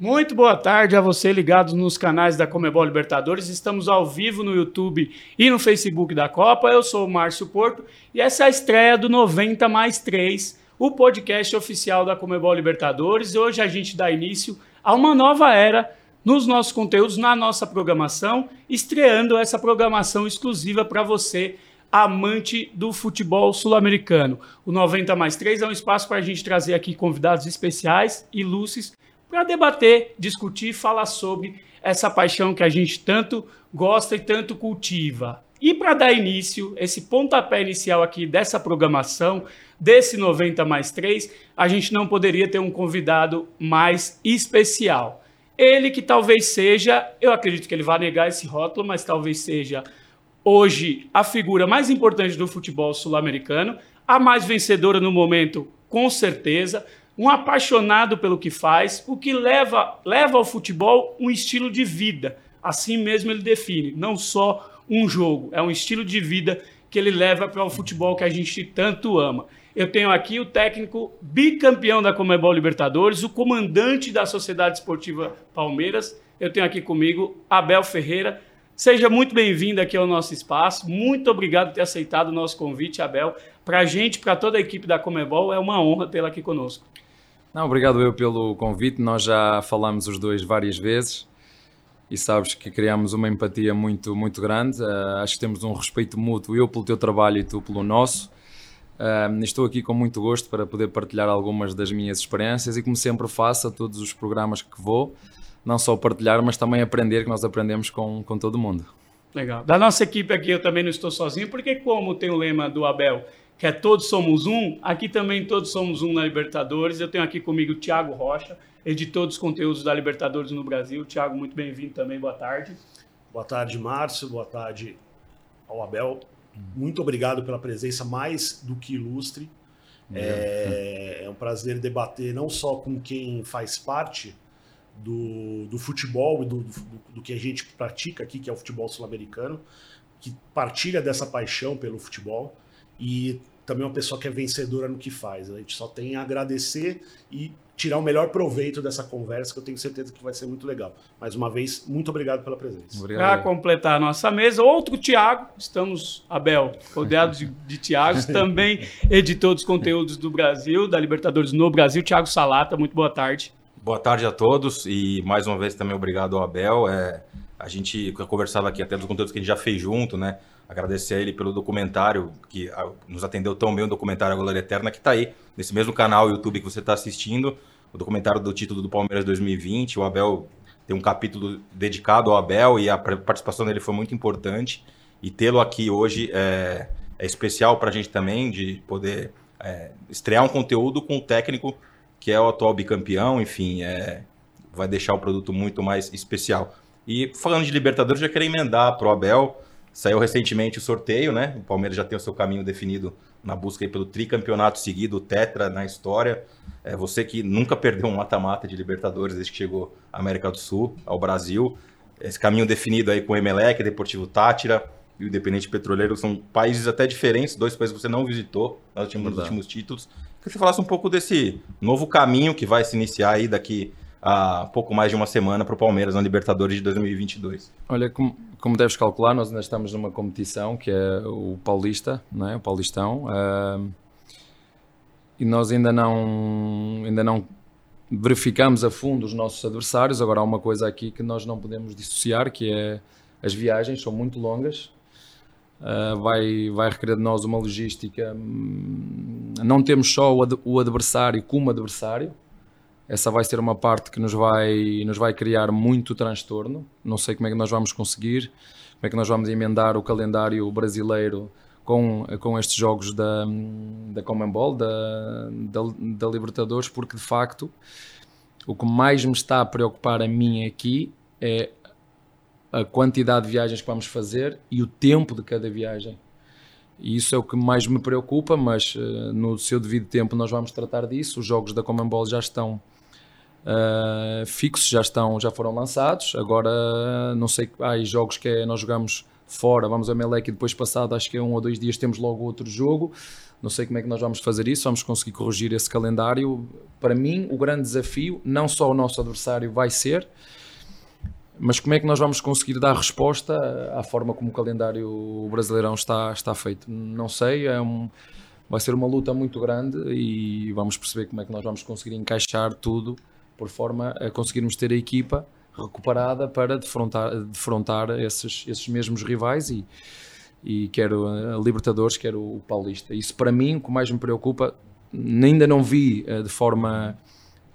Muito boa tarde a você ligado nos canais da Comebol Libertadores. Estamos ao vivo no YouTube e no Facebook da Copa. Eu sou o Márcio Porto e essa é a estreia do 90 mais 3, o podcast oficial da Comebol Libertadores. Hoje a gente dá início a uma nova era nos nossos conteúdos, na nossa programação, estreando essa programação exclusiva para você, amante do futebol sul-americano. O 90 mais 3 é um espaço para a gente trazer aqui convidados especiais, ilustres, para debater, discutir, falar sobre essa paixão que a gente tanto gosta e tanto cultiva. E para dar início, esse pontapé inicial aqui dessa programação, desse 90 mais 3, a gente não poderia ter um convidado mais especial. Ele que talvez seja, eu acredito que ele vai negar esse rótulo, mas talvez seja hoje a figura mais importante do futebol sul-americano, a mais vencedora no momento, com certeza um apaixonado pelo que faz, o que leva, leva ao futebol um estilo de vida. Assim mesmo ele define, não só um jogo, é um estilo de vida que ele leva para o futebol que a gente tanto ama. Eu tenho aqui o técnico bicampeão da Comebol Libertadores, o comandante da Sociedade Esportiva Palmeiras. Eu tenho aqui comigo Abel Ferreira. Seja muito bem-vindo aqui ao nosso espaço. Muito obrigado por ter aceitado o nosso convite, Abel. Para a gente, para toda a equipe da Comebol, é uma honra tê-la aqui conosco. Não, obrigado eu pelo convite. Nós já falamos os dois várias vezes e sabes que criamos uma empatia muito, muito grande. Uh, acho que temos um respeito mútuo, eu pelo teu trabalho e tu pelo nosso. Uh, estou aqui com muito gosto para poder partilhar algumas das minhas experiências e, como sempre faço a todos os programas que vou, não só partilhar, mas também aprender, que nós aprendemos com, com todo mundo. Legal. Da nossa equipe aqui, eu também não estou sozinho, porque como tem o lema do Abel, que é Todos Somos Um. Aqui também Todos Somos Um na Libertadores. Eu tenho aqui comigo o Thiago Rocha, editor dos conteúdos da Libertadores no Brasil. Thiago, muito bem-vindo também, boa tarde. Boa tarde, Márcio, boa tarde ao Abel. Muito obrigado pela presença mais do que ilustre. É, é um prazer debater não só com quem faz parte do, do futebol e do, do, do que a gente pratica aqui, que é o futebol sul-americano, que partilha dessa paixão pelo futebol, e também uma pessoa que é vencedora no que faz. A gente só tem a agradecer e tirar o melhor proveito dessa conversa, que eu tenho certeza que vai ser muito legal. Mais uma vez, muito obrigado pela presença. Para completar a nossa mesa, outro Tiago, estamos, Abel, rodeados de, de Tiagos, também editor dos conteúdos do Brasil, da Libertadores no Brasil, Tiago Salata, muito boa tarde. Boa tarde a todos e mais uma vez também obrigado ao Abel. É, a gente conversava aqui até dos conteúdos que a gente já fez junto, né? Agradecer a ele pelo documentário, que nos atendeu tão bem, o documentário A Glória Eterna, que está aí, nesse mesmo canal YouTube que você está assistindo, o documentário do título do Palmeiras 2020. O Abel tem um capítulo dedicado ao Abel e a participação dele foi muito importante. E tê-lo aqui hoje é, é especial para a gente também, de poder é, estrear um conteúdo com o técnico que é o atual bicampeão, enfim, é, vai deixar o produto muito mais especial. E falando de Libertadores, já quero emendar para o Abel. Saiu recentemente o sorteio, né? O Palmeiras já tem o seu caminho definido na busca pelo tricampeonato seguido, o tetra na história. É você que nunca perdeu um mata-mata de Libertadores desde que chegou à América do Sul, ao Brasil. Esse caminho definido aí com o Emelec, Deportivo Tátira e o Independente Petroleiro são países até diferentes, dois países que você não visitou nos últimos, nos últimos títulos. Queria que você falasse um pouco desse novo caminho que vai se iniciar aí daqui há pouco mais de uma semana para o Palmeiras na Libertadores de 2022? Olha, como, como deves calcular, nós ainda estamos numa competição que é o Paulista, é? o Paulistão, uh, e nós ainda não, ainda não verificamos a fundo os nossos adversários. Agora há uma coisa aqui que nós não podemos dissociar, que é as viagens são muito longas. Uh, vai, vai requerer de nós uma logística. Hum, não temos só o, ad o adversário como adversário, essa vai ser uma parte que nos vai, nos vai criar muito transtorno. Não sei como é que nós vamos conseguir, como é que nós vamos emendar o calendário brasileiro com, com estes jogos da, da Commonwealth, da, da, da Libertadores, porque de facto o que mais me está a preocupar a mim aqui é a quantidade de viagens que vamos fazer e o tempo de cada viagem. E isso é o que mais me preocupa, mas uh, no seu devido tempo nós vamos tratar disso. Os jogos da Commonwealth já estão uh, fixos já estão já foram lançados agora não sei há jogos que é, nós jogamos fora vamos a Melec e depois passado acho que é um ou dois dias temos logo outro jogo Não sei como é que nós vamos fazer isso, vamos conseguir corrigir esse calendário. Para mim, o grande desafio, não só o nosso adversário vai ser, mas como é que nós vamos conseguir dar resposta à forma como o calendário brasileirão está, está feito? Não sei, é um, vai ser uma luta muito grande e vamos perceber como é que nós vamos conseguir encaixar tudo por forma a conseguirmos ter a equipa recuperada para defrontar, defrontar esses, esses mesmos rivais e, e quer a Libertadores, quer o Paulista. Isso para mim, o que mais me preocupa, ainda não vi eh, de forma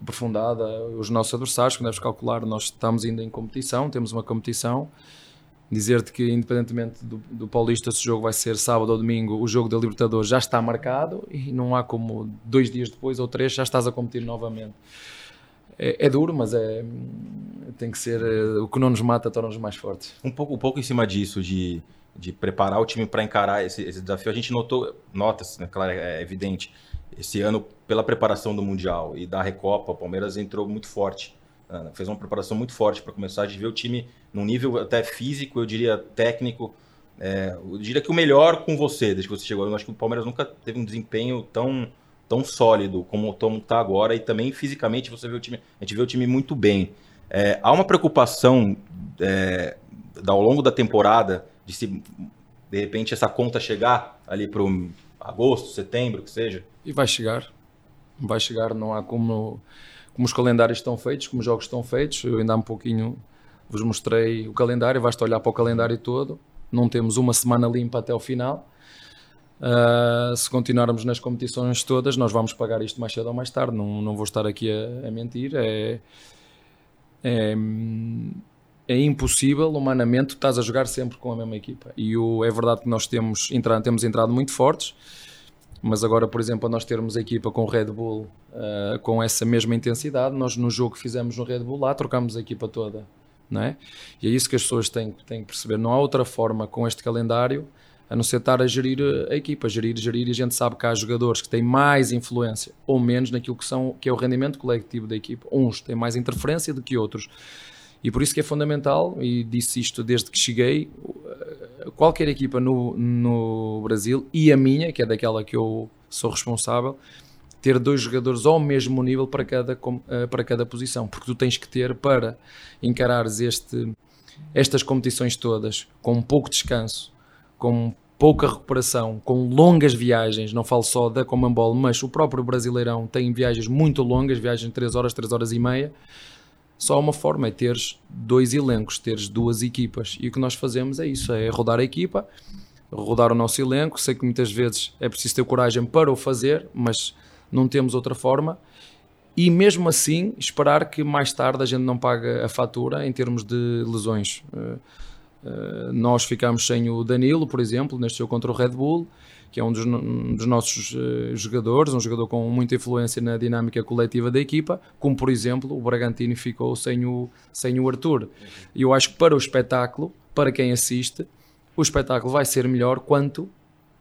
aprofundada os nossos adversários, como deves calcular, nós estamos ainda em competição, temos uma competição. Dizer-te que, independentemente do, do, Paulista, se o jogo vai ser sábado ou domingo, o jogo da Libertadores já está marcado e não há como dois dias depois ou três já estás a competir novamente. É, é duro, mas é, tem que ser. Eh, o que não nos mata torna-nos mais fortes. Um pouco, um pouco em cima disso, de, de preparar o time para encarar esse, esse, desafio, a gente notou, nota-se, né, claro, é evidente, esse ano, pela preparação do Mundial e da Recopa, o Palmeiras entrou muito forte. Né? Fez uma preparação muito forte para começar a ver o time num nível até físico, eu diria técnico. É, eu diria que o melhor com você, desde que você chegou. Eu acho que o Palmeiras nunca teve um desempenho tão, tão sólido como está agora. E também fisicamente você vê o time. A gente vê o time muito bem. É, há uma preocupação é, ao longo da temporada de se de repente essa conta chegar ali para o agosto, setembro, que seja? E vai chegar. Vai chegar, não há como, como os calendários estão feitos, como os jogos estão feitos. Eu ainda há um pouquinho vos mostrei o calendário, basta olhar para o calendário todo. Não temos uma semana limpa até o final. Uh, se continuarmos nas competições todas, nós vamos pagar isto mais cedo ou mais tarde. Não, não vou estar aqui a, a mentir. É, é, é impossível, humanamente, estás a jogar sempre com a mesma equipa. E o, é verdade que nós temos entrado, temos entrado muito fortes, mas agora, por exemplo, nós termos a equipa com o Red Bull uh, com essa mesma intensidade, nós no jogo que fizemos no Red Bull lá trocamos a equipa toda. Não é? E é isso que as pessoas têm, têm que perceber. Não há outra forma com este calendário a não ser estar a gerir a equipa, gerir, gerir, e a gente sabe que há jogadores que têm mais influência ou menos naquilo que, são, que é o rendimento coletivo da equipa. Uns têm mais interferência do que outros. E por isso que é fundamental, e disse isto desde que cheguei, eh, qualquer equipa no, no Brasil, e a minha, que é daquela que eu sou responsável, ter dois jogadores ao mesmo nível para cada, eh, para cada posição, porque tu tens que ter para encarares este, estas competições todas com pouco descanso, com pouca recuperação, com longas viagens, não falo só da Comembol, mas o próprio Brasileirão tem viagens muito longas, viagens de 3 horas, 3 horas e meia, só uma forma, é teres dois elencos, teres duas equipas. E o que nós fazemos é isso, é rodar a equipa, rodar o nosso elenco. Sei que muitas vezes é preciso ter coragem para o fazer, mas não temos outra forma. E mesmo assim, esperar que mais tarde a gente não pague a fatura em termos de lesões. Uh, nós ficamos sem o Danilo, por exemplo, neste jogo contra o Red Bull que é um dos, um dos nossos uh, jogadores, um jogador com muita influência na dinâmica coletiva da equipa, como por exemplo o Bragantino ficou sem o, sem o Arthur. E eu acho que para o espetáculo, para quem assiste, o espetáculo vai ser melhor quanto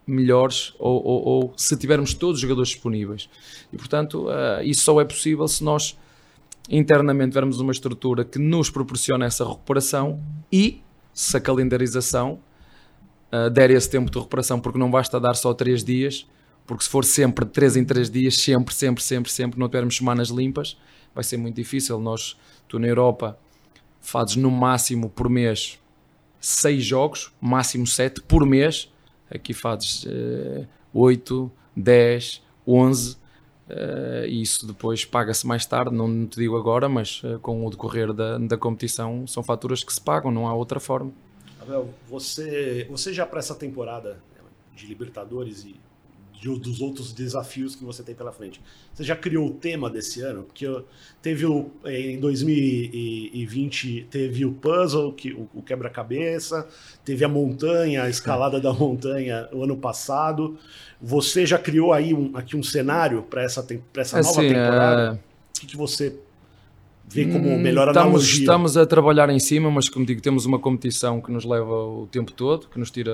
melhores ou, ou, ou se tivermos todos os jogadores disponíveis. E portanto, uh, isso só é possível se nós internamente tivermos uma estrutura que nos proporciona essa recuperação e se a calendarização uh, der esse tempo de recuperação, porque não basta dar só 3 dias, porque se for sempre de 3 em 3 dias, sempre, sempre, sempre, sempre, não tivermos semanas limpas, vai ser muito difícil. Nós, tu na Europa, fazes no máximo por mês 6 jogos, máximo 7 por mês, aqui fazes uh, 8, 10, 11, uh, e isso depois paga-se mais tarde, não te digo agora, mas uh, com o decorrer da, da competição são faturas que se pagam, não há outra forma. Abel, você, você já para essa temporada de Libertadores e de, dos outros desafios que você tem pela frente, você já criou o tema desse ano? Porque teve o, em 2020 teve o puzzle, que, o, o quebra-cabeça, teve a montanha, a escalada da montanha o ano passado. Você já criou aí um, aqui um cenário para essa, essa nova assim, temporada? É... O que, que você vê como hum, melhor estamos, analogia. Estamos a trabalhar em cima, mas como digo, temos uma competição que nos leva o tempo todo, que nos tira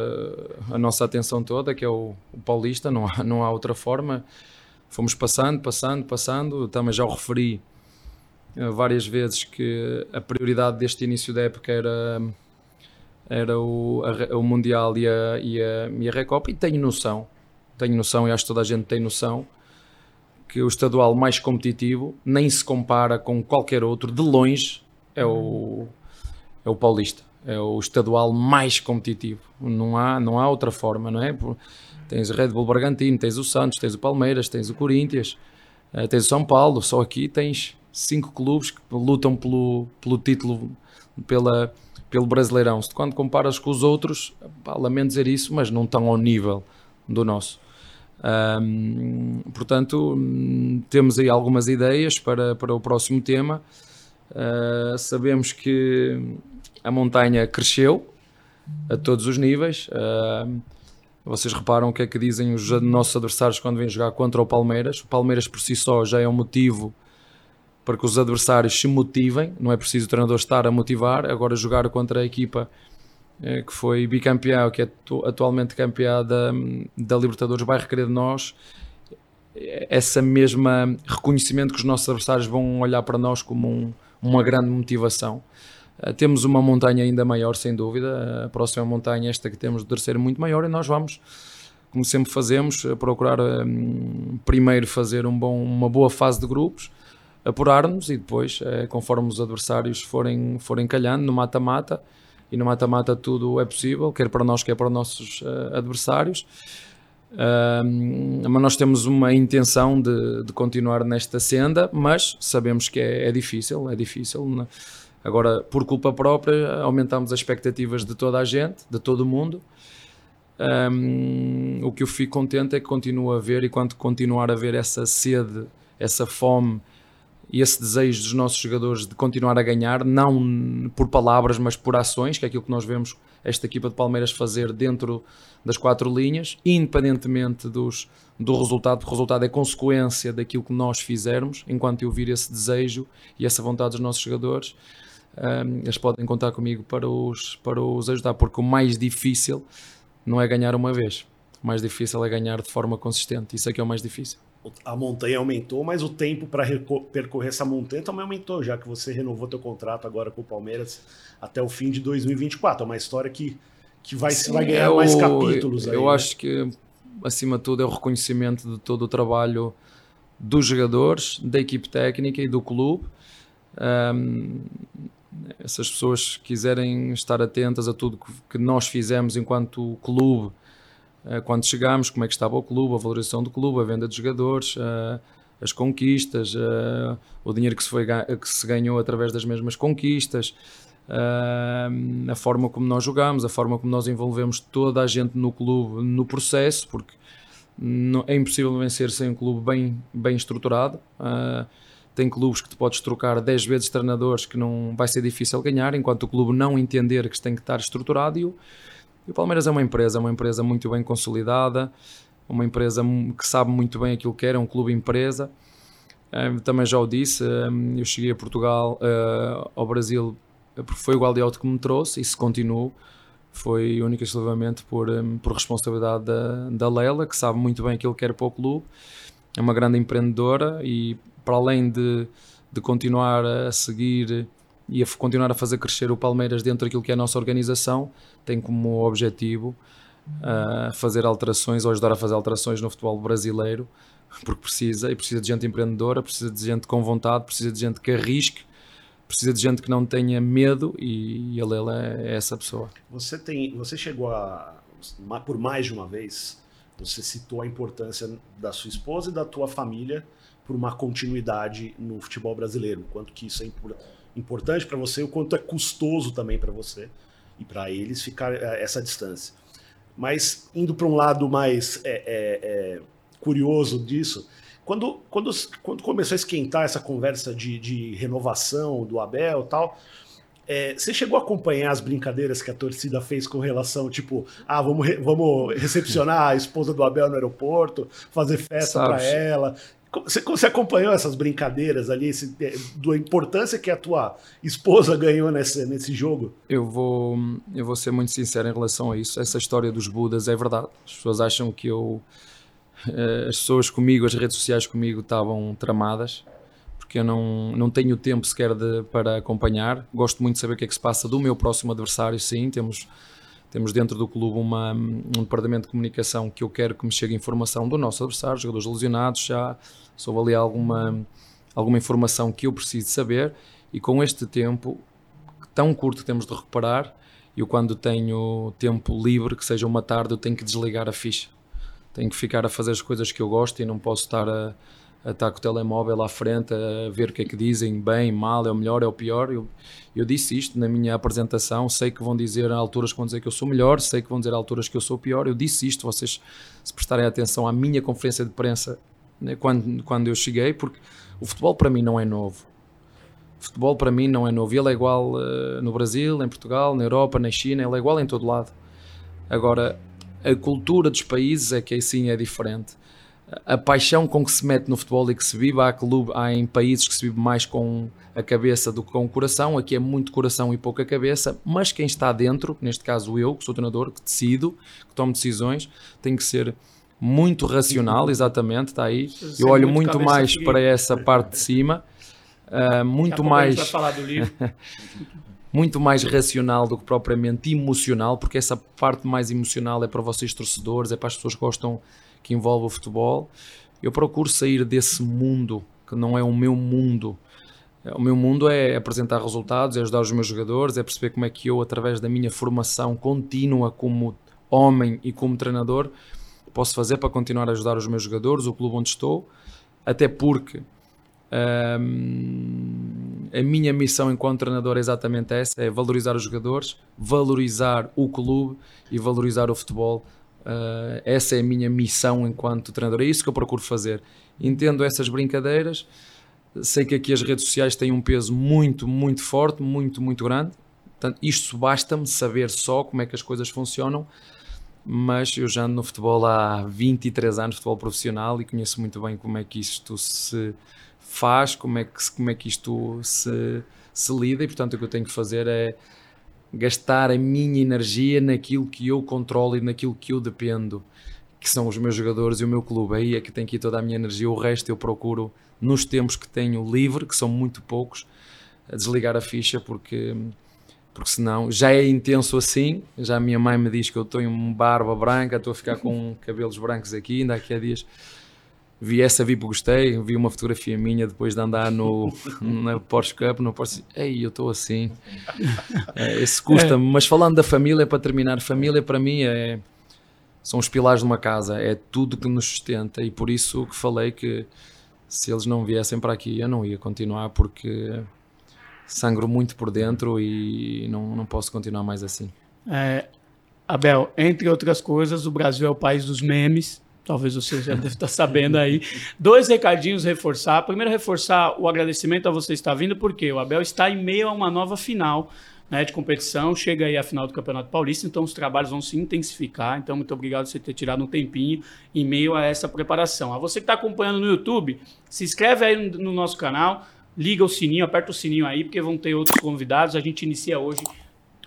a nossa atenção toda, que é o, o Paulista, não há, não há outra forma. Fomos passando, passando, passando, também já o referi uh, várias vezes que a prioridade deste início da época era, era o, a, o Mundial e a, e, a, e a Recopa, e tenho noção tenho noção e acho que toda a gente tem noção que o estadual mais competitivo nem se compara com qualquer outro, de longe, é o, é o Paulista. É o estadual mais competitivo. Não há, não há outra forma, não é? Tens o Red Bull Bragantino, tens o Santos, tens o Palmeiras, tens o Corinthians, eh, tens o São Paulo. Só aqui tens cinco clubes que lutam pelo, pelo título, pela, pelo Brasileirão. Se quando comparas com os outros, pá, lamento dizer isso, mas não estão ao nível do nosso. Um, portanto, temos aí algumas ideias para, para o próximo tema. Uh, sabemos que a montanha cresceu a todos os níveis. Uh, vocês reparam o que é que dizem os nossos adversários quando vêm jogar contra o Palmeiras. O Palmeiras por si só já é um motivo para que os adversários se motivem. Não é preciso o treinador estar a motivar. Agora jogar contra a equipa que foi bicampeão, que é atualmente campeã da, da Libertadores, vai requerer de nós essa mesma reconhecimento que os nossos adversários vão olhar para nós como um, uma grande motivação. Uh, temos uma montanha ainda maior, sem dúvida. A próxima montanha, esta que temos de terceiro, muito maior, e nós vamos, como sempre fazemos, procurar um, primeiro fazer um bom, uma boa fase de grupos, apurar-nos e depois, conforme os adversários forem, forem calhando no mata-mata, e no mata-mata tudo é possível, quer para nós, quer para os nossos uh, adversários. Uh, mas nós temos uma intenção de, de, continuar nesta senda, mas sabemos que é, é difícil, é difícil. Né? Agora, por culpa própria, aumentamos as expectativas de toda a gente, de todo o mundo. Um, o que eu fico contente é que continua a ver e quando continuar a ver essa sede, essa fome esse desejo dos nossos jogadores de continuar a ganhar, não por palavras, mas por ações, que é aquilo que nós vemos esta equipa de Palmeiras fazer dentro das quatro linhas, independentemente dos, do resultado, o resultado é consequência daquilo que nós fizermos, enquanto eu vir esse desejo e essa vontade dos nossos jogadores, um, eles podem contar comigo para os, para os ajudar, porque o mais difícil não é ganhar uma vez, o mais difícil é ganhar de forma consistente, isso é que é o mais difícil a montanha aumentou, mas o tempo para percorrer essa montanha também aumentou, já que você renovou teu contrato agora com o Palmeiras até o fim de 2024. É uma história que, que vai, Sim, vai ganhar eu, mais capítulos. Eu, aí, né? acho que, acima de tudo, é o reconhecimento de todo o trabalho dos jogadores, da equipe técnica e do clube. Um, essas pessoas quiserem estar atentas a tudo que nós fizemos enquanto clube quando chegámos, como é que estava o clube, a valorização do clube, a venda de jogadores, eh, as conquistas, eh, o dinheiro que se, foi, que se ganhou através das mesmas conquistas, a forma como nós jogamos, a forma como nós envolvemos toda a gente no clube no processo, porque é impossível vencer sem um clube bem, bem estruturado. tem clubes que tu podes trocar 10 vezes treinadores que não vai ser difícil ganhar, enquanto o clube não entender que tem que estar estruturado e o, e o Palmeiras é uma empresa, é uma empresa muito bem consolidada, uma empresa que sabe muito bem aquilo que quer, é um clube empresa. Também já o disse, eu cheguei a Portugal, eh, ao Brasil, foi o Gualdiota que me trouxe e se continuo foi única e exclusivamente por, por responsabilidade da, da Leila, que sabe muito bem aquilo que quer para o clube. É uma grande empreendedora e, para além de, de continuar a seguir e a continuar a fazer crescer o Palmeiras dentro daquilo que é a nossa organização, tem como objetivo uh, fazer alterações ou ajudar a fazer alterações no futebol brasileiro, porque precisa, e precisa de gente empreendedora, precisa de gente com vontade, precisa de gente que arrisque, precisa de gente que não tenha medo e, e a Lela é essa pessoa. Você tem, você chegou a por mais de uma vez, você citou a importância da sua esposa e da tua família por uma continuidade no futebol brasileiro, quanto que isso é importante para você, o quanto é custoso também para você e para eles ficar é, essa distância. Mas indo para um lado mais é, é, curioso disso, quando, quando, quando começou a esquentar essa conversa de, de renovação do Abel e tal, é, você chegou a acompanhar as brincadeiras que a torcida fez com relação, tipo, ah, vamos, re, vamos recepcionar a esposa do Abel no aeroporto, fazer festa para ela. Você, você, acompanhou essas brincadeiras ali, esse, é, da importância que a tua esposa ganhou nesse, nesse jogo? Eu vou, eu vou ser muito sincero em relação a isso. Essa história dos Budas é verdade. As pessoas acham que eu. Eh, as pessoas comigo, as redes sociais comigo estavam tramadas, porque eu não, não tenho tempo sequer de, para acompanhar. Gosto muito de saber o que é que se passa do meu próximo adversário, sim. Temos temos dentro do clube uma, um departamento de comunicação que eu quero que me chegue informação do nosso adversário, jogadores lesionados, já soube ali alguma, alguma informação que eu preciso saber e com este tempo tão curto que temos de recuperar, eu quando tenho tempo livre, que seja uma tarde, eu tenho que desligar a ficha. Tenho que ficar a fazer as coisas que eu gosto e não posso estar a, a estar com o telemóvel à frente, a ver o que é que dizem, bem, mal, é o melhor, é o pior. Eu, eu disse isto na minha apresentação, sei que vão dizer a alturas que vão dizer que eu sou melhor, sei que vão dizer a alturas que eu sou pior. Eu disse isto, vocês se prestarem atenção à minha conferência de imprensa né, quando, quando eu cheguei, porque o futebol para mim não é novo. O futebol para mim não é novo. Ele é igual uh, no Brasil, em Portugal, na Europa, na China, ele é igual em todo lado. Agora, a cultura dos países é que aí sim é diferente a paixão com que se mete no futebol e que se vive, há, clube, há em países que se vive mais com a cabeça do que com o coração, aqui é muito coração e pouca cabeça, mas quem está dentro, neste caso eu, que sou treinador, que decido, que tomo decisões, tem que ser muito racional, exatamente, está aí. Eu olho muito, muito mais para essa parte de cima, uh, muito mais... muito mais racional do que propriamente emocional, porque essa parte mais emocional é para vocês torcedores, é para as pessoas que gostam que envolve o futebol. Eu procuro sair desse mundo que não é o meu mundo. O meu mundo é apresentar resultados, é ajudar os meus jogadores, é perceber como é que eu, através da minha formação contínua como homem e como treinador, posso fazer para continuar a ajudar os meus jogadores, o clube onde estou, até porque hum, a minha missão enquanto treinador é exatamente essa: é valorizar os jogadores, valorizar o clube e valorizar o futebol Uh, essa é a minha missão enquanto treinador, é isso que eu procuro fazer. Entendo essas brincadeiras, sei que aqui as redes sociais têm um peso muito, muito forte, muito, muito grande. Portanto, isto basta-me saber só como é que as coisas funcionam, mas eu já ando no futebol há 23 anos, futebol profissional, e conheço muito bem como é que isto se faz, como é que, como é que isto se, se lida, e portanto o que eu tenho que fazer é gastar a minha energia naquilo que eu controlo e naquilo que eu dependo, que são os meus jogadores e o meu clube. Aí é que tem que ir toda a minha energia. O resto eu procuro, nos tempos que tenho livre, que são muito poucos, a desligar a ficha, porque, porque senão já é intenso assim. Já a minha mãe me diz que eu tenho uma barba branca, estou a ficar com cabelos brancos aqui, ainda aqui há dias vi essa VIP gostei, vi uma fotografia minha depois de andar no, na Porsche Cup, no Porsche, ei, eu estou assim, é, esse custa-me, mas falando da família, para terminar, família para mim é, são os pilares de uma casa, é tudo que nos sustenta e por isso que falei que se eles não viessem para aqui eu não ia continuar porque sangro muito por dentro e não, não posso continuar mais assim. É, Abel, entre outras coisas, o Brasil é o país dos memes, Talvez você já deve estar sabendo aí. Dois recadinhos reforçar. Primeiro, reforçar o agradecimento a você estar vindo, porque o Abel está em meio a uma nova final né, de competição. Chega aí a final do Campeonato Paulista, então os trabalhos vão se intensificar. Então, muito obrigado por você ter tirado um tempinho em meio a essa preparação. A você que está acompanhando no YouTube, se inscreve aí no nosso canal, liga o sininho, aperta o sininho aí, porque vão ter outros convidados. A gente inicia hoje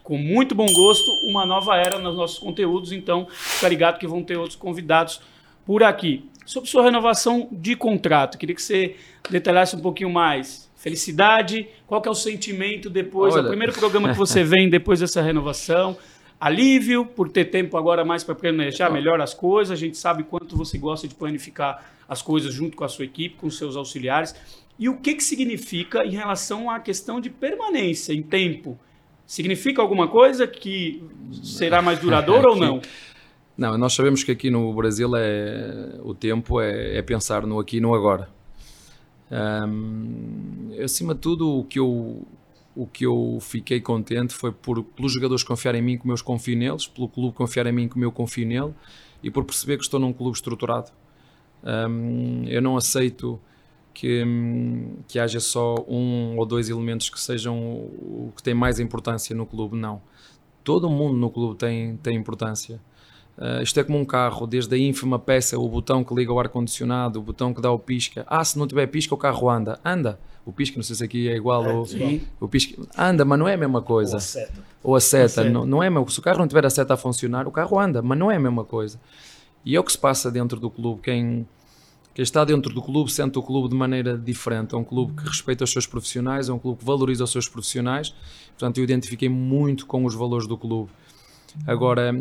com muito bom gosto uma nova era nos nossos conteúdos. Então, fica ligado que vão ter outros convidados por aqui. Sobre sua renovação de contrato, queria que você detalhasse um pouquinho mais. Felicidade, qual que é o sentimento depois, Olha. é o primeiro programa que você vem depois dessa renovação? Alívio por ter tempo agora mais para planejar melhor as coisas. A gente sabe quanto você gosta de planificar as coisas junto com a sua equipe, com seus auxiliares. E o que, que significa em relação à questão de permanência em tempo? Significa alguma coisa que será mais duradoura ou não? Não, nós sabemos que aqui no Brasil é, o tempo é, é pensar no aqui e no agora. Um, acima de tudo, o que, eu, o que eu fiquei contente foi por, pelos jogadores confiarem em mim como eu confio neles, pelo clube confiar em mim como eu confio nele e por perceber que estou num clube estruturado. Um, eu não aceito que, que haja só um ou dois elementos que sejam o que tem mais importância no clube, não. Todo mundo no clube tem, tem importância. Uh, isto é como um carro, desde a ínfima peça, o botão que liga o ar-condicionado, o botão que dá o pisca. Ah, se não tiver pisca, o carro anda. Anda. O pisca, não sei se aqui é igual. É, o, pisca, anda, mas não é a mesma coisa. Ou a seta. Ou a seta. Não, não é mesmo. Se o carro não tiver a seta a funcionar, o carro anda, mas não é a mesma coisa. E é o que se passa dentro do clube. Quem, quem está dentro do clube sente o clube de maneira diferente. É um clube que respeita os seus profissionais, é um clube que valoriza os seus profissionais. Portanto, eu identifiquei muito com os valores do clube. Agora,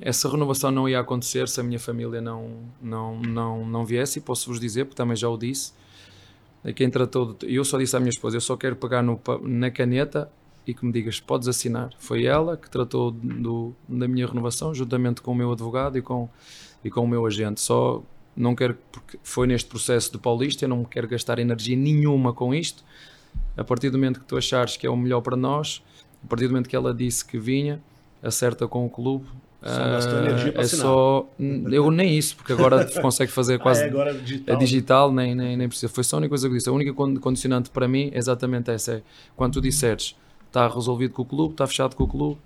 essa renovação não ia acontecer se a minha família não, não, não, não viesse, e posso-vos dizer, porque também já o disse, é quem tratou de, eu só disse à minha esposa, eu só quero pegar no, na caneta e que me digas, podes assinar. Foi ela que tratou do, da minha renovação, juntamente com o meu advogado e com, e com o meu agente. Só não quero, porque foi neste processo do Paulista, eu não quero gastar energia nenhuma com isto. A partir do momento que tu achares que é o melhor para nós, a partir do momento que ela disse que vinha, acerta com o clube. Uh, é só eu nem isso porque agora consegue fazer quase ah, é, agora digital, digital nem, nem, nem precisa foi só a única coisa que eu disse a única condicionante para mim é exatamente essa é quando tu disseres está resolvido com o clube está fechado com o clube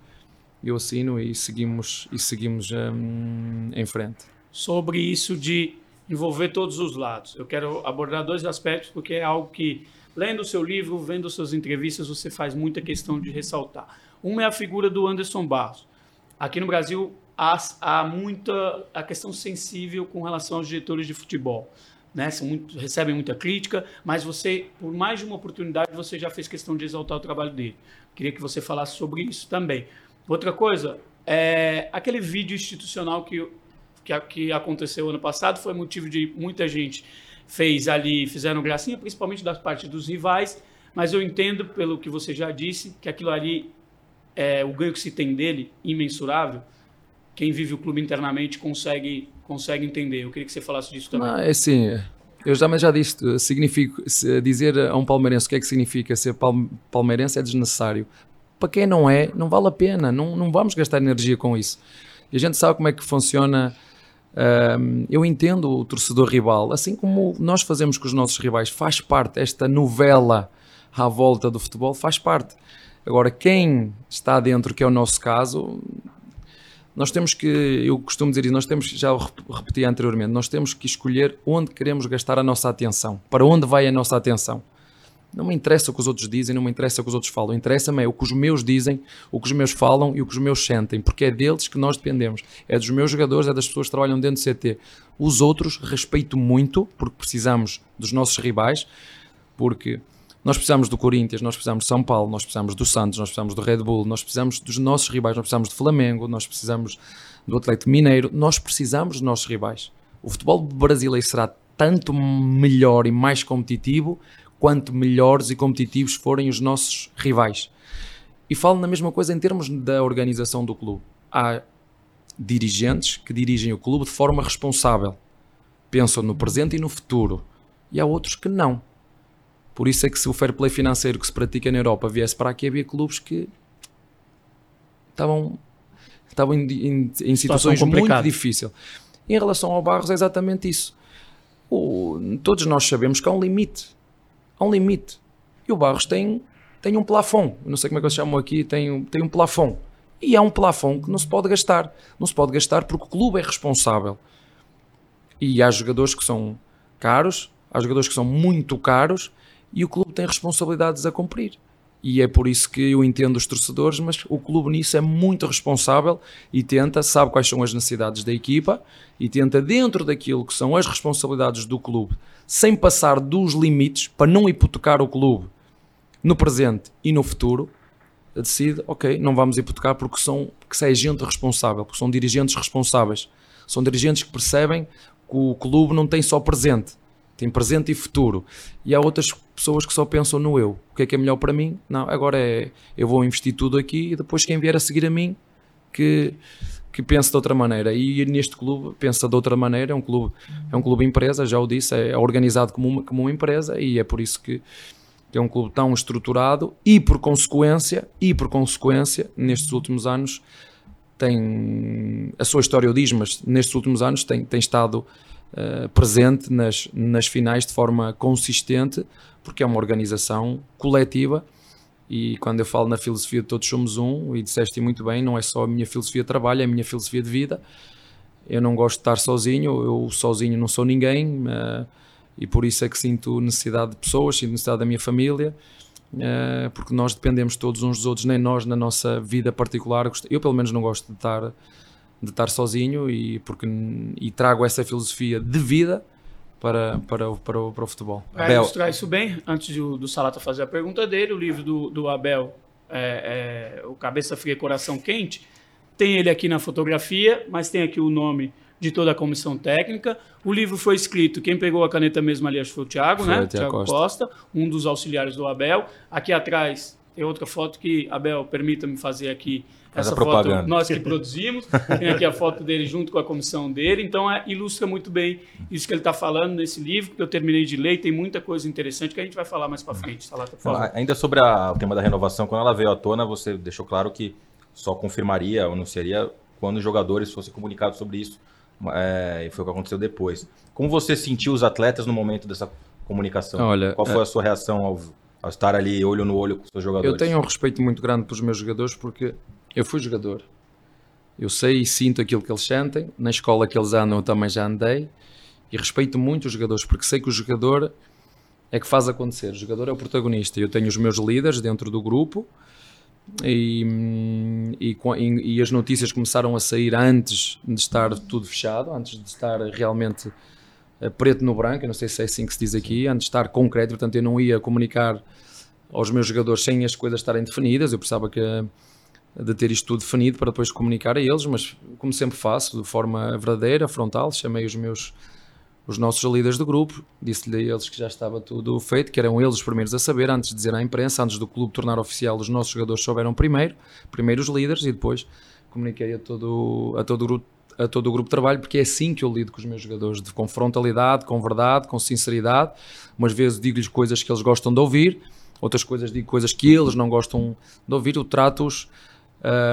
eu assino e seguimos e seguimos um, em frente sobre isso de envolver todos os lados. Eu quero abordar dois aspectos, porque é algo que, lendo o seu livro, vendo suas entrevistas, você faz muita questão de ressaltar. Uma é a figura do Anderson Barros. Aqui no Brasil, há, há muita a questão sensível com relação aos diretores de futebol. Né? Muito, recebem muita crítica, mas você, por mais de uma oportunidade, você já fez questão de exaltar o trabalho dele. Queria que você falasse sobre isso também. Outra coisa, é aquele vídeo institucional que que, que aconteceu ano passado foi motivo de muita gente fez ali, fizeram gracinha, principalmente das partes dos rivais, mas eu entendo, pelo que você já disse, que aquilo ali, é, o ganho que se tem dele, imensurável, quem vive o clube internamente consegue, consegue entender. Eu queria que você falasse disso também. Não, é assim, eu já, já disse, significa, dizer a um palmeirense o que é que significa ser palmeirense é desnecessário. Para quem não é, não vale a pena, não, não vamos gastar energia com isso. E a gente sabe como é que funciona um, eu entendo o torcedor rival, assim como nós fazemos com os nossos rivais, faz parte, esta novela à volta do futebol faz parte. Agora, quem está dentro, que é o nosso caso, nós temos que, eu costumo dizer isso, nós temos, já o repeti anteriormente, nós temos que escolher onde queremos gastar a nossa atenção, para onde vai a nossa atenção. Não me interessa o que os outros dizem, não me interessa o que os outros falam. Interessa-me é o que os meus dizem, o que os meus falam e o que os meus sentem, porque é deles que nós dependemos. É dos meus jogadores, é das pessoas que trabalham dentro do CT. Os outros respeito muito, porque precisamos dos nossos rivais, porque nós precisamos do Corinthians, nós precisamos de São Paulo, nós precisamos do Santos, nós precisamos do Red Bull, nós precisamos dos nossos rivais, nós precisamos do Flamengo, nós precisamos do Atlético Mineiro, nós precisamos dos nossos rivais. O futebol brasileiro será tanto melhor e mais competitivo quanto melhores e competitivos forem os nossos rivais. E falo na mesma coisa em termos da organização do clube. Há dirigentes que dirigem o clube de forma responsável, pensam no presente e no futuro, e há outros que não. Por isso é que se o fair play financeiro que se pratica na Europa viesse para aqui, havia clubes que estavam, estavam em, em, em situações muito difíceis. Em relação ao Barros, é exatamente isso. O, todos nós sabemos que há um limite há um limite. E o Barros tem, tem um plafond. não sei como é que eles chamam aqui, tem, tem um plafond. E há um plafond que não se pode gastar. Não se pode gastar porque o clube é responsável. E há jogadores que são caros, há jogadores que são muito caros e o clube tem responsabilidades a cumprir. E é por isso que eu entendo os torcedores, mas o clube nisso é muito responsável e tenta, sabe quais são as necessidades da equipa e tenta, dentro daquilo que são as responsabilidades do clube, sem passar dos limites para não hipotecar o clube no presente e no futuro, decide, ok, não vamos hipotecar porque são que é gente responsável, porque são dirigentes responsáveis, são dirigentes que percebem que o clube não tem só presente, tem presente e futuro. E há outras pessoas que só pensam no eu. O que é que é melhor para mim? Não, agora é eu vou investir tudo aqui e depois quem vier a seguir a mim que que pense de outra maneira. E neste clube pensa de outra maneira, é um clube, é um clube empresa, já o disse, é organizado como uma, como uma empresa e é por isso que é um clube tão estruturado e por consequência, e por consequência, nestes últimos anos tem a sua história o diz, mas nestes últimos anos tem, tem estado uh, presente nas, nas finais de forma consistente, porque é uma organização coletiva. E quando eu falo na filosofia de todos somos um, e disseste muito bem, não é só a minha filosofia de trabalho, é a minha filosofia de vida. Eu não gosto de estar sozinho, eu sozinho não sou ninguém, uh, e por isso é que sinto necessidade de pessoas, sinto necessidade da minha família, uh, porque nós dependemos todos uns dos outros, nem nós na nossa vida particular. Eu, pelo menos, não gosto de estar de estar sozinho e, porque, e trago essa filosofia de vida para, para, o, para, o, para o futebol. Para Abel. ilustrar isso bem, antes do, do Salata fazer a pergunta dele, o livro do, do Abel, é, é, O Cabeça Fria e Coração Quente, Tem ele aqui na fotografia, mas tem aqui o nome de toda a comissão técnica. O livro foi escrito, quem pegou a caneta mesmo ali acho que foi o Thiago, Foi né? o Thiago Costa. Costa, um dos auxiliares do Abel. Aqui atrás tem outra foto que, Abel, permita-me fazer aqui Faz essa foto, propaganda. nós que produzimos. Tem aqui a foto dele junto com a comissão dele. Então, é, ilustra muito bem isso que ele está falando nesse livro, que eu terminei de ler. e Tem muita coisa interessante que a gente vai falar mais para frente. Salata, por favor. Então, Ainda sobre a- o tema da renovação, quando ela veio à tona, você deixou claro que só confirmaria, anunciaria quando os jogadores fossem comunicados sobre isso. É, e foi o que aconteceu depois. Como você sentiu os atletas no momento dessa comunicação? Olha, Qual foi a sua reação ao, ao estar ali olho no olho com os seus jogadores? Eu tenho um respeito muito grande pelos meus jogadores porque eu fui jogador. Eu sei e sinto aquilo que eles sentem. Na escola que eles andam eu também já andei. E respeito muito os jogadores porque sei que o jogador é que faz acontecer. O jogador é o protagonista. Eu tenho os meus líderes dentro do grupo e, e- e as notícias começaram a sair antes de estar tudo fechado, antes de estar realmente eh, preto no branco. Eu não sei se é assim que se diz aqui, antes de estar concreto. Portanto, eu não ia comunicar aos meus jogadores sem as coisas estarem definidas. Eu precisava que, de ter isto tudo definido para depois comunicar a eles, mas como sempre faço, de forma verdadeira, frontal, chamei os meus os nossos líderes do grupo, disse-lhe a eles que já estava tudo feito, que eram eles os primeiros a saber, antes de dizer à imprensa, antes do clube tornar oficial, os nossos jogadores souberam primeiro, primeiro os líderes e depois comuniquei a todo, a todo o grupo a todo o grupo de trabalho, porque é assim que eu lido com os meus jogadores, de, com frontalidade, com verdade, com sinceridade. Umas vezes digo-lhes coisas que eles gostam de ouvir, outras coisas digo coisas que eles não gostam de ouvir. Eu trato-os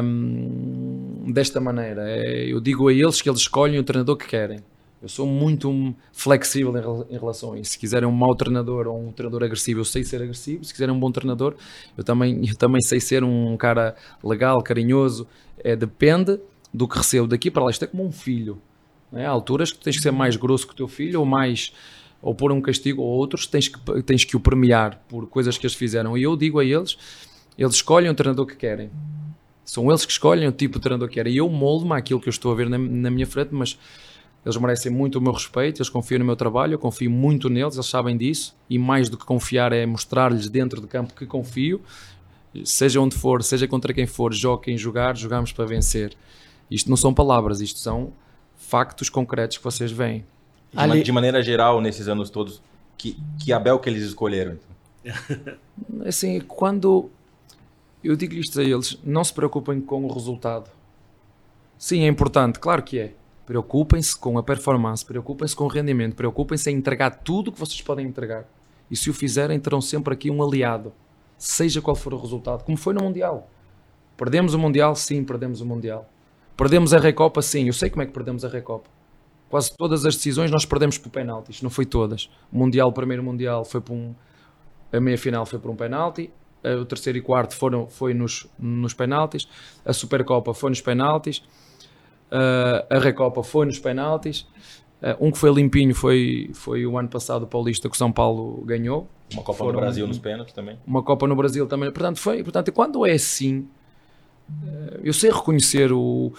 hum, desta maneira. É, eu digo a eles que eles escolhem o treinador que querem. Eu sou muito flexível em, rel- em relação a isso. Se quiserem um mau treinador ou um treinador agressivo, eu sei ser agressivo. Se quiserem um bom treinador, eu também, eu também sei ser um cara legal, carinhoso. É, depende do que recebo daqui para lá. Isto é como um filho. é? Há alturas que tens que ser mais grosso que o teu filho ou mais ou pôr um castigo ou outros tens que, tens que o premiar por coisas que eles fizeram. E eu digo a eles, eles escolhem o treinador que querem. São eles que escolhem o tipo de treinador que querem. E eu moldo-me àquilo que eu estou a ver na, na minha frente, mas eles merecem muito o meu respeito, eles confiam no meu trabalho, eu confio muito neles, eles sabem disso. E mais do que confiar é mostrar-lhes dentro do campo que confio. Seja onde for, seja contra quem for, jogue quem jogar, jogamos para vencer. Isto não são palavras, isto são factos concretos que vocês veem. Ali- de maneira geral, nesses anos todos, que, que Abel que eles escolheram? Assim, quando eu digo isto a eles, não se preocupem com o resultado. Sim, é importante, claro que é. Preocupem-se com a performance, preocupem-se com o rendimento, preocupem-se em entregar tudo o que vocês podem entregar. E se o fizerem, terão sempre aqui um aliado, seja qual for o resultado, como foi no Mundial. Perdemos o Mundial? Sim, perdemos o Mundial. Perdemos a Recopa? Sim, eu sei como é que perdemos a Recopa. Quase todas as decisões nós perdemos por penaltis, não foi todas. O Mundial, o primeiro Mundial, foi por um, a meia final foi por um penalti, o terceiro e quarto foram, foi nos, nos penaltis, a Supercopa foi nos penaltis, a Recopa foi nos penaltis, um que foi limpinho foi, foi o ano passado o Paulista que o São Paulo ganhou, Uma Copa Foram- no Brasil nos pênaltis também. uma Copa no Brasil também. Portanto, foi, portanto, quando é assim, eh, eu sei reconhecer o,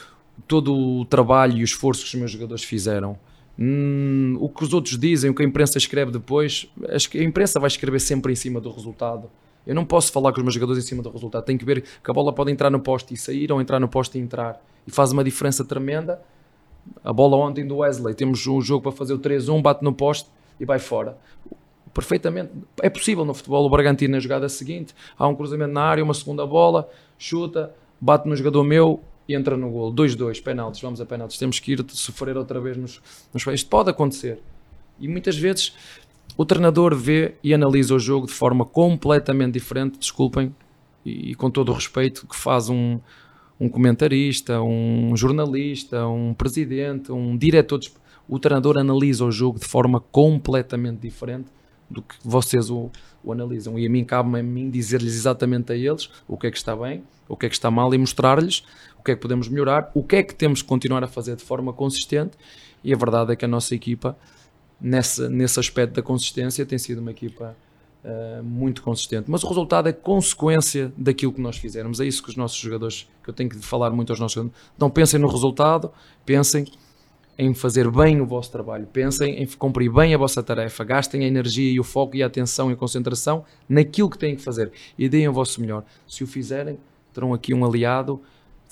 todo o trabalho e o esforço que os meus jogadores fizeram. Hum, o que os outros dizem, o que a imprensa escreve depois, a imprensa vai escrever sempre em cima do resultado. Eu não posso falar com os meus jogadores em cima do resultado. Tenho que ver que a bola pode entrar no poste e sair ou entrar no poste e entrar. E faz uma diferença tremenda. A bola ontem do Wesley, temos um jogo para fazer o 3-1, bate no poste e vai fora perfeitamente. É possível no futebol. O Bragantino na jogada seguinte, há um cruzamento na área, uma segunda bola, chuta, bate no jogador meu e entra no gol. 2-2, penaltis, vamos a penaltis. Temos que ir sofrer outra vez nos, nos Isto pode acontecer. E muitas vezes o treinador vê e analisa o jogo de forma completamente diferente, desculpem, e, e com todo o respeito, que faz um, um comentarista, um jornalista, um presidente, um diretor. De... O treinador analisa o jogo de forma completamente diferente do que vocês o, o analisam. E a mim cabe-me a mim dizer-lhes exatamente a eles o que é que está bem, o que é que está mal e mostrar-lhes o que é que podemos melhorar, o que é que temos que continuar a fazer de forma consistente. E a verdade é que a nossa equipa, nessa, nesse aspecto da consistência, tem sido uma equipa uh, muito consistente. Mas o resultado é consequência daquilo que nós fizermos. É isso que os nossos jogadores, que eu tenho que falar muito aos nossos jogadores, não pensem no resultado, pensem em fazer bem o vosso trabalho, pensem em cumprir bem a vossa tarefa, gastem a energia e o foco e a atenção e a concentração naquilo que têm que fazer e deem o vosso melhor. Se o fizerem, terão aqui um aliado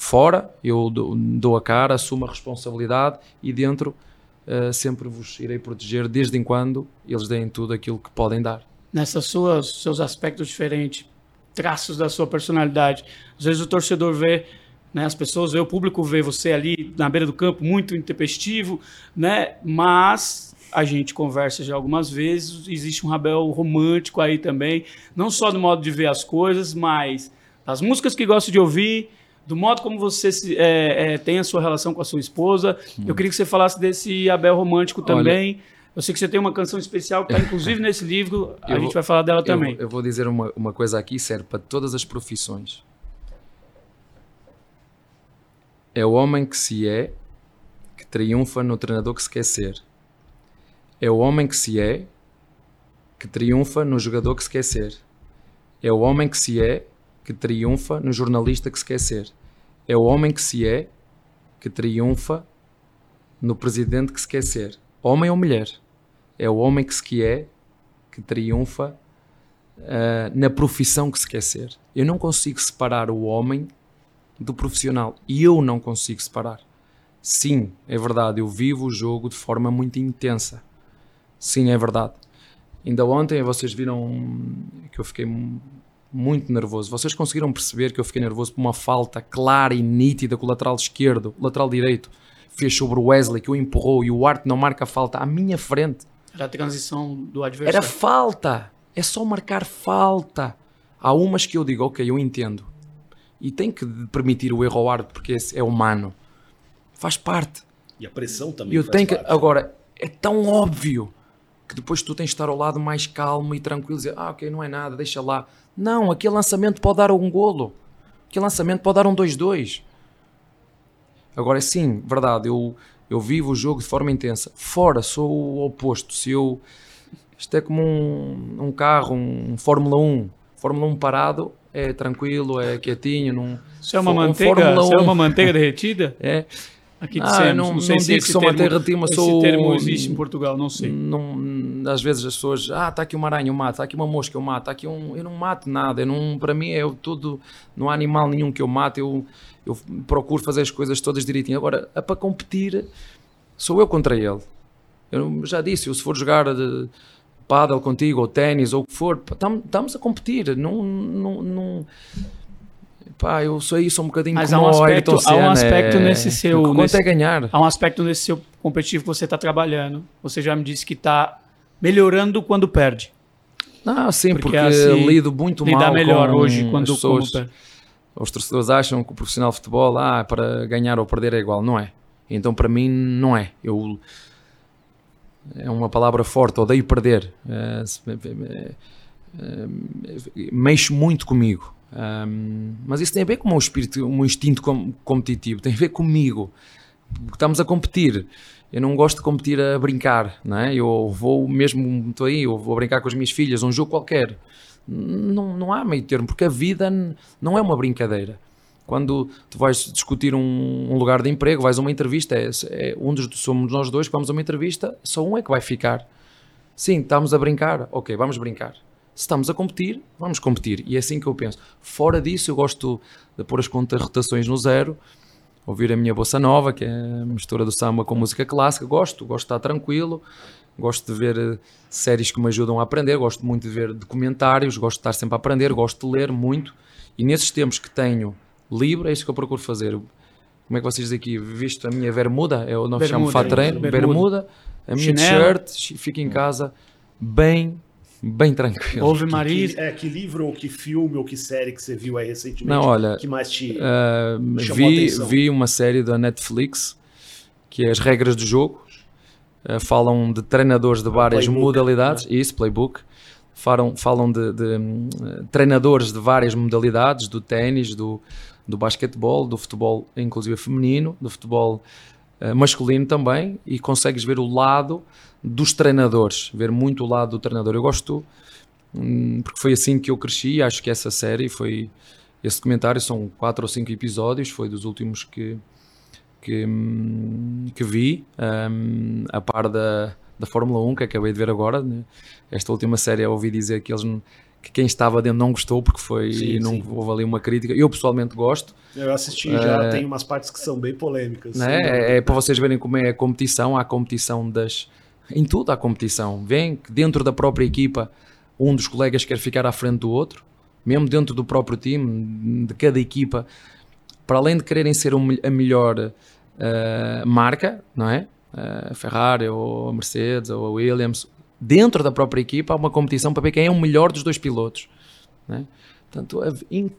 Fora, eu dou, dou a cara, assumo a responsabilidade e dentro uh, sempre vos irei proteger desde em quando eles deem tudo aquilo que podem dar. Nessas suas seus aspectos diferentes, traços da sua personalidade, às vezes o torcedor vê né, as pessoas o público vê você ali na beira do campo muito intempestivo, né? Mas a gente conversa já algumas vezes, existe um Rabel romântico aí também, não só no modo de ver as coisas, mas as músicas que gosta de ouvir, do modo como você se, é, é, tem a sua relação com a sua esposa. Hum. Eu queria que você falasse desse Abel romântico também. Olha, eu sei que você tem uma canção especial que está inclusive nesse livro, a gente vai falar dela também. Eu vou dizer uma, uma coisa aqui, serve para todas as profissões. É o homem que se é que triunfa no treinador que se quer ser. É o homem que se é que triunfa no jogador que se quer ser. É o homem que se é que triunfa no jornalista que se quer ser. É o homem que se é que triunfa no presidente que se quer ser. Homem ou mulher. É o homem que se é que triunfa uh, na profissão que se quer ser. Eu não consigo separar o homem do profissional. E eu não consigo separar. Sim, é verdade, eu vivo o jogo de forma muito intensa. Sim, é verdade. Ainda ontem vocês viram que eu fiquei muito nervoso. Vocês conseguiram perceber que eu fiquei nervoso por uma falta clara e nítida com o lateral esquerdo, o lateral direito fez sobre o Wesley, que o empurrou e o Arte não marca falta à minha frente. Era a transição do adversário. Era falta. É só marcar falta. Há umas que eu digo, ok, eu entendo e tem que permitir o erro ao árbitro porque é humano. Faz parte. E a pressão também eu tenho parte. Que, agora, é tão óbvio que depois tu tens de estar ao lado mais calmo e tranquilo e dizer, ah, ok, não é nada, deixa lá. Não, aquele lançamento pode dar um golo. Aquele lançamento pode dar um 2-2. Agora, sim, verdade, eu, eu vivo o jogo de forma intensa. Fora, sou o oposto. Se eu... Isto é como um, um carro, um Fórmula 1. Fórmula 1 parado, é tranquilo, é quietinho. Não, isso é uma manteiga? Isso é uma manteiga derretida? É. Aqui ah, dissemos, não, não, sei não se digo que sou manteiga derretida, mas sou... Esse termo existe em Portugal, não sei. Não, às vezes as pessoas, ah, está aqui uma aranha, eu mato, está aqui uma mosca, eu mato, está aqui um... Eu não mato nada, eu não, para mim é tudo... Não há animal nenhum que eu mate, eu, eu procuro fazer as coisas todas direitinho. Agora, é para competir, sou eu contra ele. Eu já disse, eu se for jogar... De, paddle contigo, ou ténis, ou o que for, estamos a competir, não, não, não pá, eu sou isso um bocadinho Mas há um aspecto, há um aspecto é... nesse seu... Quanto nesse, é ganhar? Há um aspecto nesse seu competitivo que você está trabalhando, você já me disse que está melhorando quando perde. Ah, sim, porque, porque assim, lido muito mal melhor hoje quando, pessoas, quando Os torcedores acham que o profissional de futebol, ah, para ganhar ou perder é igual, não é. Então para mim não é. Eu é uma palavra forte, odeio perder. Uh, mexo muito comigo. Um, mas isso tem a ver com o meu espírito, o meu instinto competitivo, tem a ver comigo. Estamos a competir. Eu não gosto de competir a brincar, não é? Eu vou mesmo, estou aí, eu vou brincar com as minhas filhas, um jogo qualquer. Não, não há meio termo, porque a vida não é uma brincadeira. Quando tu vais discutir um, um lugar de emprego, vais a uma entrevista, é, é, um dos, somos nós dois que vamos a uma entrevista, só um é que vai ficar. Sim, estamos a brincar, ok, vamos brincar. Se estamos a competir, vamos competir. E é assim que eu penso. Fora disso, eu gosto de pôr as rotações no zero, ouvir a minha bossa nova, que é a mistura do samba com música clássica. Gosto, gosto de estar tranquilo, gosto de ver eh, séries que me ajudam a aprender, gosto muito de ver documentários, gosto de estar sempre a aprender, gosto de ler muito. E nesses tempos que tenho livre, é isso que eu procuro fazer. Como é que vocês dizem aqui? Visto a minha bermuda, é o novo chamo fato treino, bermuda, bermuda, a minha t-shirt, fico em casa bem, bem tranquilo. Ouve Maria. Que, é, que livro ou que filme ou que série que você viu aí recentemente? Não, olha, que mais te uh, vi, vi uma série da Netflix que é As Regras do Jogo. Uh, falam de treinadores de várias playbook, modalidades. Né? Isso, playbook falam, falam de, de um, treinadores de várias modalidades, do ténis, do, do basquetebol, do futebol inclusive feminino, do futebol uh, masculino também, e consegues ver o lado dos treinadores, ver muito o lado do treinador. Eu gosto, um, porque foi assim que eu cresci, acho que essa série foi, esse documentário são quatro ou cinco episódios, foi dos últimos que, que, hum, que vi, um, a par da, da Fórmula 1 que acabei de ver agora. Né? Esta última série eu ouvi dizer que eles que quem estava dentro não gostou porque foi sim, não sim. houve ali uma crítica. Eu pessoalmente gosto. Eu assisti já, uh, tem umas partes que são bem polêmicas. Né? É, é para vocês verem como é a competição, há a competição das em tudo há competição. Vem que dentro da própria equipa um dos colegas quer ficar à frente do outro, mesmo dentro do próprio time, de cada equipa, para além de quererem ser a melhor uh, marca, não é? A uh, Ferrari ou a Mercedes ou a Williams, dentro da própria equipa há uma competição para ver quem é o melhor dos dois pilotos. Né? Portanto, in,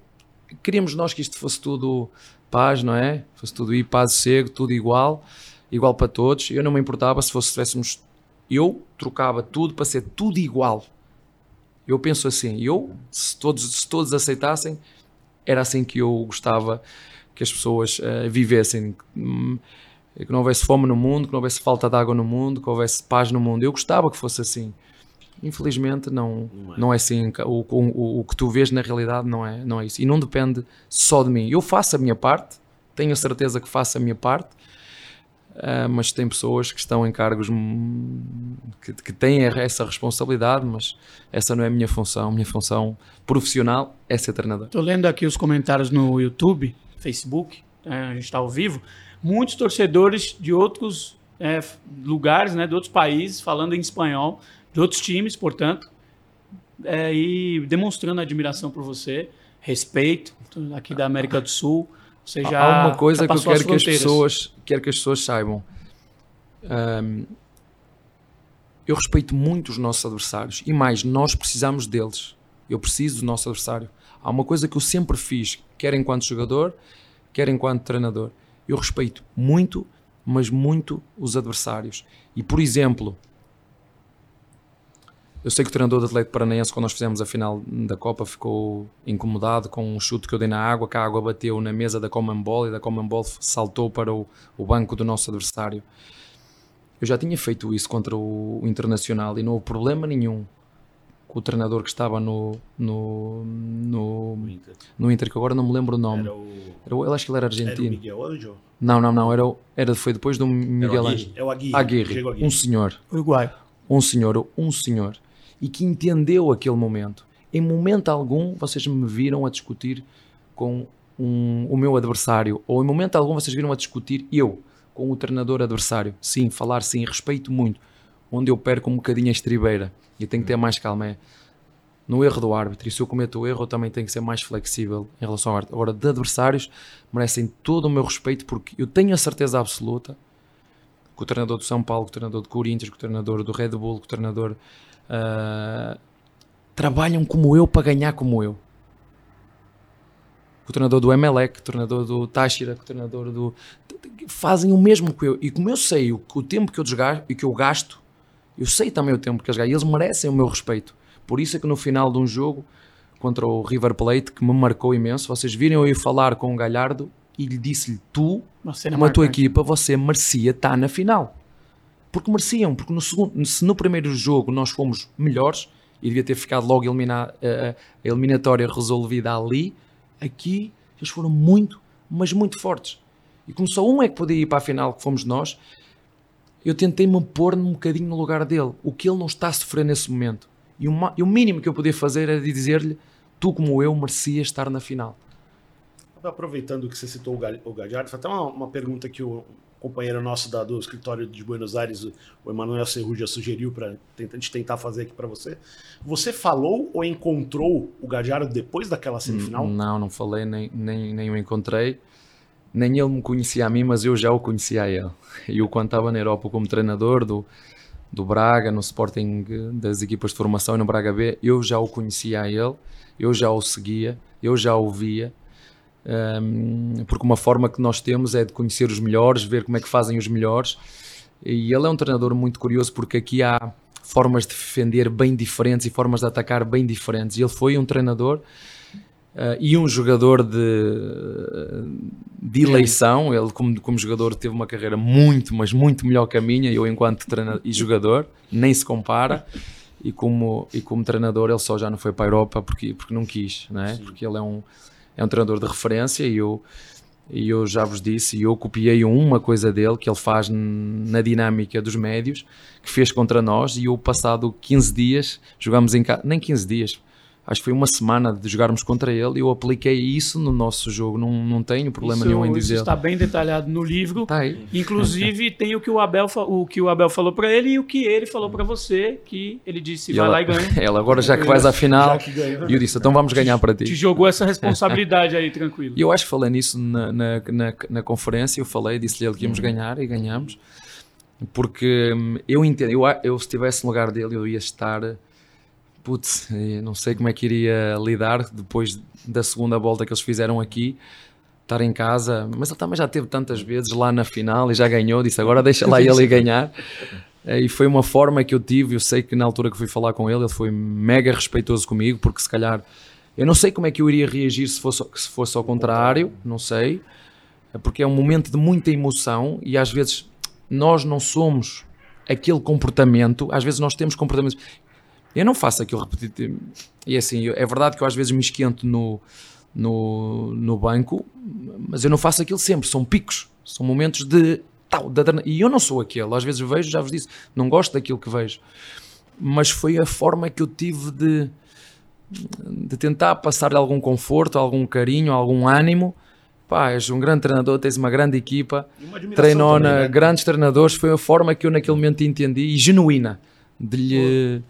queríamos nós que isto fosse tudo paz, não é? Fosse tudo ir paz e cego, tudo igual, igual para todos. Eu não me importava se fosse estivéssemos. Eu trocava tudo para ser tudo igual. Eu penso assim, eu, se todos, se todos aceitassem, era assim que eu gostava que as pessoas uh, vivessem. Hum, que não houvesse fome no mundo, que não houvesse falta de água no mundo, que houvesse paz no mundo. Eu gostava que fosse assim. Infelizmente não, não é, não é assim. O, o, o que tu vês na realidade não é, não é isso. E não depende só de mim. Eu faço a minha parte, tenho a certeza que faço a minha parte, uh, mas tem pessoas que estão em cargos que, que têm essa responsabilidade, mas essa não é a minha função. Minha função profissional é ser treinador. Estou lendo aqui os comentários no YouTube, Facebook, é, a gente está ao vivo muitos torcedores de outros é, lugares, né, de outros países, falando em espanhol, de outros times, portanto, é, e demonstrando admiração por você, respeito aqui da América do Sul. Você já, Há uma coisa que eu quero que as pessoas, quero que as pessoas saibam. Um, eu respeito muito os nossos adversários e mais, nós precisamos deles. Eu preciso do nosso adversário. Há uma coisa que eu sempre fiz, quer enquanto jogador, quer enquanto treinador eu respeito muito, mas muito os adversários. E, por exemplo, eu sei que o treinador do Atlético Paranaense, quando nós fizemos a final da Copa, ficou incomodado com um chute que eu dei na água, que a água bateu na mesa da Common Ball e da Common Ball saltou para o, o banco do nosso adversário. Eu já tinha feito isso contra o, o Internacional e não houve problema nenhum com o treinador que estava no, no, no, Inter. no Inter, que agora não me lembro o nome. Era o... Era o eu acho que ele era argentino. Era o Miguel Anjo? Não, não, não. Era, era, foi depois do Miguel Anjo. É o Aguirre. Aguirre, Aguirre. Um senhor. Uruguai. Um senhor, um senhor. E que entendeu aquele momento. Em momento algum vocês me viram a discutir com um, o meu adversário. Ou em momento algum vocês viram a discutir eu com o treinador adversário. Sim, falar sim, respeito muito. Onde eu perco um bocadinho a estribeira e tenho que ter mais calma. É no erro do árbitro. E se eu cometo o erro, eu também tenho que ser mais flexível em relação ao árbitro. Agora, de adversários, merecem todo o meu respeito, porque eu tenho a certeza absoluta que o treinador do São Paulo, que o treinador do Corinthians, que o treinador do Red Bull, que o treinador. Uh, trabalham como eu para ganhar como eu. O treinador do Emelec, o treinador do Táchira, o treinador do. fazem o mesmo que eu. E como eu sei o, o tempo que eu desgasto e que eu gasto eu sei também o tempo que eles ganham. Eles merecem o meu respeito. Por isso é que no final de um jogo contra o River Plate, que me marcou imenso, vocês viram eu ir falar com o Galhardo e lhe disse-lhe: Tu, com a tua equipa, você merecia estar na final. Porque mereciam, porque no segundo, se no primeiro jogo nós fomos melhores e devia ter ficado logo elimina, a, a eliminatória resolvida ali, aqui eles foram muito, mas muito fortes. E como só um é que podia ir para a final, que fomos nós, eu tentei-me pôr um bocadinho no lugar dele, o que ele não está a sofrer nesse momento. E o, e o mínimo que eu podia fazer era dizer-lhe: tu, como eu, merecias estar na final. Aproveitando que você citou o Gadiardo, até uma, uma pergunta que o companheiro nosso da, do escritório de Buenos Aires, o Emanuel Cerruja, sugeriu para a gente tentar fazer aqui para você. Você falou ou encontrou o Gadiardo depois daquela semifinal? Não, não falei, nem, nem, nem o encontrei nem ele me conhecia a mim, mas eu já o conhecia a ele. Eu, quando estava na Europa como treinador do, do Braga, no Sporting das equipas de formação e no Braga B, eu já o conhecia a ele, eu já o seguia, eu já o via. Um, porque uma forma que nós temos é de conhecer os melhores, ver como é que fazem os melhores. E ele é um treinador muito curioso porque aqui há formas de defender bem diferentes e formas de atacar bem diferentes. E ele foi um treinador Uh, e um jogador de, de eleição, ele como, como jogador teve uma carreira muito, mas muito melhor que a minha, eu enquanto treinador e jogador, nem se compara, e como, e como treinador ele só já não foi para a Europa porque, porque não quis, não é? porque ele é um, é um treinador de referência e eu, e eu já vos disse, e eu copiei uma coisa dele que ele faz na dinâmica dos médios, que fez contra nós, e eu passado 15 dias, jogamos em casa, nem 15 dias, acho que foi uma semana de jogarmos contra ele, e eu apliquei isso no nosso jogo, não, não tenho problema isso, nenhum em dizer. Isso está bem detalhado no livro, tá aí. inclusive tem o que o Abel, o que o Abel falou para ele e o que ele falou para você, que ele disse, e vai ela, lá e ganha. Ela, agora já que vais à final, e eu disse, então vamos ganhar para ti. Te jogou essa responsabilidade aí, tranquilo. E eu acho que falei nisso na, na, na, na conferência, eu falei, disse-lhe que íamos uhum. ganhar, e ganhamos, porque hum, eu entendo, eu, eu se estivesse no lugar dele, eu ia estar putz, não sei como é que iria lidar depois da segunda volta que eles fizeram aqui, estar em casa, mas ele também já teve tantas vezes lá na final e já ganhou, disse agora deixa lá ele ganhar. E foi uma forma que eu tive, eu sei que na altura que fui falar com ele, ele foi mega respeitoso comigo, porque se calhar, eu não sei como é que eu iria reagir se fosse, se fosse ao contrário, não sei, porque é um momento de muita emoção e às vezes nós não somos aquele comportamento, às vezes nós temos comportamentos. Eu não faço aquilo repetitivo. E assim, é verdade que eu às vezes me esquento no, no, no banco, mas eu não faço aquilo sempre. São picos, são momentos de. Tal, e eu não sou aquele. Às vezes vejo, já vos disse, não gosto daquilo que vejo. Mas foi a forma que eu tive de, de tentar passar-lhe algum conforto, algum carinho, algum ânimo. Pá, és um grande treinador, tens uma grande equipa, treinou na né? grandes treinadores. Foi a forma que eu naquele momento entendi e genuína de lhe.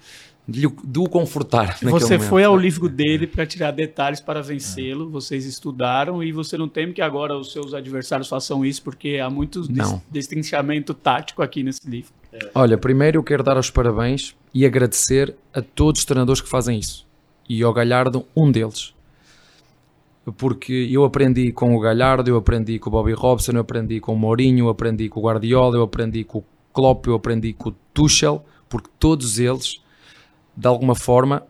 De, de o confortar. Você momento. foi ao livro dele para tirar detalhes para vencê-lo, vocês estudaram e você não teme que agora os seus adversários façam isso, porque há muito destrinchamento tático aqui nesse livro. É. Olha, primeiro eu quero dar os parabéns e agradecer a todos os treinadores que fazem isso. E ao Galhardo, um deles. Porque eu aprendi com o Galhardo, eu aprendi com o Bobby Robson, eu aprendi com o Mourinho, eu aprendi com o Guardiola, eu aprendi com o Klopp, eu aprendi com o Tuchel, porque todos eles de alguma forma,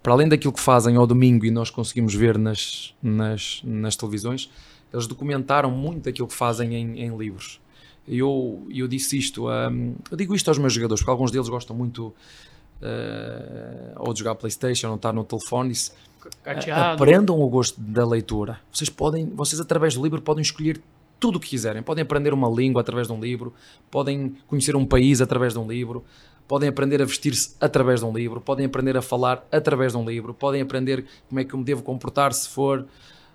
para além daquilo que fazem ao domingo e nós conseguimos ver nas, nas, nas televisões, eles documentaram muito aquilo que fazem em, em livros. Eu, eu disse isto, um, eu digo isto aos meus jogadores, porque alguns deles gostam muito uh, ou de jogar Playstation ou estar no telefone, disse, aprendam o gosto da leitura. Vocês podem, vocês através do livro podem escolher tudo o que quiserem. Podem aprender uma língua através de um livro, podem conhecer um país através de um livro, podem aprender a vestir-se através de um livro, podem aprender a falar através de um livro, podem aprender como é que eu me devo comportar se for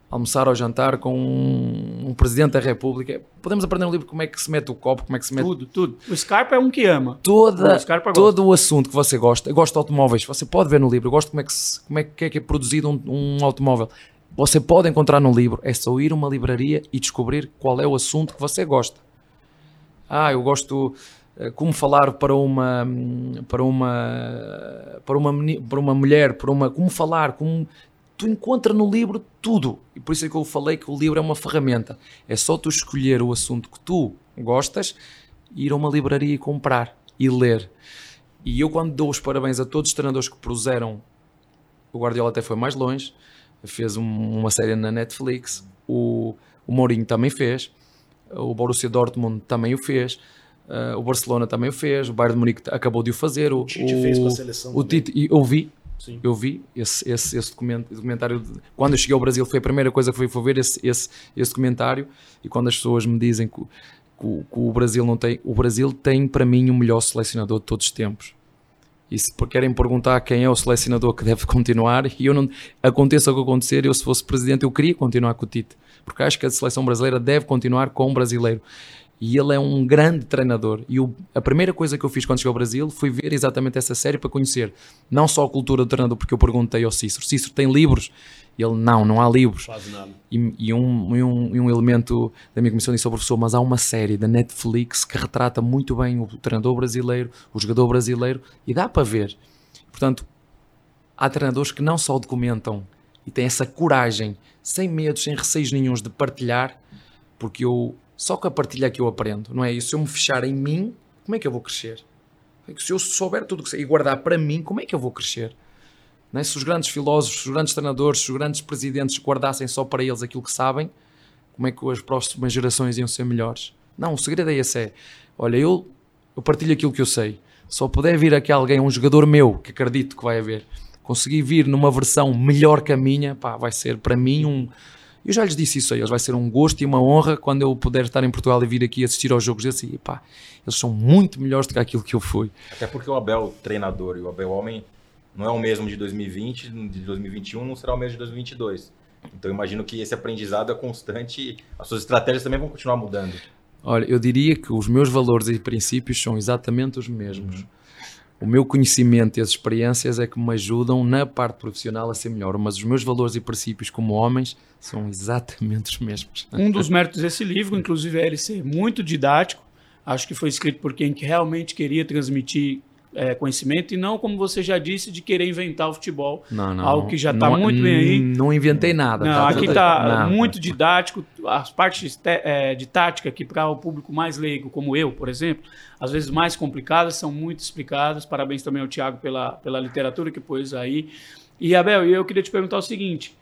almoçar ou jantar com um, um, presidente da República. Podemos aprender no livro como é que se mete o copo, como é que se mete. Tudo, tudo. O Scarpa é um que ama. Toda, o todo o assunto que você gosta. Eu gosto de automóveis. Você pode ver no livro. Eu gosto como é que, se, como é, que é, que é produzido um, um automóvel. Você pode encontrar no livro. É só ir a uma livraria e descobrir qual é o assunto que você gosta. Ah, eu gosto como falar para uma para uma para uma para uma mulher para uma como falar como tu encontra no livro tudo. E por isso é que eu falei que o livro é uma ferramenta. É só tu escolher o assunto que tu gostas ir a uma livraria e comprar e ler. E eu quando dou os parabéns a todos os treinadores que propuseram o Guardiola até foi mais longe fez um, uma série na Netflix o, o Mourinho também fez o Borussia Dortmund também o fez Uh, o Barcelona também o fez, o Bayern de Munique acabou de o fazer. O, o Tite o, fez para a seleção. O Tite, e eu vi, Sim. eu vi esse, esse, esse documentário. De, quando eu cheguei ao Brasil, foi a primeira coisa que fui, foi ver esse, esse, esse documentário. E quando as pessoas me dizem que, que, que, o Brasil não tem, o Brasil tem para mim o melhor selecionador de todos os tempos. E se querem perguntar quem é o selecionador que deve continuar, e eu não aconteça o que acontecer, eu se fosse presidente, eu queria continuar com o Tite, porque acho que a seleção brasileira deve continuar com o brasileiro. E ele é um grande treinador. E a primeira coisa que eu fiz quando cheguei ao Brasil foi ver exatamente essa série para conhecer não só a cultura do treinador, porque eu perguntei ao Cícero: Cícero, tem livros? E ele: Não, não há livros. E, e, um, e, um, e um elemento da minha comissão disse ao professor: Mas há uma série da Netflix que retrata muito bem o treinador brasileiro, o jogador brasileiro, e dá para ver. Portanto, há treinadores que não só documentam e têm essa coragem, sem medos, sem receios nenhums de partilhar, porque eu só com a partilha que eu aprendo, não é? E se eu me fechar em mim, como é que eu vou crescer? Se eu souber tudo que sei e guardar para mim, como é que eu vou crescer? É? Se os grandes filósofos, os grandes treinadores, os grandes presidentes guardassem só para eles aquilo que sabem, como é que as próximas gerações iam ser melhores? Não, o segredo é esse: é, olha, eu, eu partilho aquilo que eu sei. Só puder vir aqui alguém, um jogador meu, que acredito que vai haver, conseguir vir numa versão melhor que a minha, pá, vai ser para mim um, Eu já lhes disse isso a eles, vai ser um gosto e uma honra quando eu puder estar em Portugal e vir aqui assistir aos jogos deles e pá, eles são muito melhores do que aquilo que eu fui. Até porque o Abel treinador e o Abel homem não é o mesmo de 2020, de 2021 não será o mesmo de 2022. Então eu imagino que esse aprendizado é constante as suas estratégias também vão continuar mudando. Olha, eu diria que os meus valores e princípios são exatamente os mesmos. Uhum. O meu conhecimento e as experiências é que me ajudam na parte profissional a ser melhor, mas os meus valores e princípios como homens são exatamente os mesmos. Um dos méritos desse livro, inclusive, é ele ser muito didático. Acho que foi escrito por quem realmente queria transmitir é, conhecimento e não, como você já disse, de querer inventar o futebol. Não, não. Algo que já está muito bem aí. Não inventei nada. Não, tá aqui está muito didático. As partes é, de tática que para o público mais leigo, como eu, por exemplo, às vezes mais complicadas, são muito explicadas. Parabéns também ao Tiago pela, pela literatura que pôs aí. E, Abel, eu queria te perguntar o seguinte.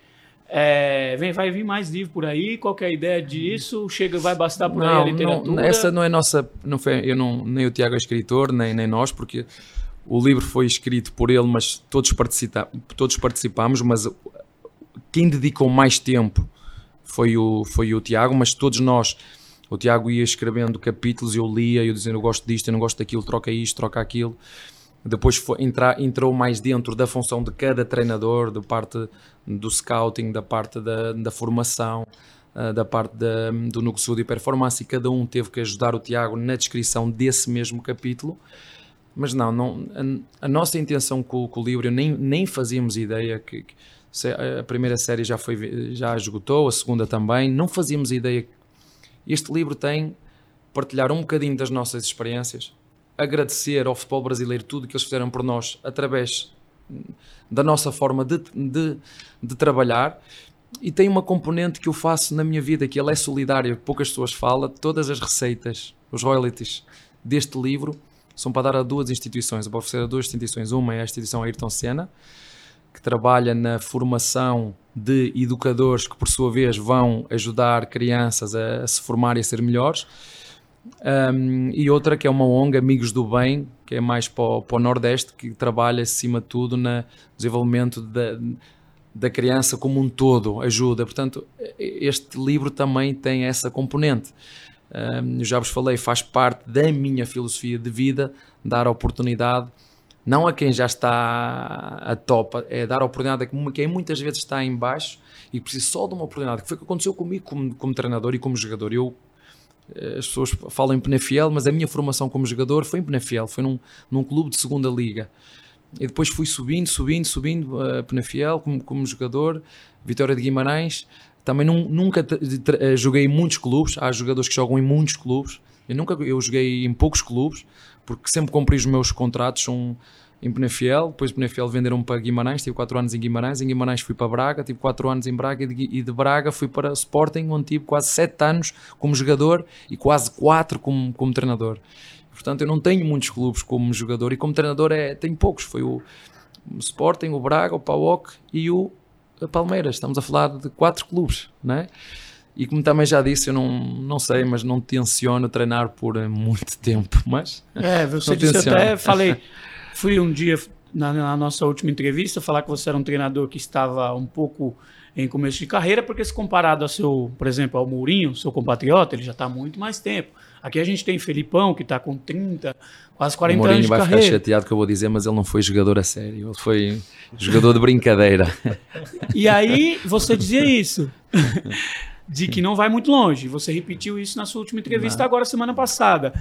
É, vem, vai vir mais livro por aí. Qual é a ideia disso? Chega, vai bastar por não, aí a literatura? Não, essa não é nossa. Não foi, eu não, nem o Tiago é escritor, nem, nem nós, porque o livro foi escrito por ele, mas todos, participa, todos participamos. Mas quem dedicou mais tempo foi o, foi o Tiago, mas todos nós. O Tiago ia escrevendo capítulos, eu lia, eu dizendo eu gosto disto, eu não gosto daquilo, troca isto, troca aquilo. Depois foi, entrar, entrou mais dentro da função de cada treinador, da parte do scouting, da parte da, da formação, uh, da parte da, do negócio de performance, e cada um teve que ajudar o Tiago na descrição desse mesmo capítulo. Mas não, não a, a nossa intenção com, com, o livro, nem, nem fazíamos ideia que, que a primeira série já, foi, já esgotou, a segunda também, não fazíamos ideia. Este livro tem partilhar um bocadinho das nossas experiências, agradecer ao futebol brasileiro tudo que eles fizeram por nós através da nossa forma de, de, de trabalhar. E tem uma componente que eu faço na minha vida que ela é solidária, poucas pessoas falam, todas as receitas, os royalties deste livro são para dar a duas instituições, vou oferecer a duas instituições, uma é a instituição Ayrton Senna, que trabalha na formação de educadores que por sua vez vão ajudar crianças a, a se formar e a ser melhores, um, e outra que é uma ONG, Amigos do Bem, que é mais para o, para o Nordeste, que trabalha acima de tudo no desenvolvimento da, da criança como um todo, ajuda. Portanto, este livro também tem essa componente. Um, eu já vos falei, faz parte da minha filosofia de vida dar oportunidade, não a quem já está a top, é dar oportunidade a quem muitas vezes está em baixo e precisa só de uma oportunidade, que foi o que aconteceu comigo como, como treinador e como jogador. Eu as pessoas falam em Penafiel, mas a minha formação como jogador foi em Penafiel, foi num, num clube de segunda liga. E depois fui subindo, subindo, subindo a Penafiel como, como jogador, Vitória de Guimarães. Também num, nunca eh, joguei em muitos clubes, há jogadores que jogam em muitos clubes. Eu nunca eu joguei em poucos clubes, porque sempre cumpri os meus contratos, são em Penafiel, depois de Penafiel venderam-me para Guimarães, tive 4 anos em Guimarães, em Guimarães fui para Braga, tive 4 anos em Braga e de, e de Braga fui para Sporting, onde tive quase 7 anos como jogador e quase 4 como, como treinador. Portanto, eu não tenho muitos clubes como jogador e como treinador é, tenho poucos. Foi o, Sporting, o Braga, o PAOK e o Palmeiras. Estamos a falar de 4 clubes, não é? E como também já disse, eu não, não sei, mas não tenciono treinar por muito tempo. Mas é, você disse até, falei, Fui um dia, na, na, nossa última entrevista, falar que você era um treinador que estava um pouco em começo de carreira, porque se comparado ao seu, por exemplo, ao Mourinho, seu compatriota, ele já está há muito mais tempo. Aqui a gente tem Felipão, que está com 30, quase 40 anos de carreira. O Mourinho vai ficar chateado que eu vou dizer, mas ele não foi jogador a sério, ele foi jogador de brincadeira. e aí você dizia isso. de que não vai muito longe. Você repetiu isso na sua última entrevista não. agora semana passada.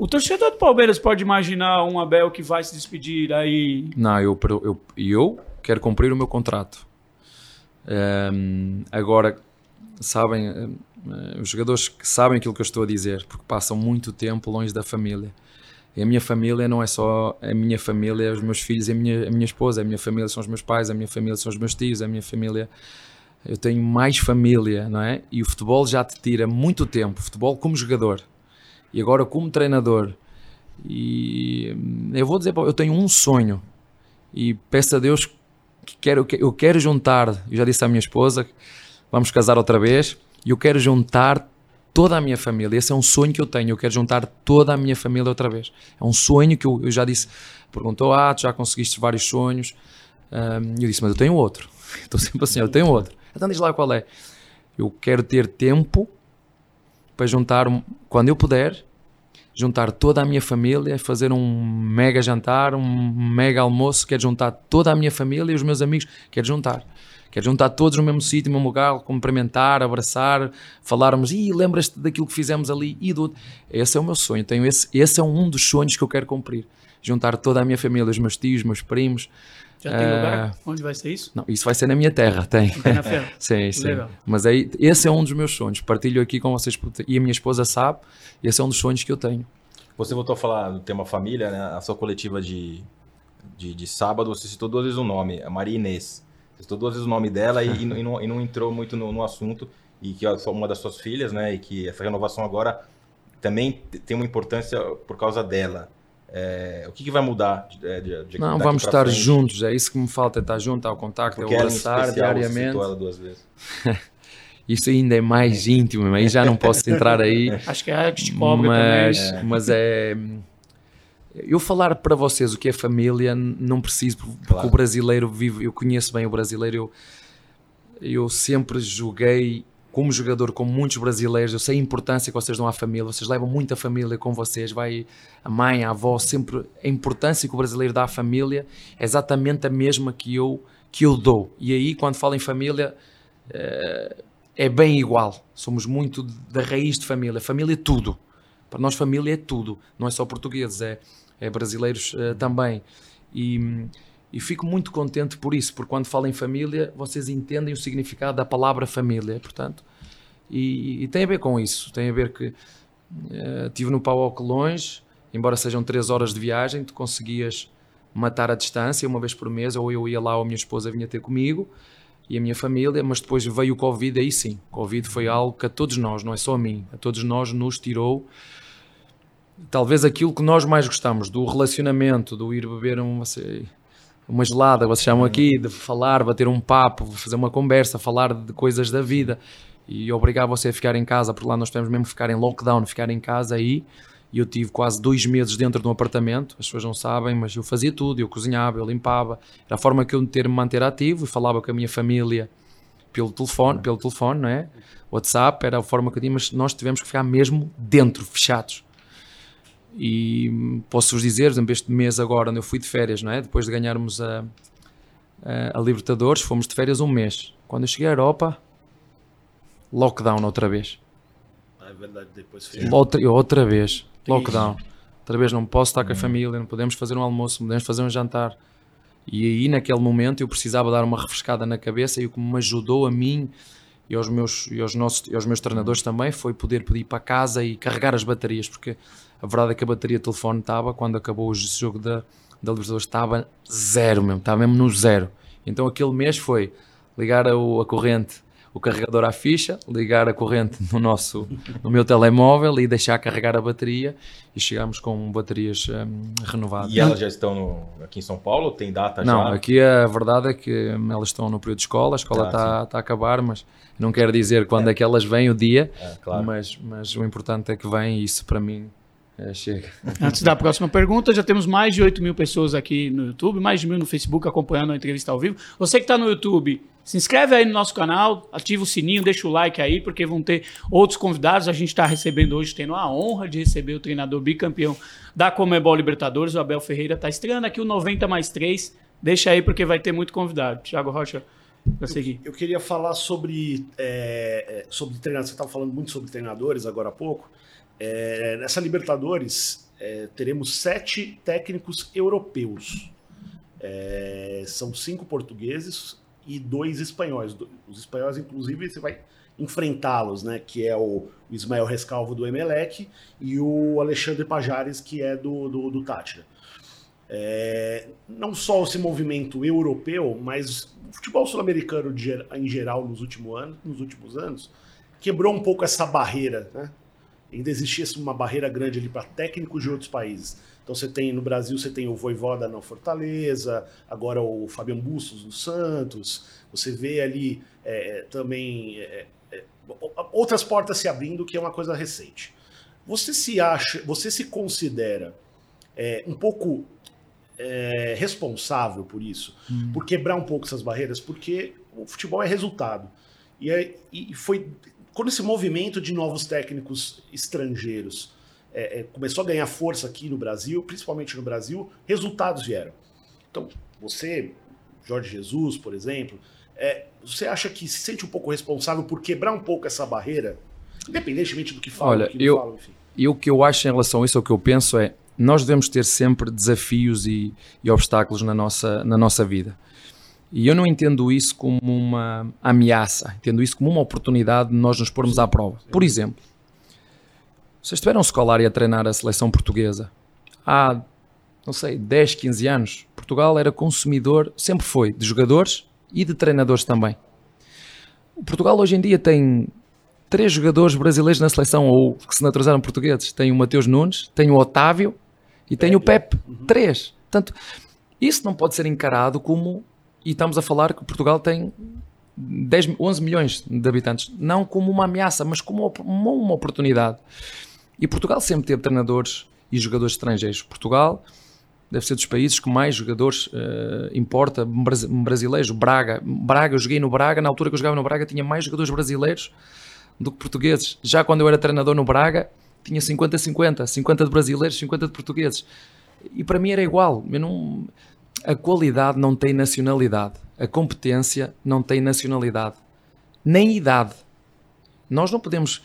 O torcedor do Palmeiras pode imaginar um Abel que vai se despedir aí? Não, eu, eu, eu quero cumprir o meu contrato. Um, agora, sabem, os jogadores sabem aquilo que eu estou a dizer, porque passam muito tempo longe da família. E a minha família não é só a minha família, os meus filhos e a minha, a minha esposa. A minha família são os meus pais, a minha família são os meus tios, a minha família. Eu tenho mais família, não é? E o futebol já te tira muito tempo. Futebol como jogador e agora como treinador. E eu vou dizer, eu tenho um sonho e peço a Deus que quero, eu quero juntar, eu já disse à minha esposa, vamos casar outra vez, e eu quero juntar toda a minha família. Esse é um sonho que eu tenho, eu quero juntar toda a minha família outra vez. É um sonho que eu, eu já disse, perguntou, ah, tu já conseguiste vários sonhos? Um, eu disse, mas eu tenho outro. Estou sempre assim, eu tenho outro. Então diz lá qual é. Eu quero ter tempo para juntar, quando eu puder, juntar toda a minha família, fazer um mega jantar, um mega almoço, quero juntar toda a minha família e os meus amigos, quero juntar. Quero juntar todos no mesmo sítio, no mesmo lugar, cumprimentar, abraçar, falarmos, e lembras-te daquilo que fizemos ali, e do... Esse é o meu sonho, tenho esse, esse é um dos sonhos que eu quero cumprir. Juntar toda a minha família, os meus tios, meus primos. Já tem uh... lugar? Onde vai ser isso? Não, isso vai ser na minha terra, tem. Tem na feira? sim, sim. Legal. Mas aí, esse é um dos meus sonhos. Partilho aqui com vocês, e a minha esposa sabe, esse é um dos sonhos que eu tenho. Você voltou a falar do tema família, né? A sua coletiva de, de, de sábado, você citou duas vezes o nome, a Maria Inês. Você citou duas vezes o nome dela e, e, e, não, e não, entrou muito no, no, assunto. E que é uma das suas filhas, né? E que essa renovação agora também tem uma importância por causa dela. É, o que, que, vai mudar? De, de, de não, vamos estar frente? juntos, é isso que me falta, é estar junto, ao contacto, Porque é abraçar diariamente. Você ela duas vezes. isso ainda é mais íntimo, aí já não posso entrar aí. Acho que é que te cobra mas, também. Mas é. Eu falar para vocês o que é família, não preciso, porque claro. o brasileiro vive, eu conheço bem o brasileiro, eu, eu sempre joguei como jogador com muitos brasileiros, eu sei a importância que vocês dão à família, vocês levam muita família com vocês, vai a mãe, a avó, sempre a importância que o brasileiro dá à família é exatamente a mesma que eu, que eu dou. E aí, quando falo em família, é, é bem igual. Somos muito da raiz de família. Família é tudo. Para nós, família é tudo. Não é só portugueses, é, é brasileiros uh, também. E, e fico muito contente por isso, porque quando falo em família, vocês entendem o significado da palavra família, portanto. E, e tem a ver com isso. Tem a ver que uh, estive no Pauoc longe, embora sejam três horas de viagem, tu conseguias matar a distância uma vez por mês, ou eu ia lá ou a minha esposa vinha ter comigo e a minha família, mas depois veio o Covid, aí sim. Covid foi algo que a todos nós, não é só a mim, a todos nós nos tirou talvez aquilo que nós mais gostamos, do relacionamento, do ir beber um, uma gelada, vocês chamam aqui, de falar, bater um papo, fazer uma conversa, falar de coisas da vida e obrigar você a ficar em casa, porque lá nós temos mesmo ficar em lockdown, ficar em casa aí. E eu tive quase dois meses dentro de um apartamento, as pessoas não sabem, mas eu fazia tudo, eu cozinhava, eu limpava. Era a forma que eu ter me manter ativo e falava com a minha família pelo telefone, pelo telefone, não é? WhatsApp era a forma que eu tinha, mas nós tivemos que ficar mesmo dentro, fechados. E posso-vos dizer, por exemplo, este mês agora, onde eu fui de férias, não é? Depois de ganharmos a, a, a Libertadores, fomos de férias um mês. Quando eu cheguei à Europa, lockdown outra vez. Ah, é verdade, depois outra, outra vez, lockdown. Outra vez não posso estar com a hum. família, não podemos fazer um almoço, não podemos fazer um jantar. E aí, naquele momento, eu precisava dar uma refrescada na cabeça e o que me ajudou a mim e aos meus, e aos nossos, e aos meus treinadores também foi poder pedir para casa e carregar as baterias, porque a verdade é que a bateria de telefone estava, quando acabou o jogo da, da Libertadores, estava zero mesmo, estava mesmo no zero. Então aquele mês foi ligar a, a corrente, o carregador à ficha, ligar a corrente no nosso, no meu telemóvel e deixar carregar a bateria e chegámos com baterias um, renovadas. E elas já estão no, aqui em São Paulo? Tem data não, já? Não, aqui a verdade é que elas estão no período de escola, a escola está tá, tá a acabar, mas não quero dizer quando é, é que elas vêm o dia, é, claro. mas, mas o importante é que vêm e isso para mim é, chega. Antes da próxima pergunta, já temos mais de 8 mil pessoas aqui no YouTube, mais de mil no Facebook acompanhando a entrevista ao vivo. Você que está no YouTube, se inscreve aí no nosso canal, ativa o sininho, deixa o like aí, porque vão ter outros convidados. A gente está recebendo hoje, tendo a honra de receber o treinador bicampeão da Comebol Libertadores, o Abel Ferreira. Está estreando aqui o 90 mais 3. Deixa aí, porque vai ter muito convidado. Tiago Rocha, para seguir. Eu, eu, queria falar sobre, é, sobre treinadores. Você estava falando muito sobre treinadores agora há pouco. É, nessa Libertadores, é, teremos sete técnicos europeus. É, são cinco portugueses e dois espanhóis. Os espanhóis, inclusive, você vai enfrentá-los, né? Que é o, Ismael Rescalvo do Emelec e o Alexandre Pajares, que é do, do, do Tátira. É, não só esse movimento europeu, mas o futebol sul-americano em geral nos últimos anos, nos últimos anos quebrou um pouco essa barreira, né? ainda existisse uma barreira grande ali para técnicos de outros países. Então você tem no Brasil você tem o Voivoda na Fortaleza, agora o Fabian Bustos no Santos. Você vê ali é, é também é, é, outras portas se abrindo, que é uma coisa recente. Você se acha, você se considera é, um pouco é, responsável por isso, hum. por quebrar um pouco essas barreiras, porque o futebol é resultado. E, é, e foi quando esse movimento de novos técnicos estrangeiros é, é, começou a ganhar força aqui no Brasil, principalmente no Brasil, resultados vieram. Então, você, Jorge Jesus, por exemplo, é, você acha que se sente um pouco responsável por quebrar um pouco essa barreira, independentemente do que fala, Olha, do que eu, fala, enfim? E o que eu acho em relação a isso, o que eu penso é, nós devemos ter sempre desafios e, e obstáculos na nossa, na nossa vida. E eu não entendo isso como uma ameaça, entendo isso como uma oportunidade de nós nos pormos à prova. Por exemplo, vocês estiveram escolar e a treinar a seleção portuguesa há, não sei, 10, 15 anos. Portugal era consumidor, sempre foi, de jogadores e de treinadores também. O Portugal hoje em dia tem três jogadores brasileiros na seleção ou que se naturalizaram portugueses. Tem o Mateus Nunes, tem o Otávio e tem o Pepe. Três. Portanto, isso não pode ser encarado como. E estamos a falar que Portugal tem 10, 11 milhões de habitantes. Não como uma ameaça, mas como uma oportunidade. E Portugal sempre teve treinadores e jogadores estrangeiros. Portugal deve ser dos países que mais jogadores uh, importa brasileiros. Braga, Braga, eu joguei no Braga, na altura que eu jogava no Braga tinha mais jogadores brasileiros do que portugueses. Já quando eu era treinador no Braga, tinha 50-50, 50 de brasileiros, 50 de portugueses. E para mim era igual. Não... A qualidade não tem nacionalidade. A competência não tem nacionalidade. Nem idade. Nós não podemos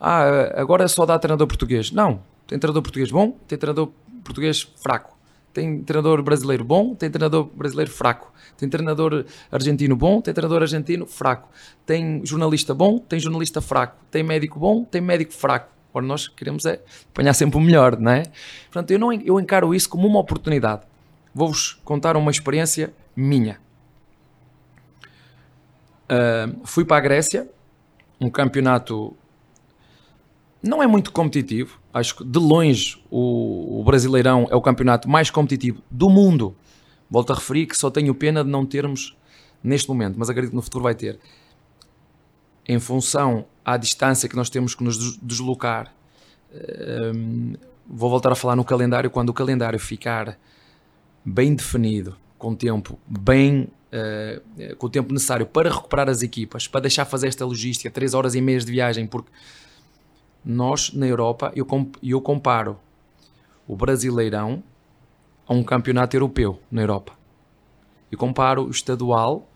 ah, agora só dá treinador português. Não, tem treinador português bom, tem treinador português fraco. Tem treinador brasileiro bom, tem treinador brasileiro fraco. Tem treinador argentino bom, tem treinador argentino fraco. Tem jornalista bom, tem jornalista fraco. Tem médico bom, tem médico fraco. Agora nós queremos é apanhar sempre o melhor, não é? Portanto, eu, não, eu encaro isso como uma oportunidade. Vou-vos contar uma experiência minha. Uh, fui para a Grécia, um campeonato não é muito competitivo. Acho que de longe o, o, Brasileirão é o campeonato mais competitivo do mundo. Volto a referir que só tenho pena de não termos neste momento, mas acredito que no futuro vai ter. Em função à distância que nós temos que nos deslocar, um, vou voltar a falar no calendário. Quando o calendário ficar bem definido, com tempo bem Uh, com o tempo necessário para recuperar as equipas, para deixar fazer esta logística, 3 horas e meia de viagem, porque nós na Europa, eu, eu comparo o Brasileirão a um campeonato europeu na Europa. Eu comparo o estadual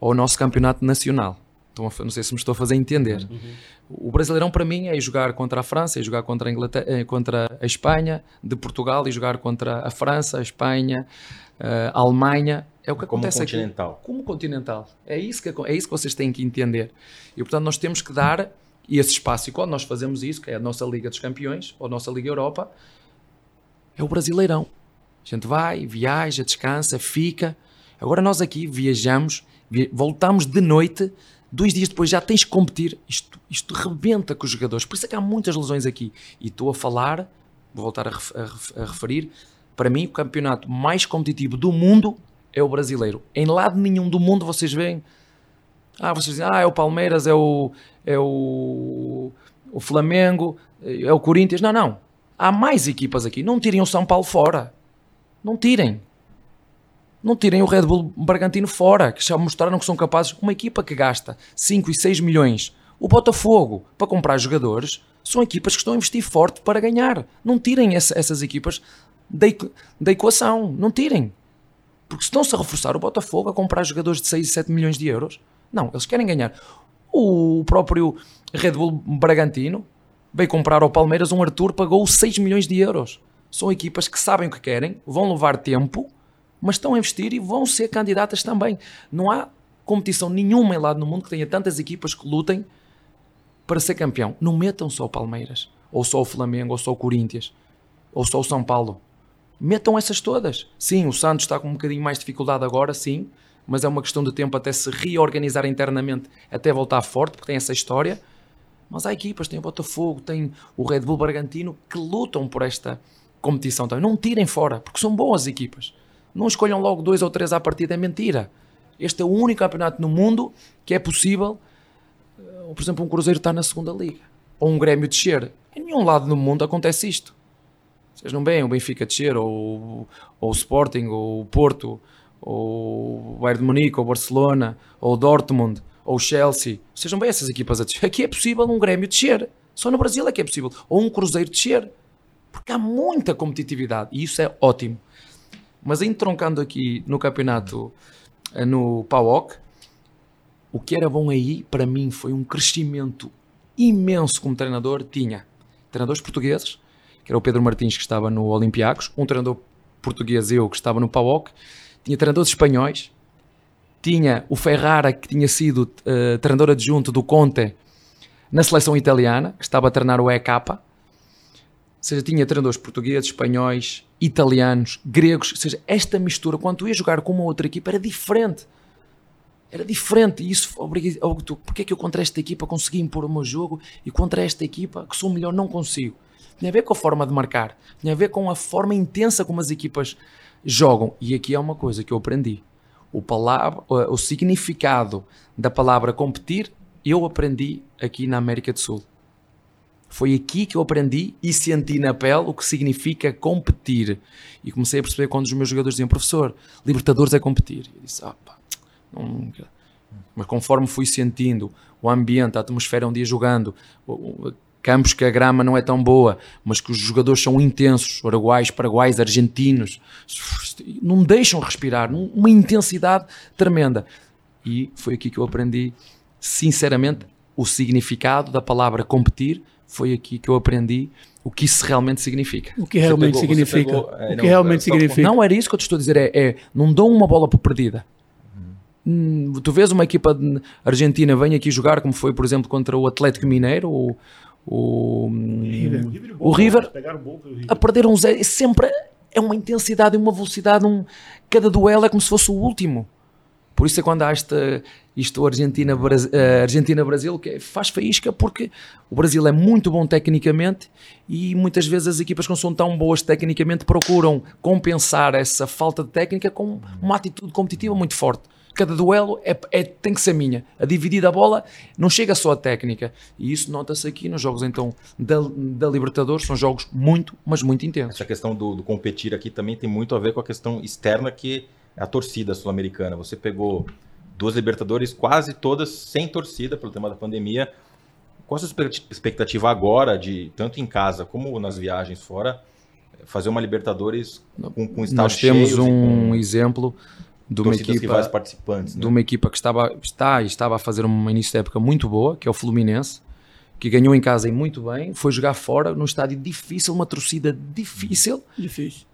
ao nosso campeonato nacional. Então, não sei se me estou a fazer entender. Uhum. O Brasileirão para mim é jogar contra a França, é jogar contra a, Inglaterra, eh, contra a Espanha, de Portugal, e jogar contra a França, a Espanha, a Alemanha. É o que Como acontece continental. aqui. Como continental. É isso, que, é isso que vocês têm que entender. E portanto nós temos que dar e esse espaço, e quando nós fazemos isso, que é a nossa Liga dos Campeões, ou a nossa Liga Europa, é o Brasileirão. A gente vai, viaja, descansa, fica. Agora nós aqui viajamos, voltamos de noite, dois dias depois já tens que competir. Isto, isto rebenta com os jogadores. Por isso é que há muitas lesões aqui. E estou a falar, vou voltar a, a, a referir, para mim o campeonato mais competitivo do mundo é o brasileiro. Em lado nenhum do mundo vocês veem ah, vocês dizem, ah, é o Palmeiras, é o, é o, o Flamengo, é o Corinthians. Não, não. Há mais equipas aqui. Não tirem o São Paulo fora. Não tirem. Não tirem o Red Bull Bragantino fora, que já mostraram que são capazes. Uma equipa que gasta 5 e 6 milhões, o Botafogo, para comprar jogadores, são equipas que estão a investir forte para ganhar. Não tirem essa, essas equipas da, da equação. Não tirem. Porque estão-se a reforçar o Botafogo a comprar jogadores de 6 e 7 milhões de euros. Não, eles querem ganhar. O próprio Red Bull Bragantino veio comprar ao Palmeiras um Arthur, pagou 6 milhões de euros. São equipas que sabem o que querem, vão levar tempo, mas estão a investir e vão ser candidatas também. Não há competição nenhuma em lado no mundo que tenha tantas equipas que lutem para ser campeão. Não metam só o Palmeiras, ou só o Flamengo, ou só o Corinthians, ou só o São Paulo. Metam essas todas. Sim, o Santos está com um bocadinho mais de dificuldade agora, sim, mas é uma questão de tempo até se reorganizar internamente, até voltar forte, porque tem essa história. Mas há equipas, tem o Botafogo, tem o Red Bull Bragantino, que lutam por esta competição também. Não tirem fora, porque são boas equipas. Não escolham logo dois ou três à partida, é mentira. Este é o único campeonato no mundo que é possível, eh, por exemplo, um Cruzeiro estar na segunda liga, ou um Grêmio descer. Em nenhum lado no mundo acontece isto. Vocês não veem o Benfica descer, ou, ou o Sporting, ou o Porto, ou Bayern de Munique, ou Barcelona, ou Dortmund, ou Chelsea, sejam bem essas equipas a descer. Aqui é possível um Grêmio descer. Só no Brasil é que é possível. Ou um Cruzeiro descer. Porque há muita competitividade e isso é ótimo. Mas entroncando aqui no campeonato, eh, no PAOK, o que era bom aí, para mim, foi um crescimento imenso como treinador. Tinha treinadores portugueses, que era o Pedro Martins, que estava no Olympiacos, um treinador português, eu, que estava no PAOK, tinha treinadores espanhóis, tinha o Ferrara, que tinha sido uh, treinador adjunto do Conte na seleção italiana, que estava a treinar o EK. Ou seja, tinha treinadores portugueses, espanhóis, italianos, gregos. Ou seja, esta mistura, quando tu ia jogar com uma outra equipa, era diferente. Era diferente e isso obriga. Porque é que eu contra esta equipa consegui impor o meu jogo e contra esta equipa que sou melhor não consigo? Tinha a ver com a forma de marcar, tinha a ver com a forma intensa como as equipas jogam. E aqui é uma coisa que eu aprendi. O, palavra, o significado da palavra competir, eu aprendi aqui na América do Sul. Foi aqui que eu aprendi e senti na pele o que significa competir. E comecei a perceber quando os meus jogadores diziam, professor, Libertadores é competir. Eu disse, ah pá, Nunca. Mas conforme fui sentindo o ambiente, a atmosfera um dia jogando, campos que a grama não é tão boa, mas que os jogadores são intensos, uruguais, paraguaios, argentinos, não deixam respirar, uma intensidade tremenda. E foi aqui que eu aprendi, sinceramente, o significado da palavra competir. Foi aqui que eu aprendi o que isso realmente significa. O que realmente pegou, significa? Pegou, é, o que não, realmente significa? Não era isso que eu te estou a dizer, é, é não dou uma bola por perdida. Hum, tu vês uma equipa argentina vem aqui jogar, como foi, por exemplo, contra o Atlético Mineiro, o, o, River, o River, a perder um zero, sempre é uma intensidade e uma velocidade, um, cada duelo é como se fosse o último. Por isso é quando há esta, isto Argentina-Brasil, uh, Argentina, que é, faz faísca porque o Brasil é muito bom tecnicamente e muitas vezes as equipas que não são tão boas tecnicamente procuram compensar essa falta de técnica com uma atitude competitiva muito forte cada duelo é, é, tem que ser minha. A dividida a bola não chega só a técnica. E isso nota-se aqui nos jogos então da, da Libertadores. São jogos muito, mas muito intensos. Essa questão do, do competir aqui também tem muito a ver com a questão externa que é a torcida sul-americana. Você pegou duas Libertadores quase todas sem torcida pelo tema da pandemia. Qual a sua expectativa agora de, tanto em casa como nas viagens fora, fazer uma Libertadores com, com estádios Nós temos um com... exemplo de uma equipa participantes, né? de uma equipa que estava está e estava a fazer um início de época muito boa, que é o Fluminense, que ganhou em casa e muito bem, foi jogar fora num estádio difícil, uma torcida difícil. Difícil.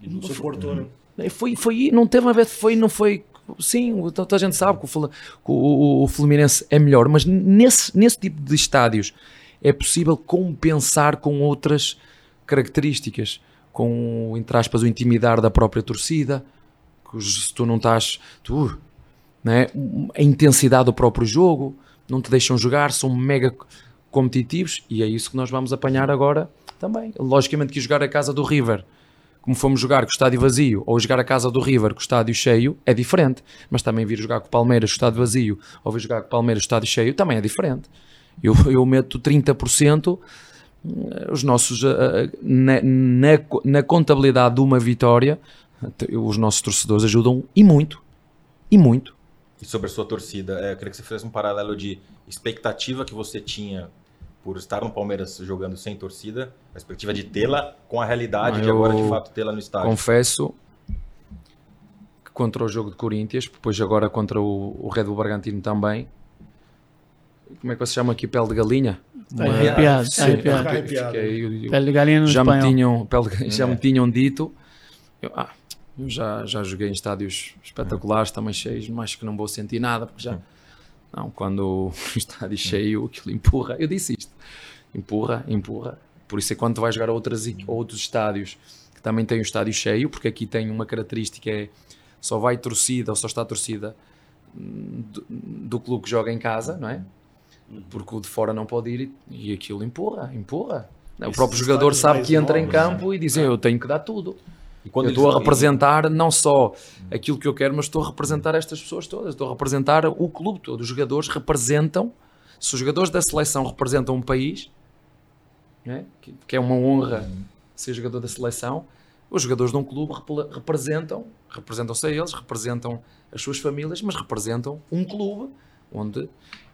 E não suportou, né? É, foi, foi, não teve a ver, foi, não foi. Sim, toda a gente sabe que o, o, o Fluminense é melhor, mas nesse, nesse tipo de estádios é possível compensar com outras características com, entre aspas, o intimidar da própria torcida, que se tu não estás, tu, né, a intensidade do próprio jogo, não te deixam jogar, são mega competitivos e é isso que nós vamos apanhar agora também. Logicamente que jogar a casa do River, como fomos jogar com o estádio vazio, ou jogar a casa do River com o estádio cheio, é diferente. Mas também vir jogar com o Palmeiras com o estádio vazio, ou vir jogar com o Palmeiras com o estádio cheio, também é diferente. Eu, eu meto 30% os nossos eh, eh, na, na, na, contabilidade de uma vitória os nossos torcedores ajudam e muito e muito e sobre a sua torcida é, eu queria que você fizesse um paralelo de expectativa que você tinha por estar no Palmeiras jogando sem torcida a expectativa de tê-la com a realidade de agora de fato tê-la no estádio confesso que contra o jogo de Corinthians depois agora contra o, o Red Bull Bragantino também como é que você chama aqui? Pele de galinha? Está arrepiado, está arrepiado. Pele de galinha no já espanhol. Me tinham, pele, já me tinham dito. Eu, ah, eu já, já joguei em estádios espetaculares, também cheios, mas que não vou sentir nada, porque já. Não, quando o estádio cheio, aquilo empurra. Eu disse isto: empurra, empurra. Por isso é quando tu vais jogar a outras, outros estádios que também têm o estádio cheio, porque aqui tem uma característica: é só vai torcida ou só está torcida do, do clube que joga em casa, não é? Porque o de fora não pode ir e, aquilo empurra, empurra. o próprio jogador sabe que entra em campo né? e diz: Eu tenho que dar tudo. eu estou a representar não só aquilo que eu quero, mas estou a representar estas pessoas todas. Estou a representar o clube todo. Os jogadores representam. Se os jogadores da seleção representam um país, né, que, que, é uma honra ser jogador da seleção, Os jogadores de um clube representam, representam-se a eles, representam as suas famílias, mas representam um clube onde,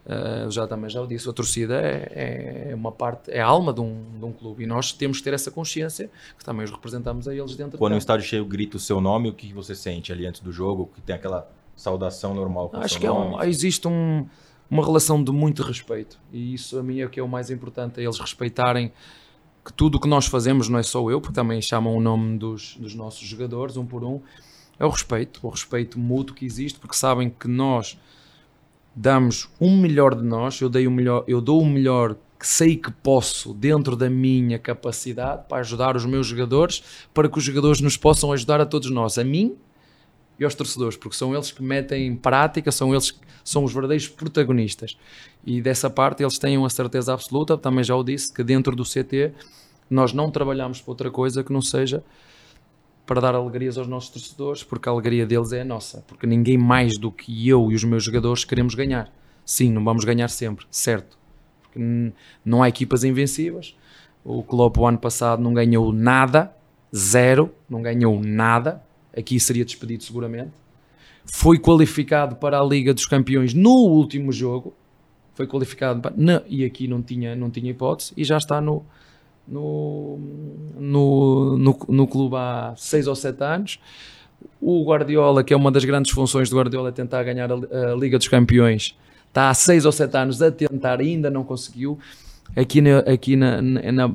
uh, já também já o disse, a torcida é, é, uma parte, é a alma de um, de um clube. E nós temos que ter essa consciência que também os representamos a eles dentro Quando o estádio cheio grita o seu nome, o que você sente ali antes do jogo, que tem aquela saudação normal com Acho que é um, existe um, uma relação de muito respeito. E isso a mim é o que é o mais importante, é eles respeitarem que tudo o que nós fazemos não é só eu, porque também chamam o nome dos, dos nossos jogadores, um por um, é o respeito, o respeito mútuo que existe, porque sabem que nós damos um melhor de nós, eu, dei o melhor, eu dou o melhor que sei que posso dentro da minha capacidade para ajudar os meus jogadores, para que os jogadores nos possam ajudar a todos nós, a mim e aos torcedores, porque são eles que metem em prática, são eles que são os verdadeiros protagonistas. E dessa parte eles têm uma certeza absoluta, também já o disse, que dentro do CT nós não trabalhamos para outra coisa que não seja para dar alegrias aos nossos torcedores, porque a alegria deles é a nossa, porque ninguém mais do que eu e os meus jogadores queremos ganhar. Sim, não vamos ganhar sempre, certo. Porque não há equipas invencíveis. O Klopp o ano passado não ganhou nada, zero, não ganhou nada. Aqui seria despedido seguramente. Foi qualificado para a Liga dos Campeões no último jogo. Foi qualificado para, não, e aqui não tinha, não tinha hipótese e já está no, no, no, no, no clube há 6 ou 7 anos. O Guardiola, que é uma das grandes funções do Guardiola, é tentar ganhar a, a Liga dos Campeões, está há 6 ou 7 anos a tentar, ainda não conseguiu. Aqui, na, aqui, na, na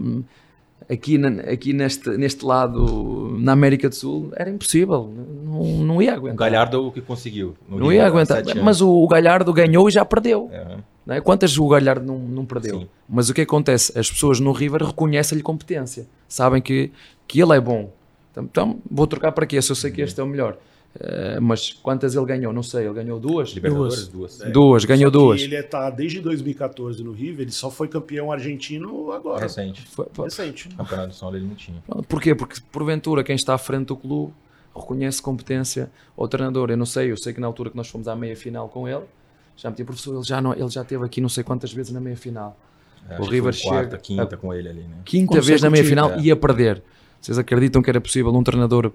aqui, aqui neste, neste lado, na América do Sul, era impossível. Não, não ia aguentar. O Galhardo o que conseguiu. Não ia aguentar. Mas o, o, Galhardo ganhou e já perdeu. É. É? Quantas o Galhardo não, não perdeu? Sim. Mas o que acontece? As pessoas no River reconhecem-lhe competência. Sabem que, que ele é bom. Então, então vou trocar para quê? Se eu sei que este é o melhor. Uh, mas quantas ele ganhou? Não sei, ele ganhou duas? Duas. Duas, é. duas ganhou duas. Ele está desde 2014 no River, ele só foi campeão argentino agora. Recente. Foi, foi. Recente. O campeonato de São Paulo ele não tinha. Porquê? Porque porventura quem está à frente do clube reconhece competência ao treinador. Eu não sei, eu sei que na altura que nós fomos à meia final com ele, já me tinha professor, ele já, não, ele já teve aqui não sei quantas vezes na meia final. o River chega. Quarta, quinta a, com ele ali, né? Quinta vez na meia final é. e a perder. Vocês acreditam que era possível um treinador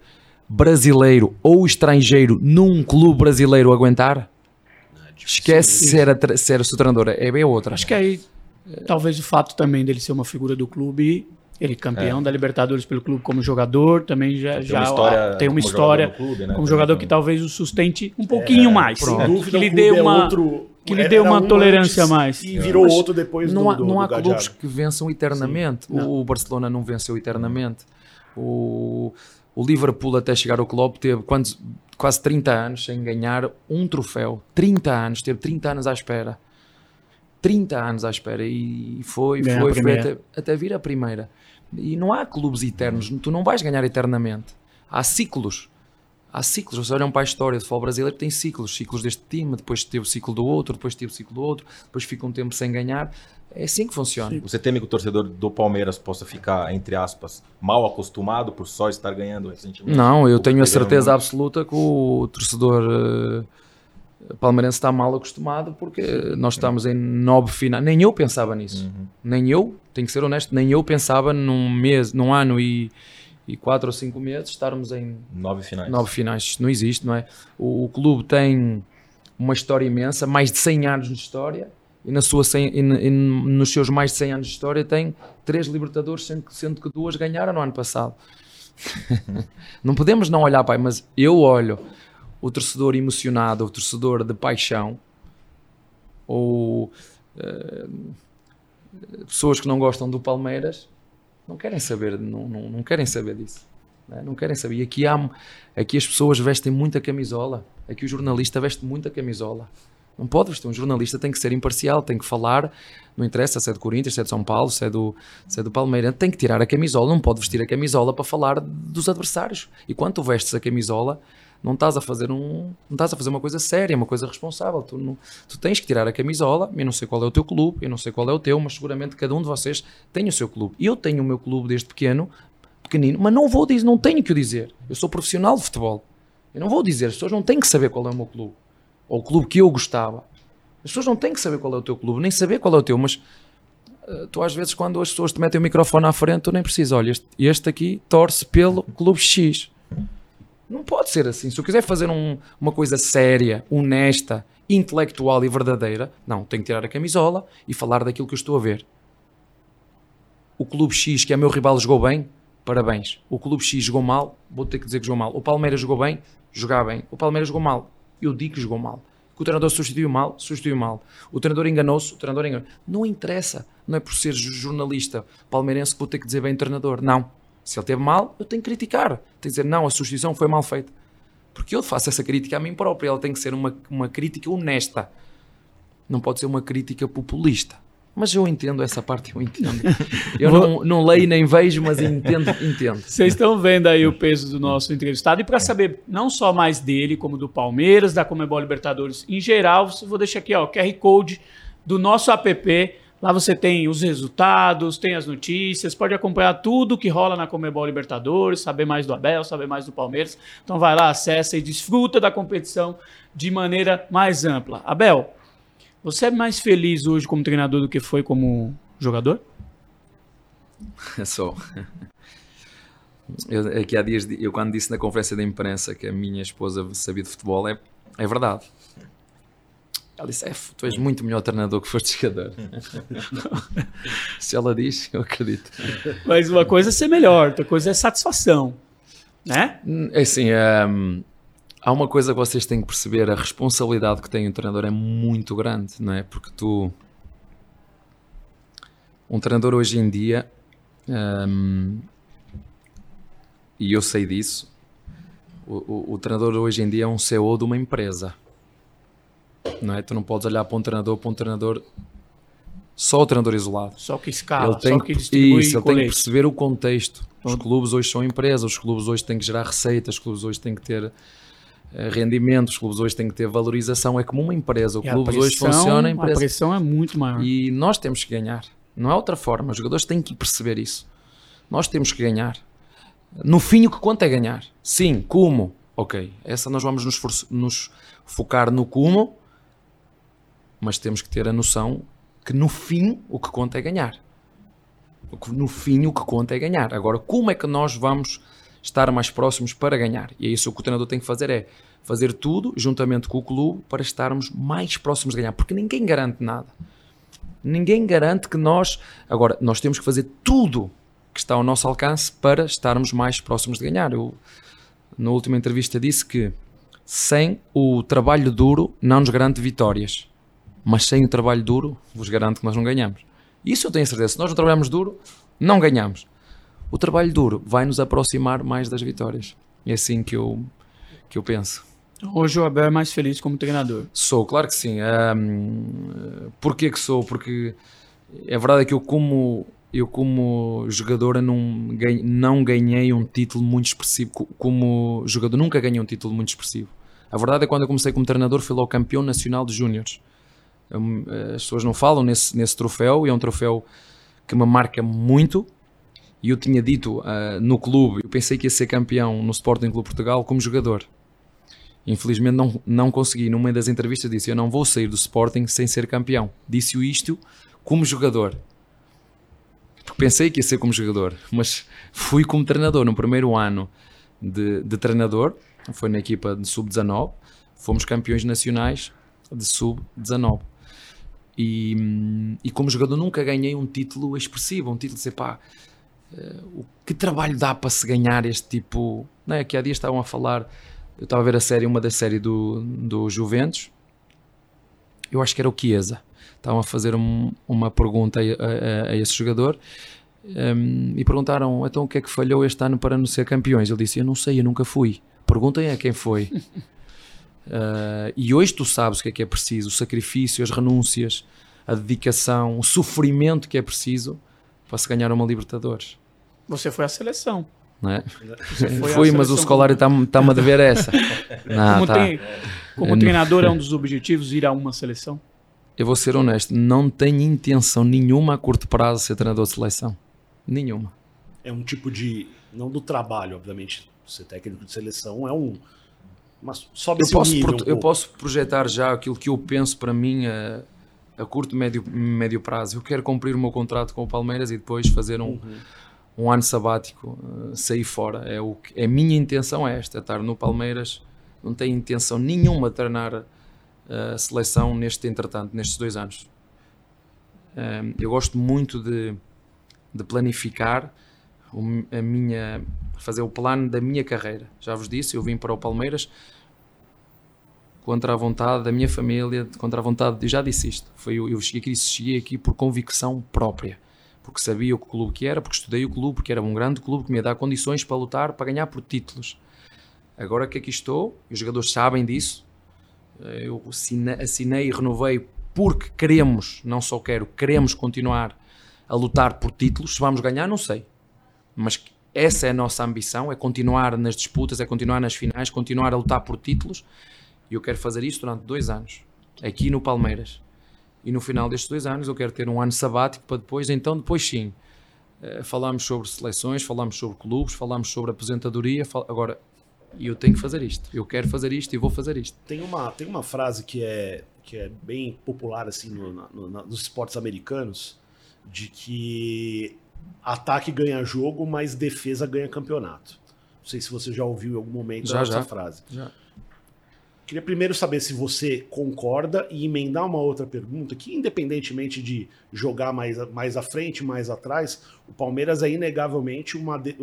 brasileiro ou estrangeiro num clube brasileiro aguentar? Esquece se era, se era o seu treinador, é bem outra. Acho que aí, talvez o fato também dele ser uma figura do clube, ele campeão é. da Libertadores pelo clube como jogador, também já, tem já uma história, tem uma história jogador clube, né? como jogador que talvez o sustente um pouquinho é, mais. Que lhe dê uma, é outro, que lhe dê uma tolerância mais. E virou Mas outro depois não do, há, do, Não há do clubes que vençam eternamente. O Barcelona não venceu eternamente. O o Liverpool, até chegar ao clube, teve quantos, quase 30 anos sem ganhar um troféu. 30 anos, teve 30 anos à espera. 30 anos à espera e foi, Ganha foi, foi até, até, vir a primeira. E não há clubes eternos, tu não vais ganhar eternamente. Há ciclos. Há ciclos. Vocês olham para a história do futebol brasileiro, tem ciclos. Ciclos deste time, depois teve o ciclo do outro, depois teve o ciclo do outro, depois fica um tempo sem ganhar. É assim que funciona. Você teme que o torcedor do Palmeiras possa ficar, entre aspas, mal acostumado por só estar ganhando recentemente? Não, eu tenho a certeza absoluta que o torcedor uh, palmeirense está mal acostumado porque nós estamos em nove finais. Nem eu pensava nisso. Uhum. Nem eu, tenho que ser honesto, nem eu pensava num mês, num ano e, e quatro ou cinco meses estarmos em nove finais. Nove finais. Isto não existe, não é? O, o clube tem uma história imensa, mais de 100 anos de história e, na sua 100, e, e, nos seus mais de 100 anos de história tem três Libertadores, sendo sendo que duas ganharam no ano passado. não podemos não olhar, pai, mas eu olho o torcedor emocionado, o torcedor de paixão, ou uh, pessoas que não gostam do Palmeiras, não querem saber, não, não, não querem saber disso. Não, não querem saber. E aqui, há, aqui as pessoas vestem muita camisola. Aqui o jornalista veste muita camisola. Não pode vestir. Um jornalista tem que ser imparcial, tem que falar. Não interessa se é do Corinthians, se é de São Paulo, se é do, se é do Palmeiras. Tem que tirar a camisola. Não pode vestir a camisola para falar dos adversários. E quando tu vestes a camisola, não estás a fazer um, não estás a fazer uma coisa séria, uma coisa responsável. Tu, não, tu tens que tirar a camisola. Eu não sei qual é o teu clube, eu não sei qual é o teu, mas seguramente cada um de vocês tem o seu clube. Eu tenho o meu clube desde pequeno, pequenino, mas não vou dizer, não tenho que o dizer. Eu sou profissional de futebol. Eu não vou dizer, as pessoas não têm que saber qual é o meu clube ou o clube que eu gostava. As pessoas não têm que saber qual é o teu clube, nem saber qual é o teu, mas eh, tu às vezes quando as pessoas te metem o microfone à frente, tu nem precisas, olha, este, este aqui torce pelo Clube X. Não pode ser assim. Se eu quiser fazer um- uma coisa séria, honesta, intelectual e verdadeira, não, tenho que tirar a camisola e falar daquilo que eu estou a ver. O Clube X, que é meu rival, jogou bem, parabéns. O Clube X jogou mal, vou ter que dizer que jogou mal. O Palmeiras jogou bem, jogar bem. O Palmeiras jogou mal, eu digo que jogou mal. Que o treinador substituiu mal, substituiu mal. O treinador enganou-se, o treinador enganou. Não interessa, não é por ser jornalista palmeirense que vou ter que dizer bem treinador, não. Se ele teve mal, eu tenho que criticar. Tenho que dizer, não, a substituição foi mal feita. Porque eu faço essa crítica a mim próprio. Ela tem que ser uma, uma crítica honesta. Não pode ser uma crítica populista. Mas eu entendo essa parte, eu entendo. Eu não, não leio nem vejo, mas entendo, entendo. Vocês estão vendo aí o peso do nosso entrevistado. E para saber não só mais dele, como do Palmeiras, da Comebol Libertadores em geral, vou deixar aqui ó, o QR Code do nosso app. Lá você tem os resultados, tem as notícias, pode acompanhar tudo que rola na Comebol Libertadores, saber mais do Abel, saber mais do Palmeiras. Então vai lá, acessa e desfruta da competição de maneira mais ampla. Abel, você é mais feliz hoje como treinador do que foi como jogador? Sou. Eu, aqui há dias, eu quando disse na conferência de imprensa que a minha esposa sabia de futebol, é, é verdade. Ela disse: é, tu és muito melhor treinador que foste jogador. Se ela diz, eu acredito. Mas uma coisa é ser melhor, outra coisa é satisfação. Né? É assim, hum, há uma coisa que vocês têm que perceber: a responsabilidade que tem o treinador é muito grande, não é? Porque tu. Um treinador hoje em dia. hum, e eu sei disso. O, o- o treinador hoje em dia é um CEO de uma empresa. Não é? Tu não podes olhar para um treinador, para um treinador. Só o treinador isolado. Só que escala, ele tem só que distribui isso, ele tem que perceber o contexto. Os clubes hoje são empresas, os clubes hoje têm que gerar receitas, os clubes hoje têm que ter eh, rendimento, os clubes hoje têm que ter valorização. É como uma empresa. O a clube hoje funciona, a A empresa. pressão é muito maior. E nós temos que ganhar. Não há outra forma. Os jogadores têm que perceber isso. Nós temos que ganhar. No fim, o que conta é ganhar. Sim, como? Ok. Essa nós vamos nos, nos focar no como, mas temos que ter a noção que no fim o que conta é ganhar. No fim, o que conta é ganhar. Agora, como é que nós vamos estar mais próximos para ganhar? E é isso que o treinador tem que fazer: é fazer tudo juntamente com o clube para estarmos mais próximos de ganhar, porque ninguém garante nada. Ninguém garante que nós. Agora, nós temos que fazer tudo que está ao nosso alcance para estarmos mais próximos de ganhar. Eu, na última entrevista, disse que sem o trabalho duro não nos garante vitórias, mas sem o trabalho duro vos garanto que nós não ganhamos. Isso eu tenho certeza. Se nós não trabalhamos duro, não ganhamos. O trabalho duro vai nos aproximar mais das vitórias. É assim que eu, que eu penso. Hoje o Abel é mais feliz como treinador. Sou, claro que sim. Ahm, porquê que sou? Porque é verdade que eu como, eu como jogador não, ganhei, não ganhei um título muito expressivo. Co- Como jogador nunca ganhei um título muito expressivo. A verdade é que quando eu comecei como treinador fui logo campeão nacional de júniores. Hum, As pessoas não falam nesse, nesse troféu e é um troféu que me marca muito. E eu tinha dito ah, no clube, eu pensei que ia ser campeão no Sporting Clube Portugal como jogador. Infelizmente não, não consegui. Meio das entrevistas disse: Eu não vou sair do Sporting sem ser campeão. Disse-o isto como jogador. Porque pensei que ia ser como jogador, mas fui como treinador no primeiro ano de, de treinador. Foi na equipa de sub-19. Fomos campeões nacionais de sub-19. E, e como jogador nunca ganhei um título expressivo, um título de dizer pá, eh, o que trabalho dá para se ganhar este tipo. Não é? Que há dias estavam a falar eu estava a ver a série, uma da série do, do Juventus. Eu acho que era o Chiesa. Estavam a fazer um- uma pergunta a, a- a esse jogador um, e perguntaram: então o que é que falhou este ano para não ser campeões? Ele disse: Eu não sei, eu nunca fui. Perguntem a quem foi. Uh, e hoje tu sabes o que é que é preciso: o sacrifício, as renúncias, a dedicação, o sofrimento que é preciso para se ganhar uma Libertadores. Você foi à seleção. Não é? Fui, mas o seleção Scolari está-me está-me a dever essa. Não, Como, tá. tem- como treinador é um dos objetivos ir a uma seleção? Eu vou ser honesto, não tenho intenção nenhuma a curto prazo de ser treinador de seleção. Nenhuma. É um tipo de. Não do trabalho, obviamente. Ser técnico de seleção é um. Mas sobe Eu esse posso, pro- um eu posso projetar já aquilo que eu penso para mim a, a curto, médio, médio prazo. Eu quero cumprir o meu contrato com o Palmeiras e depois fazer um, um ano sabático, uh, sair fora. É o que, a minha intenção é esta, é estar no Palmeiras. Não tenho intenção nenhuma de treinar a seleção neste entretanto, nestes dois anos. Um, eu gosto muito de, de planificar a minha, fazer o plano da minha carreira. Já vos disse, eu vim para o Palmeiras contra a vontade da minha família, contra a vontade, eu já disse isto, foi eu, cheguei, aqui, cheguei aqui por convicção própria, porque sabia o que clube que era, porque estudei o clube, porque era um grande clube que me ia dar condições para lutar, para ganhar por títulos. Agora que aqui estou, os jogadores sabem disso, eu assinei e renovei porque queremos, não só quero, queremos continuar a lutar por títulos, se vamos ganhar, não sei, mas essa é a nossa ambição, é continuar nas disputas, é continuar nas finais, continuar a lutar por títulos, e eu quero fazer isso durante dois anos, aqui no Palmeiras. E no final destes dois anos eu quero ter um ano sabático para depois, então depois sim, uh, falamos sobre seleções, falamos sobre clubes, falamos sobre aposentadoria, fal... agora eu tenho que fazer isto, eu quero fazer isto e vou fazer isto. Tem uma, tem uma frase que é, que é bem popular assim no, no, no, nos esportes americanos, de que ataque ganha jogo, mas defesa ganha campeonato. Não sei se você já ouviu em algum momento já, essa já. frase. Já. Queria primeiro saber se você concorda e emendar uma outra pergunta, que independentemente de jogar mais, mais à frente, mais atrás, o Palmeiras é inegavelmente uma de,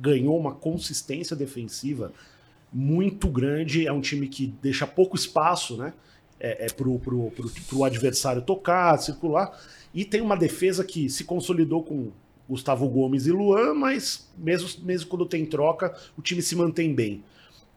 ganhou uma consistência defensiva muito grande. É um time que deixa pouco espaço né, é, é pro, pro, pro, pro adversário tocar, circular. E tem uma defesa que se consolidou com Gustavo Gomes e Luan, mas mesmo, mesmo quando tem troca, o time se mantém bem.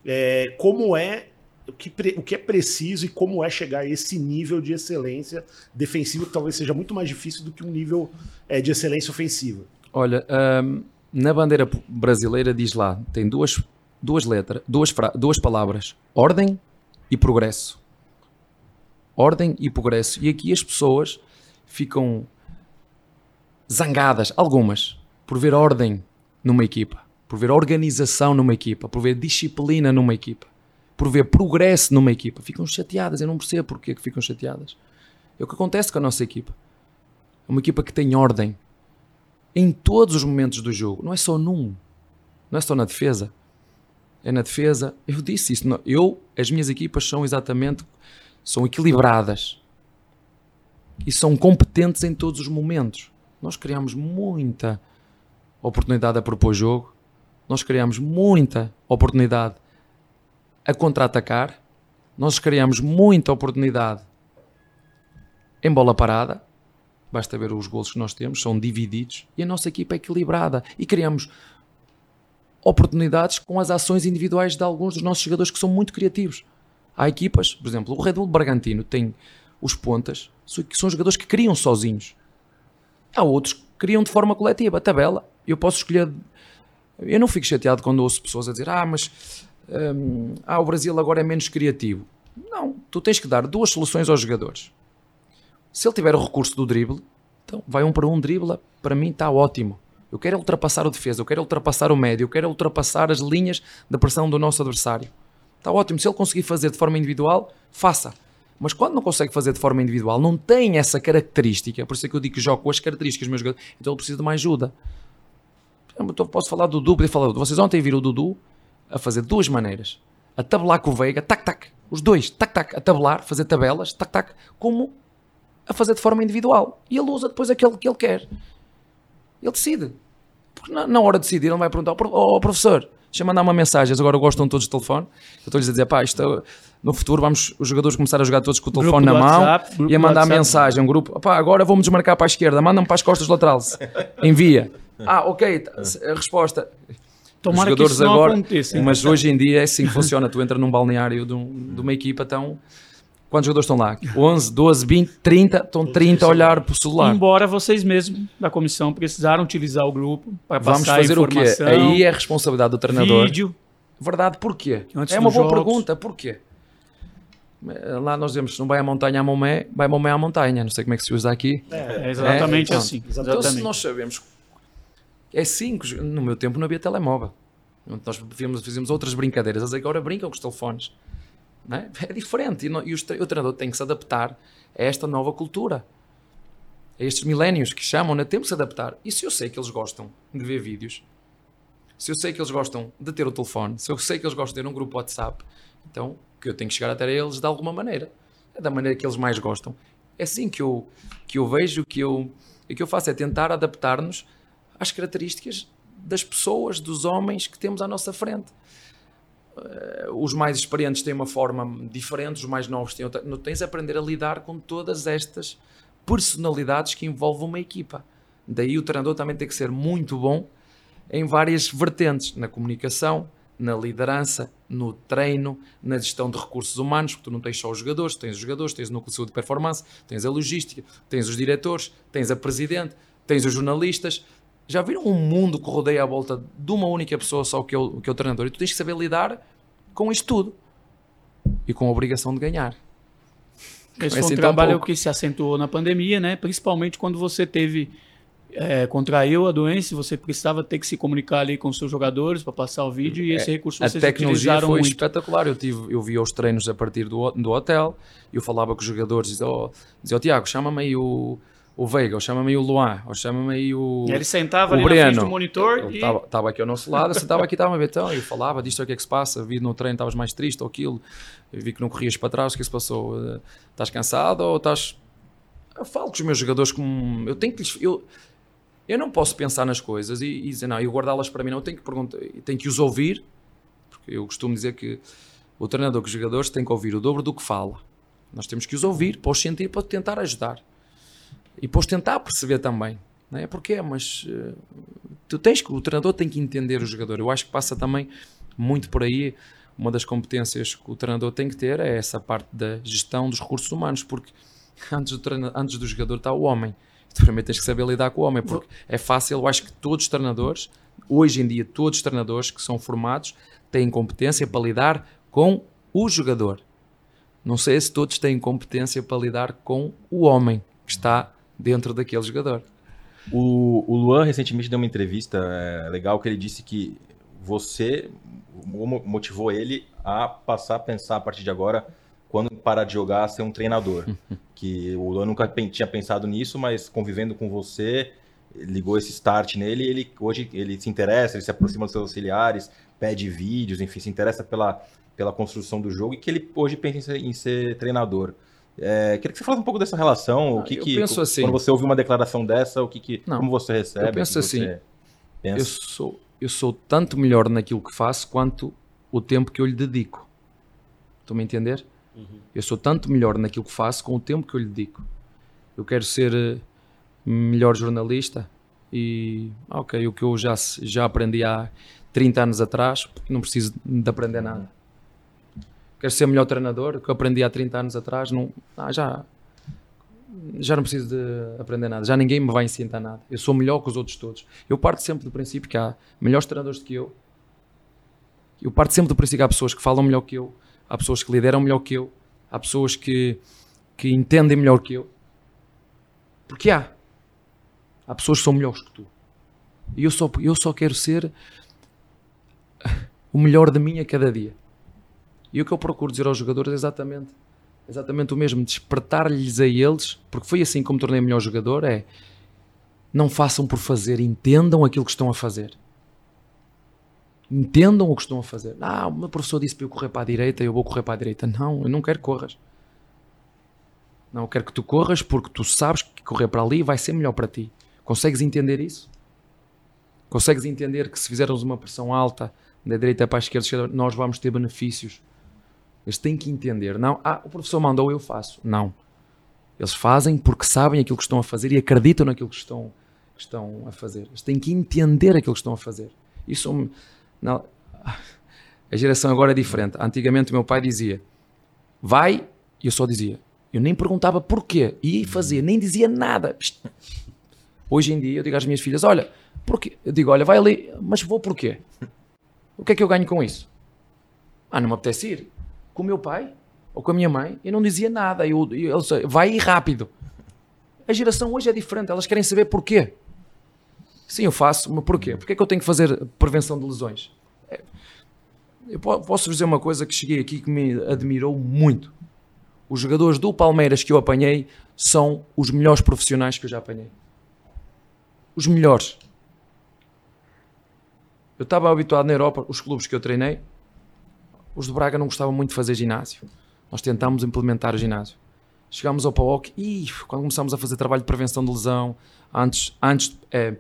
É, como é o que, o que é preciso e como é chegar a esse nível de excelência defensiva, que talvez seja muito mais difícil do que um nível é, de excelência ofensiva. Olha, hum, na bandeira brasileira diz lá, tem duas, duas letras, duas, duas palavras, ordem e progresso. Ordem e progresso. E aqui as pessoas ficam zangadas, algumas, por ver ordem numa equipa, por ver organização numa equipa, por ver disciplina numa equipa por ver progresso numa equipa, ficam chateadas. Eu não percebo porque é que ficam chateadas. É o que acontece com a nossa equipa. É uma equipa que tem ordem em todos os momentos do jogo, não é só num, não é só na defesa. É na defesa. Eu disse isso. Eu, as minhas equipas são exatamente, são equilibradas e são competentes em todos os momentos. Nós criamos muita oportunidade a propor jogo, nós criamos muita oportunidade a contra-atacar. Nós criamos muita oportunidade em bola parada. Basta ver os gols que nós temos, são divididos e a nossa equipa é equilibrada e criamos oportunidades com as ações individuais de alguns dos nossos jogadores que são muito criativos. Há equipas, por exemplo, o Red Bull Bragantino tem os pontas, que são jogadores que criam sozinhos. Há outros que criam de forma coletiva. Tabela, eu posso escolher. Eu não fico chateado quando ouço pessoas a dizer: Ah, mas um, ah, o Brasil agora é menos criativo. Não, tu tens que dar duas soluções aos jogadores. Se ele tiver o recurso do drible, então vai um para um dribla, para mim está ótimo. Eu quero ultrapassar o defesa, eu quero ultrapassar o médio, eu quero ultrapassar as linhas da pressão do nosso adversário. Está ótimo. Se ele conseguir fazer de forma individual, faça. Mas quando não consegue fazer de forma individual, não tem essa característica, por isso é que eu digo que jogo com as características dos meus jogadores, então ele precisa de mais ajuda. Eu posso falar do Dudu, poder falar do Vocês ontem viram o Dudu, a fazer duas maneiras. A tabelar com o Veiga, tac, tac. Os dois, tac, tac. A tabelar, fazer tabelas, tac, tac. Como a fazer de forma individual. E ele usa depois aquele que ele quer. Ele decide. Porque na, na hora de decidir, ele vai perguntar: Ó oh, professor, deixa-me mandar uma mensagem. Agora gostam todos de telefone. Eu estou-lhes a dizer: pá, isto, no futuro vamos os jogadores começar a jogar todos com o telefone grupo na mão WhatsApp, e a mandar mensagem. Um grupo: pá, agora vou-me desmarcar para a esquerda, manda-me para as costas laterais. Envia. Ah, ok. A resposta. Tomara os jogadores agora, aconteça. mas hoje em dia é assim que funciona. Tu entra num balneário de, um, de uma equipa, então quantos jogadores estão lá? 11, 12, 20, 30, estão 30 a olhar para o celular. Embora vocês mesmos da comissão precisaram utilizar o grupo para Vamos passar fazer informação. o quê? Aí é a responsabilidade do treinador. Vídeo. Verdade, porquê? É uma boa jogos. pergunta, porquê? Lá nós dizemos, não vai à montanha a Momé, vai a Momé à montanha. Não sei como é que se usa aqui. É, é exatamente é, assim. Então, se nós sabemos é 5. No meu tempo não havia telemóvel. Nós fizemos, fizemos outras brincadeiras. Eles agora brincam com os telefones. é? é diferente. E, não- e os o treinador tem que se adaptar a esta nova cultura. A estes milénios que chamam, né? temos que se adaptar. E se eu sei que eles gostam de ver vídeos, se eu sei que eles gostam de ter o telefone, se eu sei que eles gostam de ter um grupo WhatsApp, então que eu tenho que chegar até eles de alguma maneira. É da maneira que eles mais gostam. É assim que eu, que eu vejo, que eu, o que eu faço é tentar adaptar-nos às características das pessoas, dos homens que temos à nossa frente. Eh, os mais experientes têm uma forma diferente, os mais novos têm outra. Não tens de aprender a lidar com todas estas personalidades que envolvem uma equipa. Daí o treinador também tem que ser muito bom em várias vertentes, na comunicação, na liderança, no treino, na gestão de recursos humanos, porque tu não tens só os jogadores, tens os jogadores, tens o núcleo de saúde de performance, tens a logística, tens os diretores, tens a presidente, tens os jornalistas. Já viram um mundo que rodeia à volta de uma única pessoa só que é o, que é o treinador? E tu tens que saber lidar com isto tudo. E com a obrigação de ganhar. Esse foi um tá trabalho que se acentuou na pandemia, né? Principalmente quando você teve é, contraiu a doença, você precisava ter que se comunicar ali com os seus jogadores para passar o vídeo e esse recurso A vocês tecnologia utilizaram foi muito. espetacular. Eu, tive, eu via os treinos a partir do, do hotel, eu falava com os jogadores, dizia, oh, dizia, oh, Tiago, chama-me aí o, o Veiga, ou chama-me aí o Luan, ou chama-me aí o. E ele sentava o ali na frente Breno. do monitor e estava aqui ao nosso lado, sentava aqui, estava a ver, então, eu falava disto, o que é que se passa, vi no treino, estavas mais triste ou aquilo, eu vi que não corrias para trás, o que é que se passou? Eh, Estás cansado ou estás... Eu falo com os meus jogadores como... Eu tenho que lhes... Eu, eu não posso pensar nas coisas e, e dizer, não, eu guardá-las para mim, não, eu tenho que perguntar, tenho que os ouvir, porque eu costumo dizer que o treinador com os jogadores tem que ouvir o dobro do que fala. Nós temos que os ouvir, para os sentir, para tentar ajudar. E para os tentar perceber também. Não é porque mas eh, tu tens que, o treinador tem que entender o jogador. Eu acho que passa também muito por aí. Uma das competências que o treinador tem que ter é essa parte da gestão dos recursos humanos, porque antes do, treina- antes do jogador está o homem. Tu primeiro tens que saber lidar com o homem, porque é fácil. Eu acho que todos os treinadores, hoje em dia, todos os treinadores que são formados têm competência para lidar com o jogador. Não sei se todos têm competência para lidar com o homem que está dentro daquele jogador. O, o Luan recentemente deu uma entrevista é, legal que ele disse que você mo- motivou ele a passar a pensar a partir de agora, quando parar de jogar, ser um treinador. que o Luan nunca tinha pensado nisso, mas convivendo com você, ligou esse start nele ele hoje ele se interessa, ele se aproxima dos seus auxiliares, pede vídeos, enfim, se interessa pela, pela construção do jogo e que ele hoje pensa em ser, em ser treinador. É, queria que você falasse um pouco dessa relação, o que eu que penso assim. quando você ouve uma declaração dessa, o que que Não, como você recebe? eu penso que assim, pensa? Eu sou, eu sou tanto melhor naquilo que faço quanto o tempo que eu lhe dedico. Estão-me a entender? Eu sou tanto melhor naquilo que faço com o tempo que eu lhe dedico. Eu quero ser eh, melhor jornalista e, ok, o que eu já, já aprendi há 30 anos atrás, não preciso de aprender nada. Quero ser melhor treinador, o que eu aprendi há 30 anos atrás, não, ah, já, já não preciso de aprender nada, já ninguém me vai ensinar nada. Eu sou melhor que os outros todos. Eu parto sempre do princípio que há melhores treinadores do que eu. Eu parto sempre do princípio que há pessoas que falam melhor que eu, há pessoas que lideram melhor que eu, há pessoas que, que entendem melhor que eu. Porque há. Há pessoas que são melhores que tu. E eu só, eu só quero ser o melhor de mim a cada dia. E o que eu procuro dizer aos jogadores é exatamente, exatamente o mesmo, despertar-lhes a eles, porque foi assim como me tornei melhor jogador, é não façam por fazer, entendam aquilo que estão a fazer. Entendam o que estão a fazer. Ah, o meu professor disse para eu correr para a direita e eu vou correr para a direita. Não, eu não quero que corras. Não, eu quero que tu corras porque tu sabes que correr para ali vai ser melhor para ti. Consegues entender isso? Consegues entender que se fizermos uma pressão alta da direita para a esquerda, esquerda, nós vamos ter benefícios? Eles têm que entender. Não, ah, o professor mandou, eu faço. Não. Eles fazem porque sabem aquilo que estão a fazer e acreditam naquilo que estão, que estão a fazer. Eles têm que entender aquilo que estão a fazer. Isso não, a geração agora é diferente. Antigamente o meu pai dizia vai, e eu só dizia. Eu nem perguntava porquê. E fazia, nem dizia nada. Hoje em dia eu digo às minhas filhas: olha, porquê? Eu digo, olha, vai ali, mas vou porquê? O que é que eu ganho com isso? Ah, não me apetece ir. Com o meu pai ou com a minha mãe, eu não dizia nada. Eu, eu, eu vai ir rápido. A geração hoje é diferente, elas querem saber porquê. Sim, eu faço, mas porquê? Porquê é que eu tenho que fazer prevenção de lesões? É, Eu posso dizer uma coisa que cheguei aqui que me admirou muito. Os jogadores do Palmeiras que eu apanhei são os melhores profissionais que eu já apanhei. Os melhores. Eu estava habituado na Europa, os clubes que eu treinei, os de Braga não gostavam muito de fazer ginásio. Nós tentámos implementar o ginásio. Chegámos ao PAOC e quando começámos a fazer trabalho de prevenção de lesão, antes, antes é,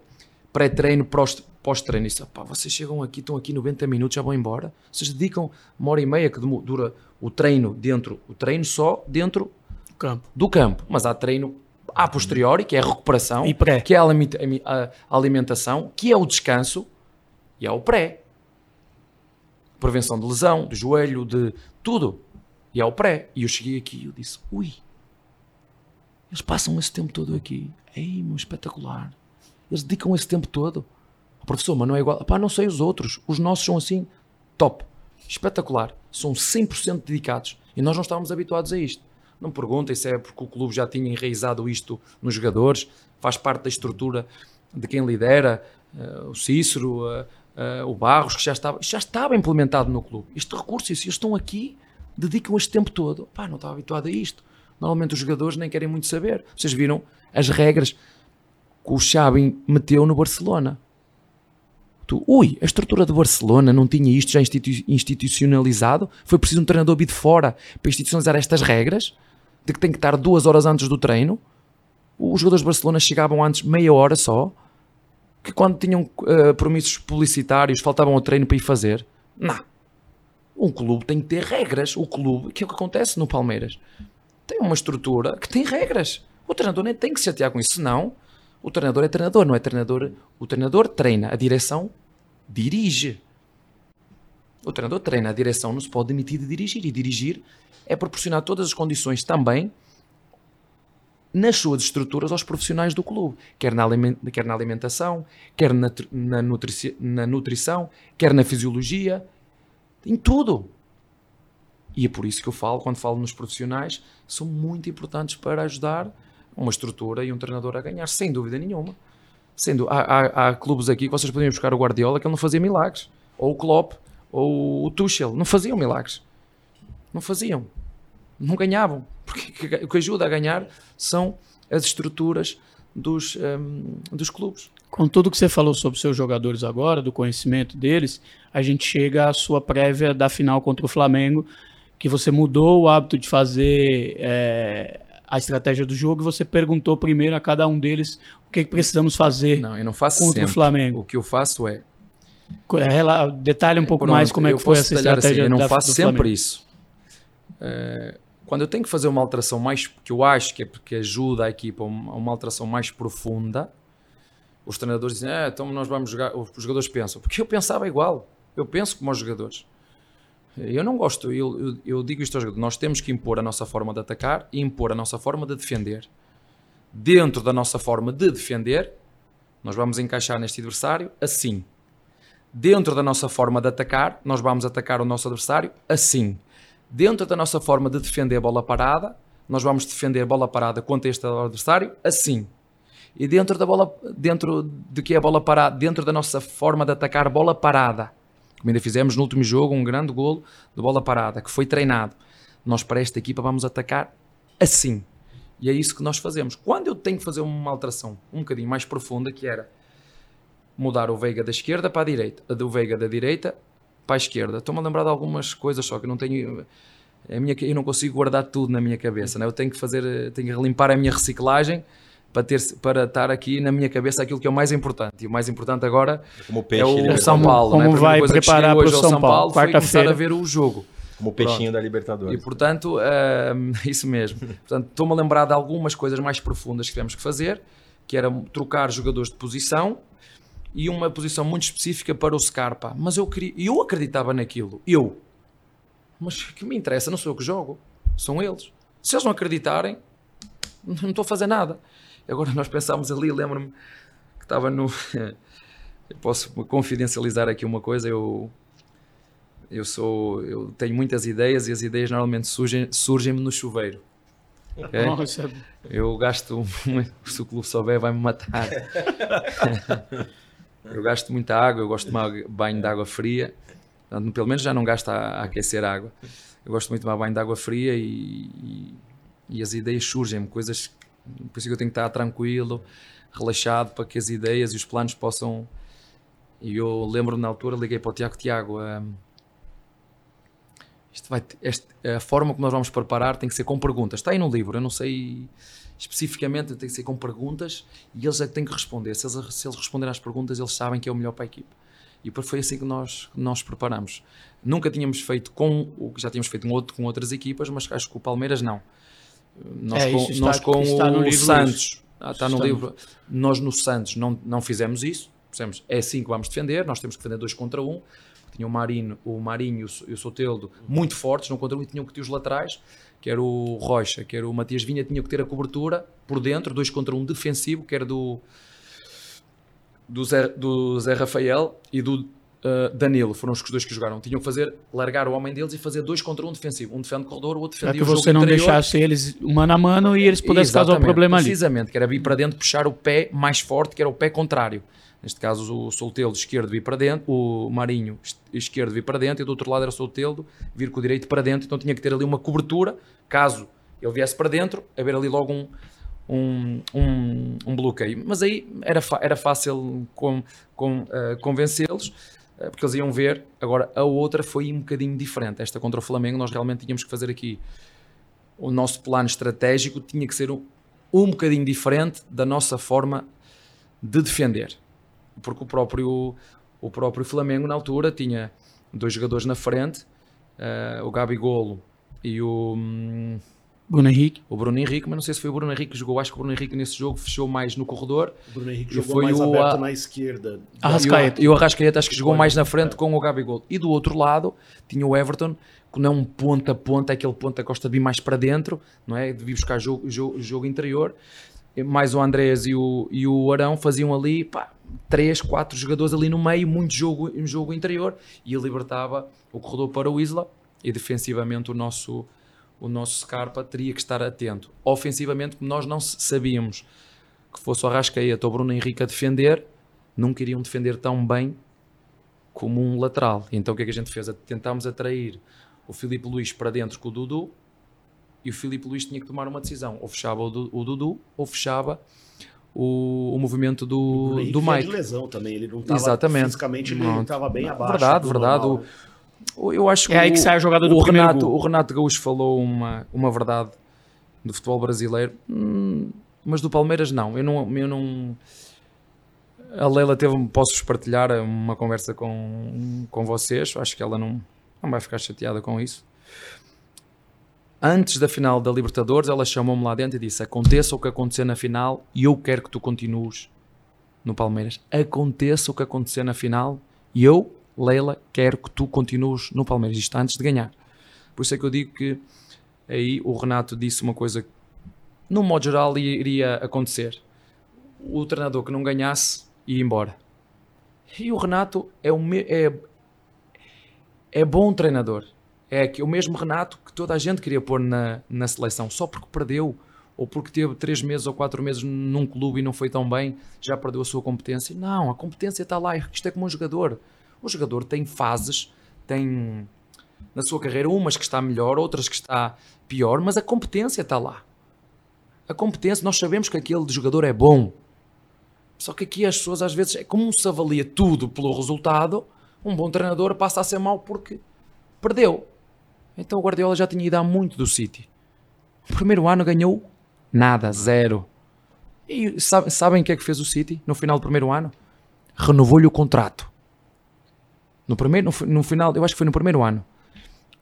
pré-treino, pós-treino, disse, pá, vocês chegam aqui, estão aqui 90 minutos, já vão embora. Vocês dedicam uma hora e meia que dura o treino dentro, o treino só dentro do campo. Do campo. Mas há treino a posteriori, que é a recuperação, e pré. que é a alimentação, que é o descanso e há o pré. Prevenção de lesão, de joelho, de tudo. E há o pré. E eu cheguei aqui e eu disse, ui, eles passam esse tempo todo aqui. Ei, meu, espetacular. Eles dedicam esse tempo todo. O professor, mas não é igual. Pá, não sei os outros. Os nossos são assim, top. Espetacular. São 100% dedicados. E nós não estávamos habituados a isto. Não me perguntem se é porque o clube já tinha enraizado isto nos jogadores, faz parte da estrutura de quem lidera, uh, o Cícero, uh, uh, o Barros, que já estava, já estava implementado no clube. Este recurso, se eles estão aqui, dedicam este tempo todo. Pá, não estava habituado a isto. Normalmente os jogadores nem querem muito saber. Vocês viram as regras que o Xabi meteu no Barcelona. Tu, ui, a estrutura do Barcelona não tinha isto já institu institucionalizado? Foi preciso um treinador vir de fora para institucionalizar estas regras? De que tem que estar duas horas antes do treino? Os jogadores de Barcelona chegavam antes meia hora só? Que quando tinham uh, publicitários faltavam ao treino para ir fazer? Não. Um clube tem que ter regras. O clube, que é o que acontece no Palmeiras tem uma estrutura que tem regras. O treinador nem tem que se chatear com isso, senão o treinador é treinador, não é treinador. O treinador treina, a direção dirige. O treinador treina, a direção não se pode demitir de dirigir. E dirigir é proporcionar todas as condições também nas suas estruturas aos profissionais do clube, quer na, quer na alimentação, quer na, na, nutrici na nutrição, quer na fisiologia, em tudo. E é por isso que eu falo, quando falo nos profissionais, são muito importantes para ajudar uma estrutura e um treinador a ganhar, sem dúvida nenhuma. Sendo, há, há, há clubes aqui que vocês podiam buscar o Guardiola que ele não fazia milagres, ou o Klopp, ou o Tuchel, não faziam milagres. Não faziam. Não ganhavam. Porque o que ajuda a ganhar são as estruturas dos, um, dos clubes. Com tudo que você falou sobre seus jogadores agora, do conhecimento deles, a gente chega à sua prévia da final contra o Flamengo, que você mudou o hábito de fazer é, a estratégia do jogo e você perguntou primeiro a cada um deles o que, que precisamos fazer não, eu não faço contra sempre. o Flamengo. O que eu faço é. é detalhe um pouco Pronto, mais como é que foi essa assim, estratégia. Assim, eu não da, faço sempre Flamengo. isso. É, quando eu tenho que fazer uma alteração mais que eu acho que é porque ajuda a equipa a uma alteração mais profunda, os treinadores dizem, ah, então nós vamos jogar. Os jogadores pensam, porque eu pensava igual. Eu penso como os jogadores. Eu não gosto, eu, eu, eu digo isto aos nós temos que impor a nossa forma de atacar e impor a nossa forma de defender. Dentro da nossa forma de defender, nós vamos encaixar neste adversário assim. Dentro da nossa forma de atacar, nós vamos atacar o nosso adversário assim. Dentro da nossa forma de defender a bola parada, nós vamos defender a bola parada contra este adversário assim. E dentro da bola, dentro de que é a bola parada, dentro da nossa forma de atacar bola parada, como ainda fizemos no último jogo, um grande golo de bola parada, que foi treinado. Nós, para esta equipa, vamos atacar assim. E é isso que nós fazemos. Quando eu tenho que fazer uma alteração um bocadinho mais profunda, que era mudar o Veiga da esquerda para a direita, do Veiga da direita para a esquerda. Estou-me a lembrar de algumas coisas, só que não tenho. A minha, eu não consigo guardar tudo na minha cabeça. Né? Eu tenho que fazer, tenho que limpar a minha reciclagem para, ter, para estar aqui na minha cabeça aquilo que é o mais importante. E o mais importante agora é, é o São Paulo. Como, né? vai preparar para o São, São Paulo, foi começar a ver o jogo. Como o peixinho Pronto. da Libertadores. E portanto, uh, isso mesmo. portanto, estou-me a lembrar de algumas coisas mais profundas que tivemos que fazer, que era trocar jogadores de posição e uma posição muito específica para o Scarpa. Mas eu, queria, eu acreditava naquilo. Eu. Mas que me interessa? Não sou eu que jogo. São eles. Se eles não acreditarem, não estou a fazer nada. Agora nós pensámos ali, lembro-me que estava no. posso confidencializar aqui uma coisa, eu. Eu sou. Eu tenho muitas ideias e as ideias normalmente surgem-me surgem no chuveiro. Okay? Nossa. Eu gasto. Se o clube souber, vai-me matar. eu gasto muita água, eu gosto de tomar banho de água fria. Pelo menos já não gasta a, a aquecer água. Eu gosto muito de tomar banho de água fria e, e, e as ideias surgem, coisas. Por isso que eu tenho que estar tranquilo, relaxado, para que as ideias e os planos possam. E eu lembro-me na altura, liguei para o Tiago: Tiago, hum, isto vai, este, a forma como nós vamos preparar tem que ser com perguntas. Está aí no livro, eu não sei especificamente, tem que ser com perguntas e eles é que têm que responder. Se eles, se eles responderem às perguntas, eles sabem que é o melhor para a equipe. E foi assim que nós, nós preparamos. Nunca tínhamos feito com o que já tínhamos feito outro, com outras equipas, mas acho que o Palmeiras não. Nós É, com, está- nós com no o Santos, ah, está no no- livro. Nós no Santos não, não fizemos isso. Fizemos, é assim que vamos defender. Nós temos que defender dois contra um. Tinha o Marinho, o Marinho e o So- o Soteldo muito fortes, não contra um, e tinham que ter os laterais, que era o Rocha, que era o Matias Vinha, tinha que ter a cobertura por dentro, dois contra um defensivo, que era do, do, Zé, do Zé Rafael e do uh, Danilo, foram os dois que jogaram. Tinham que fazer, largar o homem deles e fazer dois contra um defensivo. Um defende corredor, o outro defendia que o jogo você não interior. deixasse eles mano a mano e eles pudessem causar o problema ali. Precisamente, que era vir para dentro, puxar o pé mais forte, que era o pé contrário. Neste caso, o Soltelo esquerdo vir para dentro, o Marinho es- esquerdo vir para dentro, e do outro lado era o Soltelo vir com o direito para dentro. Então tinha que ter ali uma cobertura, caso ele viesse para dentro, haver ali logo um, um, um, um bloqueio. Mas aí era, era fácil com, com, eh, convencê-los, porque eles iam ver. Agora, a outra foi um bocadinho diferente. Esta contra o Flamengo, nós realmente tínhamos que fazer aqui o nosso plano estratégico tinha que ser um, um bocadinho diferente da nossa forma de defender. Porque o próprio, o próprio Flamengo, na altura, tinha dois jogadores na frente, eh, o Gabigolo e o, hum, Bruno Henrique. o Bruno Henrique, mas não sei se foi o Bruno Henrique que jogou. Acho que o Bruno Henrique nesse jogo fechou mais no corredor. O Bruno Henrique jogou foi mais o aberto a- na esquerda. Arrascaeta. E o, o Arrascaeta acho que jogou mais na frente é. com o Gabigol. E do outro lado tinha o Everton, que não é um ponta a ponta, é aquele ponta que gosta de vir mais para dentro, não é? De vir buscar jogo, jogo, jogo interior. E Mais o Andrés e o, e o Arão faziam ali, pá, três, quatro jogadores ali no meio, muito jogo, um jogo interior, e libertava o corredor para o Isla, e defensivamente o nosso, o nosso Scarpa teria que estar atento. Ofensivamente, como nós não sabíamos que fosse o Arrascaeta ou o Bruno Henrique a defender, nunca iriam defender tão bem como um lateral. Então o que é que a gente fez? Tentámos atrair o Filipe Luís para dentro com o Dudu e o Filipe Luís tinha que tomar uma decisão. Ou fechava o, Du- o Dudu ou fechava o, o movimento O do, Henrique do Mike. de lesão também. Ele não estava Exatamente. fisicamente, ele Pronto. estava bem abaixo. Verdade, verdade. O- Eu acho que É aí o- que sai a jogada do o Renato, gol. o Renato Gaúcho falou uma, uma verdade do futebol brasileiro, Hum, mas do Palmeiras não. Eu não, eu não. A Leila teve, posso-vos partilhar uma conversa com, com vocês. Acho que ela não, não vai ficar chateada com isso. Antes da final da Libertadores, ela chamou-me lá dentro e disse: Aconteça o que acontecer na final, e eu quero que tu continues no Palmeiras. Aconteça o que acontecer na final, e eu, Leila, quero que tu continues no Palmeiras. Isto antes de ganhar. Por isso é que eu digo que aí o Renato disse uma coisa que, no modo geral, iria acontecer. O treinador que não ganhasse ia embora. E o Renato é, me- é, é bom treinador. É que o mesmo Renato que toda a gente queria pôr na, na seleção, só porque perdeu ou porque teve três meses ou quatro meses num clube e não foi tão bem, já perdeu a sua competência. Não, a competência está lá. Isto é como um jogador. O jogador tem fases, tem na sua carreira umas que está melhor, outras que está pior, mas a competência está lá. A competência, nós sabemos que aquele jogador é bom. Só que aqui as pessoas às vezes, é como se avalia tudo pelo resultado, um bom treinador passa a ser mau porque perdeu. Então o Guardiola já tinha ido há muito do City. No primeiro ano ganhou nada, zero. E sabe- sabem o que é que fez o City no final do primeiro ano? Renovou-lhe o contrato. No, primeiro, no, no final, eu acho que foi no primeiro ano.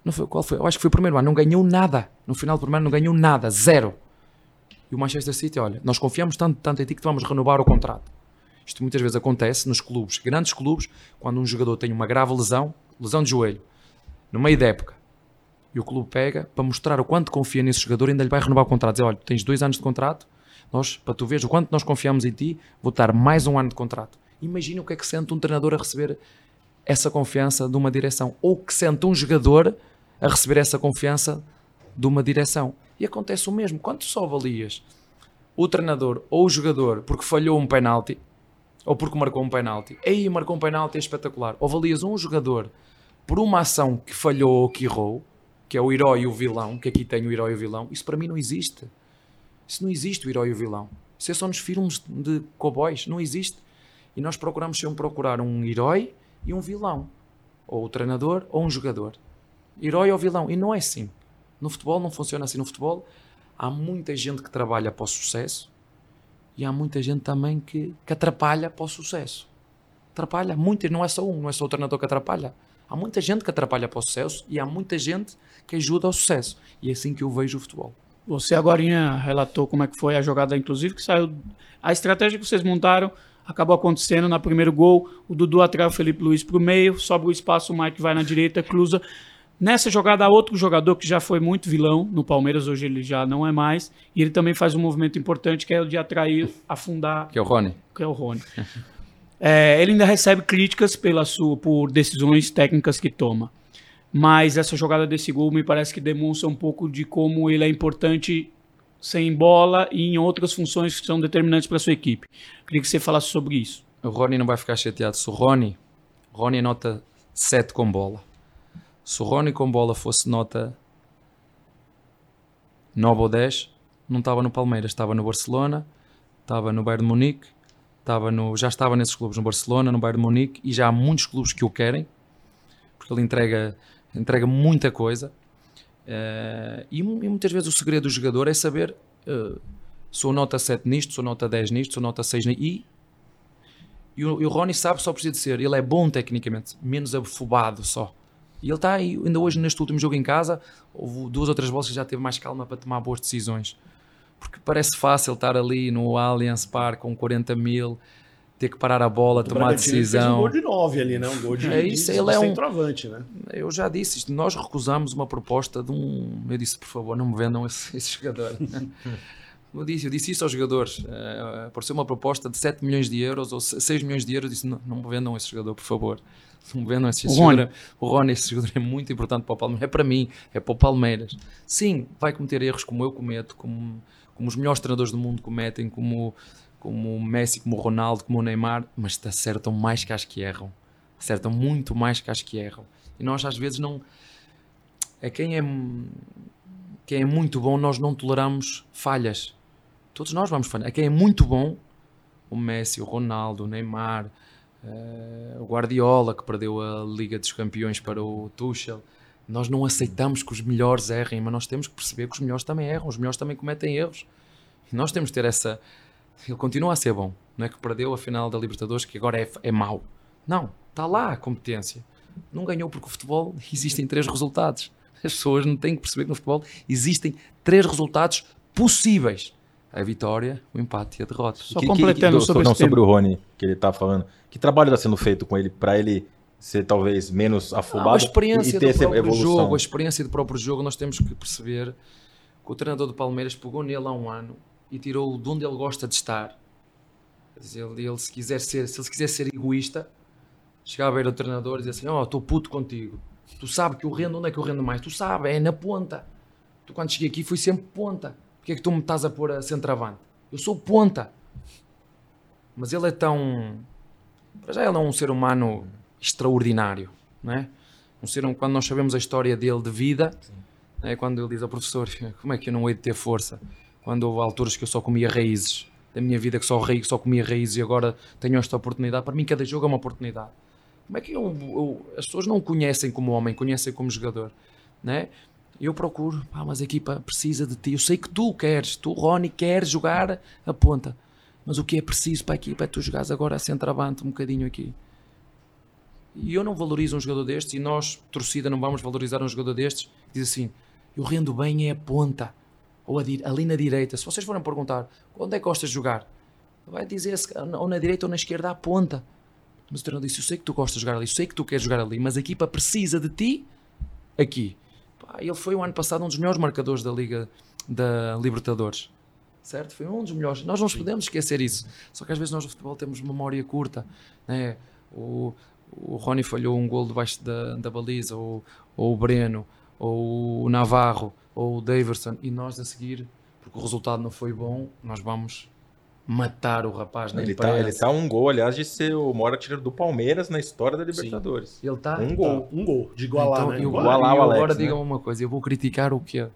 Não foi, qual foi? Eu acho que foi o primeiro ano, não ganhou nada. No final do primeiro ano não ganhou nada, zero. E o Manchester City, olha, nós confiamos tanto, tanto em ti que vamos renovar o contrato. Isto muitas vezes acontece nos clubes, grandes clubes, quando um jogador tem uma grave lesão, lesão de joelho, no meio da época, e o clube pega para mostrar o quanto confia nesse jogador e ainda lhe vai renovar o contrato. Dizer, olha, tens dois anos de contrato, nós, para tu veres o quanto nós confiamos em ti, vou dar mais um ano de contrato. Imagina o que é que sente um treinador a receber essa confiança de uma direção, ou que sente um jogador a receber essa confiança de uma direção. E acontece o mesmo, quando só avalias o treinador ou o jogador porque falhou um penalti, ou porque marcou um penalti, aí marcou um penalti é espetacular. Ou avalias um jogador por uma ação que falhou ou que errou, que é o herói e o vilão, que aqui tem o herói e o vilão, isso para mim não existe. Isso não existe o herói e o vilão. Isso é só nos filmes de cowboys, não existe. E nós procuramos sempre procurar um herói e um vilão. Ou o treinador ou um jogador. Herói ou vilão. E não é assim. No futebol não funciona assim. No futebol há muita gente que trabalha para o sucesso e há muita gente também que, que atrapalha para o sucesso. Atrapalha. Muita, não é só um, não é só o treinador que atrapalha. Há muita gente que atrapalha para o sucesso e há muita gente que ajuda ao sucesso. E é assim que eu vejo o futebol. Você agora relatou como é que foi a jogada, inclusive, que saiu. A estratégia que vocês montaram acabou acontecendo na primeiro gol. O Dudu atrai o Felipe Luiz para o meio, sobra o espaço, o Mike vai na direita, cruza. Nessa jogada, há outro jogador que já foi muito vilão no Palmeiras, hoje ele já não é mais. E ele também faz um movimento importante que é o de atrair, afundar. Que é o Rony. Que é o Rony. É, ele ainda recebe críticas pela sua, por decisões técnicas que toma. Mas essa jogada desse gol me parece que demonstra um pouco de como ele é importante sem bola e em outras funções que são determinantes para a sua equipe. Queria que você falasse sobre isso. O Rony não vai ficar chateado. Se o Rony, Rony nota 7 com bola. Se o Rony com bola fosse nota 9 ou 10, não estava no Palmeiras, estava no Barcelona, estava no Bayern de Munique, estava no, já estava nesses clubes, no Barcelona, no Bayern de Munique, e já há muitos clubes que o querem, porque ele entrega, entrega muita coisa. Uh, e, e, muitas vezes o segredo do jogador é saber uh, sou nota 7 nisto, sou nota 10 nisto, sou nota 6 nisto. E, e, o, e o Rony sabe só precisa de ser. Ele é bom tecnicamente, menos afobado só. E ele está aí, ainda hoje neste último jogo em casa, houve duas ou três bolas que já teve mais calma para tomar boas decisões porque parece fácil estar ali no Allianz Park com 40 mil, ter que parar a bola, o tomar decisão. Fez um gol de 9 ali, né? Um gol de, é isso, de, ele de é um centroavante, né? Eu já disse isto, nós recusamos uma proposta de um. Eu disse, por favor, não me vendam esse, esse jogador. eu, disse, eu disse isso aos jogadores. Uh, apareceu uma proposta de 7 milhões de euros ou 6 milhões de euros. Eu disse, não, não me vendam esse jogador, por favor. Não me vendam esse, o Rony. jogador. O Rony, esse jogador é muito importante para o Palmeiras. É para mim, é para o Palmeiras. Sim, vai cometer erros como eu cometo, como como os melhores treinadores do mundo cometem, como, como o Messi, como o Ronaldo, como o Neymar, mas acertam mais que as que erram. Acertam muito mais que as que erram. E nós às vezes não. É quem é, quem é muito bom, nós não toleramos falhas. Todos nós vamos falhar. É quem é muito bom, o Messi, o Ronaldo, o Neymar, uh, o Guardiola, que perdeu a Liga dos Campeões para o Tuchel nós não aceitamos que os melhores errem, mas nós temos que perceber que os melhores também erram, os melhores também cometem erros. E nós temos que ter essa. Ele continua a ser bom, não é que perdeu a final da Libertadores, que agora é, é mau. Não, está lá a competência. Não ganhou porque o futebol existem três resultados. As pessoas não têm que perceber que no futebol existem três resultados possíveis: a vitória, o empate e a derrota. Só que, completando que, que, sobre, não, sobre o Rony, que ele está falando. Que trabalho está sendo feito com ele para ele ser talvez menos afobado não, a experiência e ter do próprio evolução. jogo, a experiência do próprio jogo, nós temos que perceber que o treinador do Palmeiras pegou nele há um ano e tirou-o de onde ele gosta de estar. Ele, ele, se quiser ser, se ele quiser ser egoísta, chegava a ver o treinador e dizia assim: "Oh, estou puto contigo. Tu sabes que eu rendo, onde é que eu rendo mais? Tu sabes, é na ponta. Tu quando cheguei aqui fui sempre ponta. Porque é que tu me estás a pôr a centroavante? Eu sou ponta." Mas ele é tão para já ele é um ser humano extraordinário, não é? Um ser, quando nós sabemos a história dele de vida, é quando ele diz ao professor, como é que eu não hei de ter força? Quando houve alturas que eu só comia raízes, da minha vida que só, rei, só comia raízes e agora tenho esta oportunidade, para mim cada jogo é uma oportunidade. Como é que eu, eu as pessoas não conhecem como homem, conhecem como jogador, não é? Eu procuro, mas a equipa precisa de ti. Eu sei que tu queres, tu, Rony, queres jogar a ponta. Mas o que é preciso para a equipa é tu jogares agora a centroavante um bocadinho aqui. E eu não valorizo um jogador destes, e nós, torcida, não vamos valorizar um jogador destes, que diz assim: eu rendo bem é a ponta, ou a, ali na direita. Se vocês forem perguntar onde é que gostas de jogar, vai dizer ou na direita ou na esquerda a ponta. Mas o treinador disse: Eu sei que tu gostas de jogar ali, eu sei que tu queres jogar ali, mas a equipa precisa de ti aqui. Pá, ele foi o ano passado um dos melhores marcadores da Liga da Libertadores. Certo? Foi um dos melhores. Nós não podemos esquecer isso. Só que às vezes nós no futebol temos memória curta. Né? O, o Rony falhou um gol debaixo da, da baliza, ou, ou o Breno, ou o Navarro, ou o Daverson, e nós a seguir, porque o resultado não foi bom, nós vamos matar o rapaz na Ele tá, ele tá um gol, aliás, de ser o maior artilheiro do Palmeiras na história da Libertadores. Ele tá. Um gol. Tá, um gol, de igualar, Então, né? Igualar o Alex, agora né? diga-me uma coisa, eu vou criticar o quê?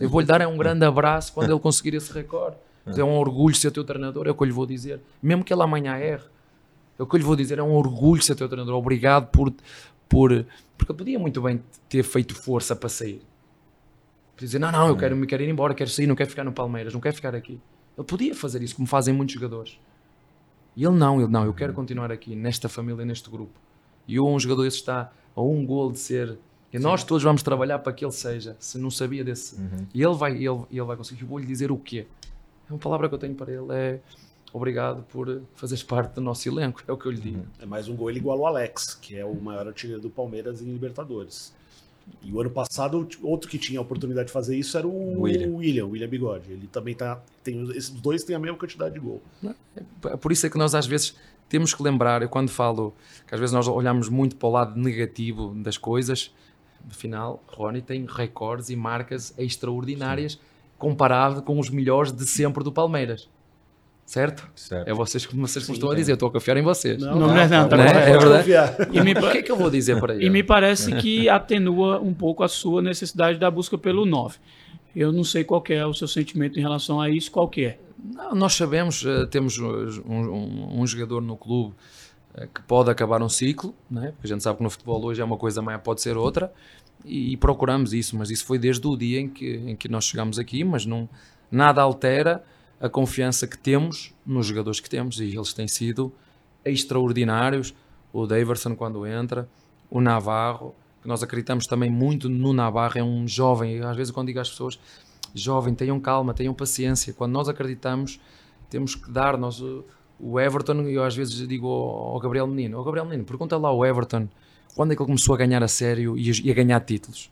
Eu vou-lhe dar um grande abraço quando ele conseguir esse recorde. Mas É um orgulho ser teu treinador, é o que eu lhe vou dizer. Mesmo que ele amanhã erre, é o que eu lhe vou dizer, é um orgulho ser teu treinador. Obrigado por. por porque eu podia muito bem ter feito força para sair. Podia dizer, não, não, eu quero, me quero ir embora, quero sair, não quero ficar no Palmeiras, não quero ficar aqui. Ele podia fazer isso, como fazem muitos jogadores. E ele não, ele não, eu quero continuar aqui, nesta família, neste grupo. E um jogador desse está a um gol de ser. E nós todos vamos trabalhar para que ele seja. Se não sabia desse. E ele vai, ele, ele vai conseguir. Eu vou-lhe dizer o quê? É uma palavra que eu tenho para ele é obrigado por fazeres parte do nosso elenco. É o que eu lhe digo. É mais um gol, ele iguala o Alex, que é o maior artilheiro do Palmeiras em Libertadores. E o ano passado, outro que tinha a oportunidade de fazer isso era o William. William, William Bigode. Ele também tá. Tem, esses dois têm a mesma quantidade de gol. É Por isso é que nós às vezes temos que lembrar, eu quando falo que às vezes nós olhamos muito para o lado negativo das coisas, afinal, Rony tem recordes e marcas extraordinárias comparado com os melhores de sempre do Palmeiras. Certo? Certo. É vocês que vocês Sim, estão a dizer, eu estou a confiar em vocês. Não, não é não, tá Né? correto. É verdade. E me, O que é que eu vou dizer para ele? E me parece que atenua um pouco a sua necessidade da busca pelo 9. Eu não sei qual que é o seu sentimento em relação a isso, qual que é. Não, nós sabemos, eh, temos um, um- um jogador no clube eh, que pode acabar um ciclo, né? porque a gente sabe que no futebol hoje é uma coisa, amanhã pode ser outra, e, procuramos isso, mas isso foi desde o dia em que, em que nós chegamos aqui, mas não, nada altera a confiança que temos nos jogadores que temos, e eles têm sido extraordinários. O Daverson quando entra, o Navarro, que nós acreditamos também muito no Navarro, é um jovem, às vezes quando digo às pessoas, jovem, tenham calma, tenham paciência. Quando nós acreditamos, temos que dar. Nós, o- o Everton, eu às vezes digo ao ao Gabriel Menino: Ó Gabriel Menino, pergunta lá ao Everton quando é que ele começou a ganhar a sério e a ganhar títulos.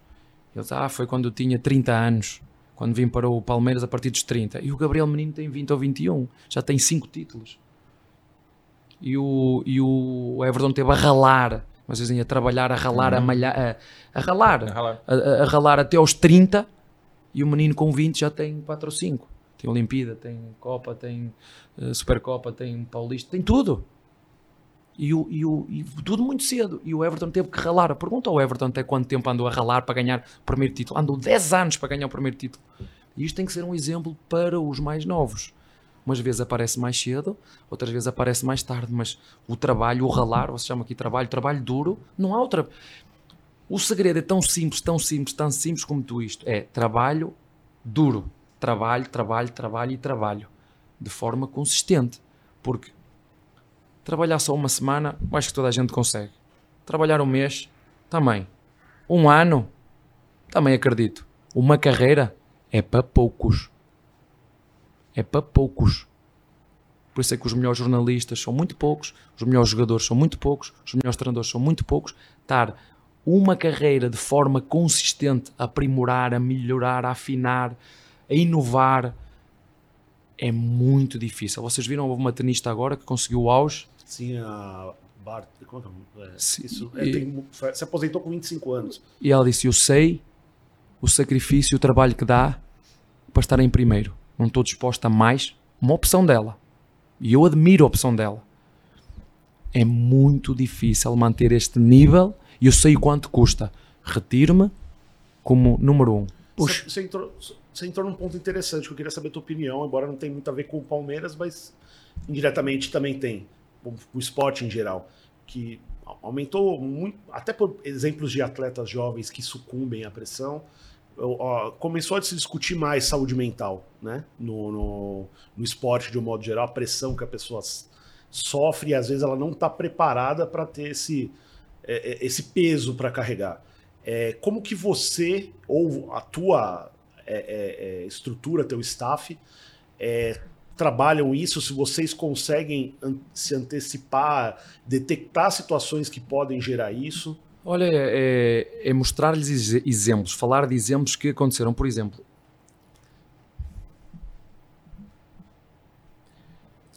Ele diz: Ah, foi quando eu tinha 30 anos, quando vim para o Palmeiras a partir dos 30. E o Gabriel Menino tem 20 ou 21, já tem 5 títulos. E o, e o Everton teve a ralar, mas dizem a trabalhar, a ralar, a malhar, a, a ralar A ralar. a, a- ralar até aos 30 e o menino com 20 já tem 4 ou 5. Tem Olimpíada, tem Copa, tem eh, Supercopa, tem Paulista, tem tudo. E, o, e, o, e tudo muito cedo. E o Everton teve que ralar. Pergunta ao Everton até quanto tempo andou a ralar para ganhar o primeiro título. Andou 10 anos para ganhar o primeiro título. E isto tem que ser um exemplo para os mais novos. Umas vezes aparece mais cedo, outras vezes aparece mais tarde, mas o trabalho, o ralar, você chama aqui trabalho, trabalho duro, não há outra. O segredo é tão simples, tão simples, tão simples como tu isto. É trabalho duro. Trabalho, trabalho, trabalho e trabalho. De forma consistente. Porque trabalhar só uma semana, acho que toda a gente consegue. Trabalhar um mês, também. Um ano, também acredito. Uma carreira é para poucos. É para poucos. Por isso é que os melhores jornalistas são muito poucos, os melhores jogadores são muito poucos, os melhores treinadores são muito poucos. Estar uma carreira de forma consistente a aprimorar, a melhorar, a afinar, a inovar é muito difícil. Vocês viram houve uma tenista agora que conseguiu o auge Sim, a Bart. Como é que é? É, Sim, isso, é, e- tem- foi- se aposentou com 25 anos. e ela disse: Eu sei o sacrifício e o trabalho que dá para estar em primeiro. Não estou disposta a mais. Uma opção dela. E eu admiro a opção dela. É muito difícil manter este nível e eu sei o quanto custa. Retiro-me como número um. Você, você entrou, você entrou num ponto interessante que eu queria saber a tua opinião, embora não tenha muito a ver com o Palmeiras, mas indiretamente também tem, o esporte em geral, que aumentou muito, até por exemplos de atletas jovens que sucumbem à pressão, começou a se discutir mais saúde mental, né? No, no, no esporte, de um modo geral, a pressão que a pessoa sofre e às vezes ela não está preparada para ter esse, é, é, esse peso para carregar. É, como que você ou a tua é, é, estrutura, teu staff, trabalham isso? Se vocês conseguem se antecipar, detectar situações que podem gerar isso? Olha, é, é mostrar-lhes exe- exemplos, falar de exemplos que aconteceram. Por exemplo,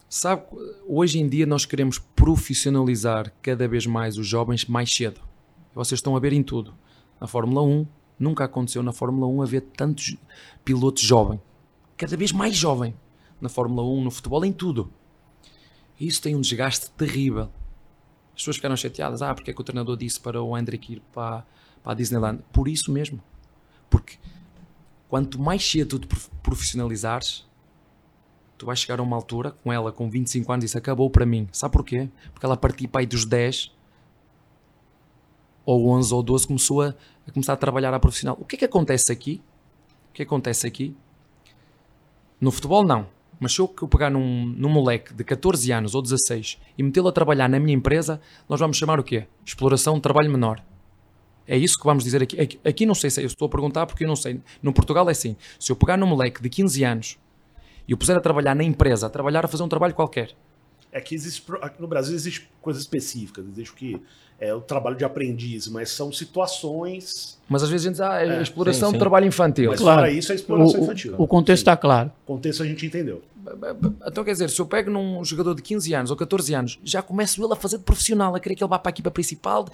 sabe, hoje em dia nós queremos profissionalizar cada vez mais os jovens mais cedo. Vocês estão a ver em tudo. Na Fórmula 1, nunca aconteceu na Fórmula 1 haver tantos pilotos jovens. Cada vez mais jovem. Na Fórmula 1, no futebol, em tudo. E isso tem um desgaste terrível. As pessoas ficaram chateadas. Ah, porque é que o treinador disse para o Hendrick ir para, para a Disneyland? Por isso mesmo. Porque quanto mais cedo tu te profissionalizares, tu vais chegar a uma altura com ela com 25 anos e isso acabou para mim. Sabe porquê? Porque ela participa aí dos 10 ou 11 ou 12 começou a, a começar a trabalhar a profissional. O que é que acontece aqui? O que acontece aqui? No futebol não. Mas se eu pegar num, num moleque de 14 anos ou 16 e metê-lo a trabalhar na minha empresa, nós vamos chamar o quê? Exploração de trabalho menor. É isso que vamos dizer aqui. Aqui, aqui não sei se eu estou a perguntar porque eu não sei. No Portugal é assim. Se eu pegar num moleque de 15 anos e o puser a trabalhar na empresa, a trabalhar, a fazer um trabalho qualquer. É que existe, no Brasil existe coisas específicas, existe o que é o trabalho de aprendiz, mas são situações. Mas às vezes a gente diz, ah, é, exploração sim, sim. do trabalho infantil. Mas claro. para isso é exploração o, infantil. O, contexto está claro. O contexto a gente entendeu. Então quer dizer, se eu pego num jogador de 15 anos ou 14 anos, já começo ele a fazer de profissional, a querer que ele vá para a equipa principal,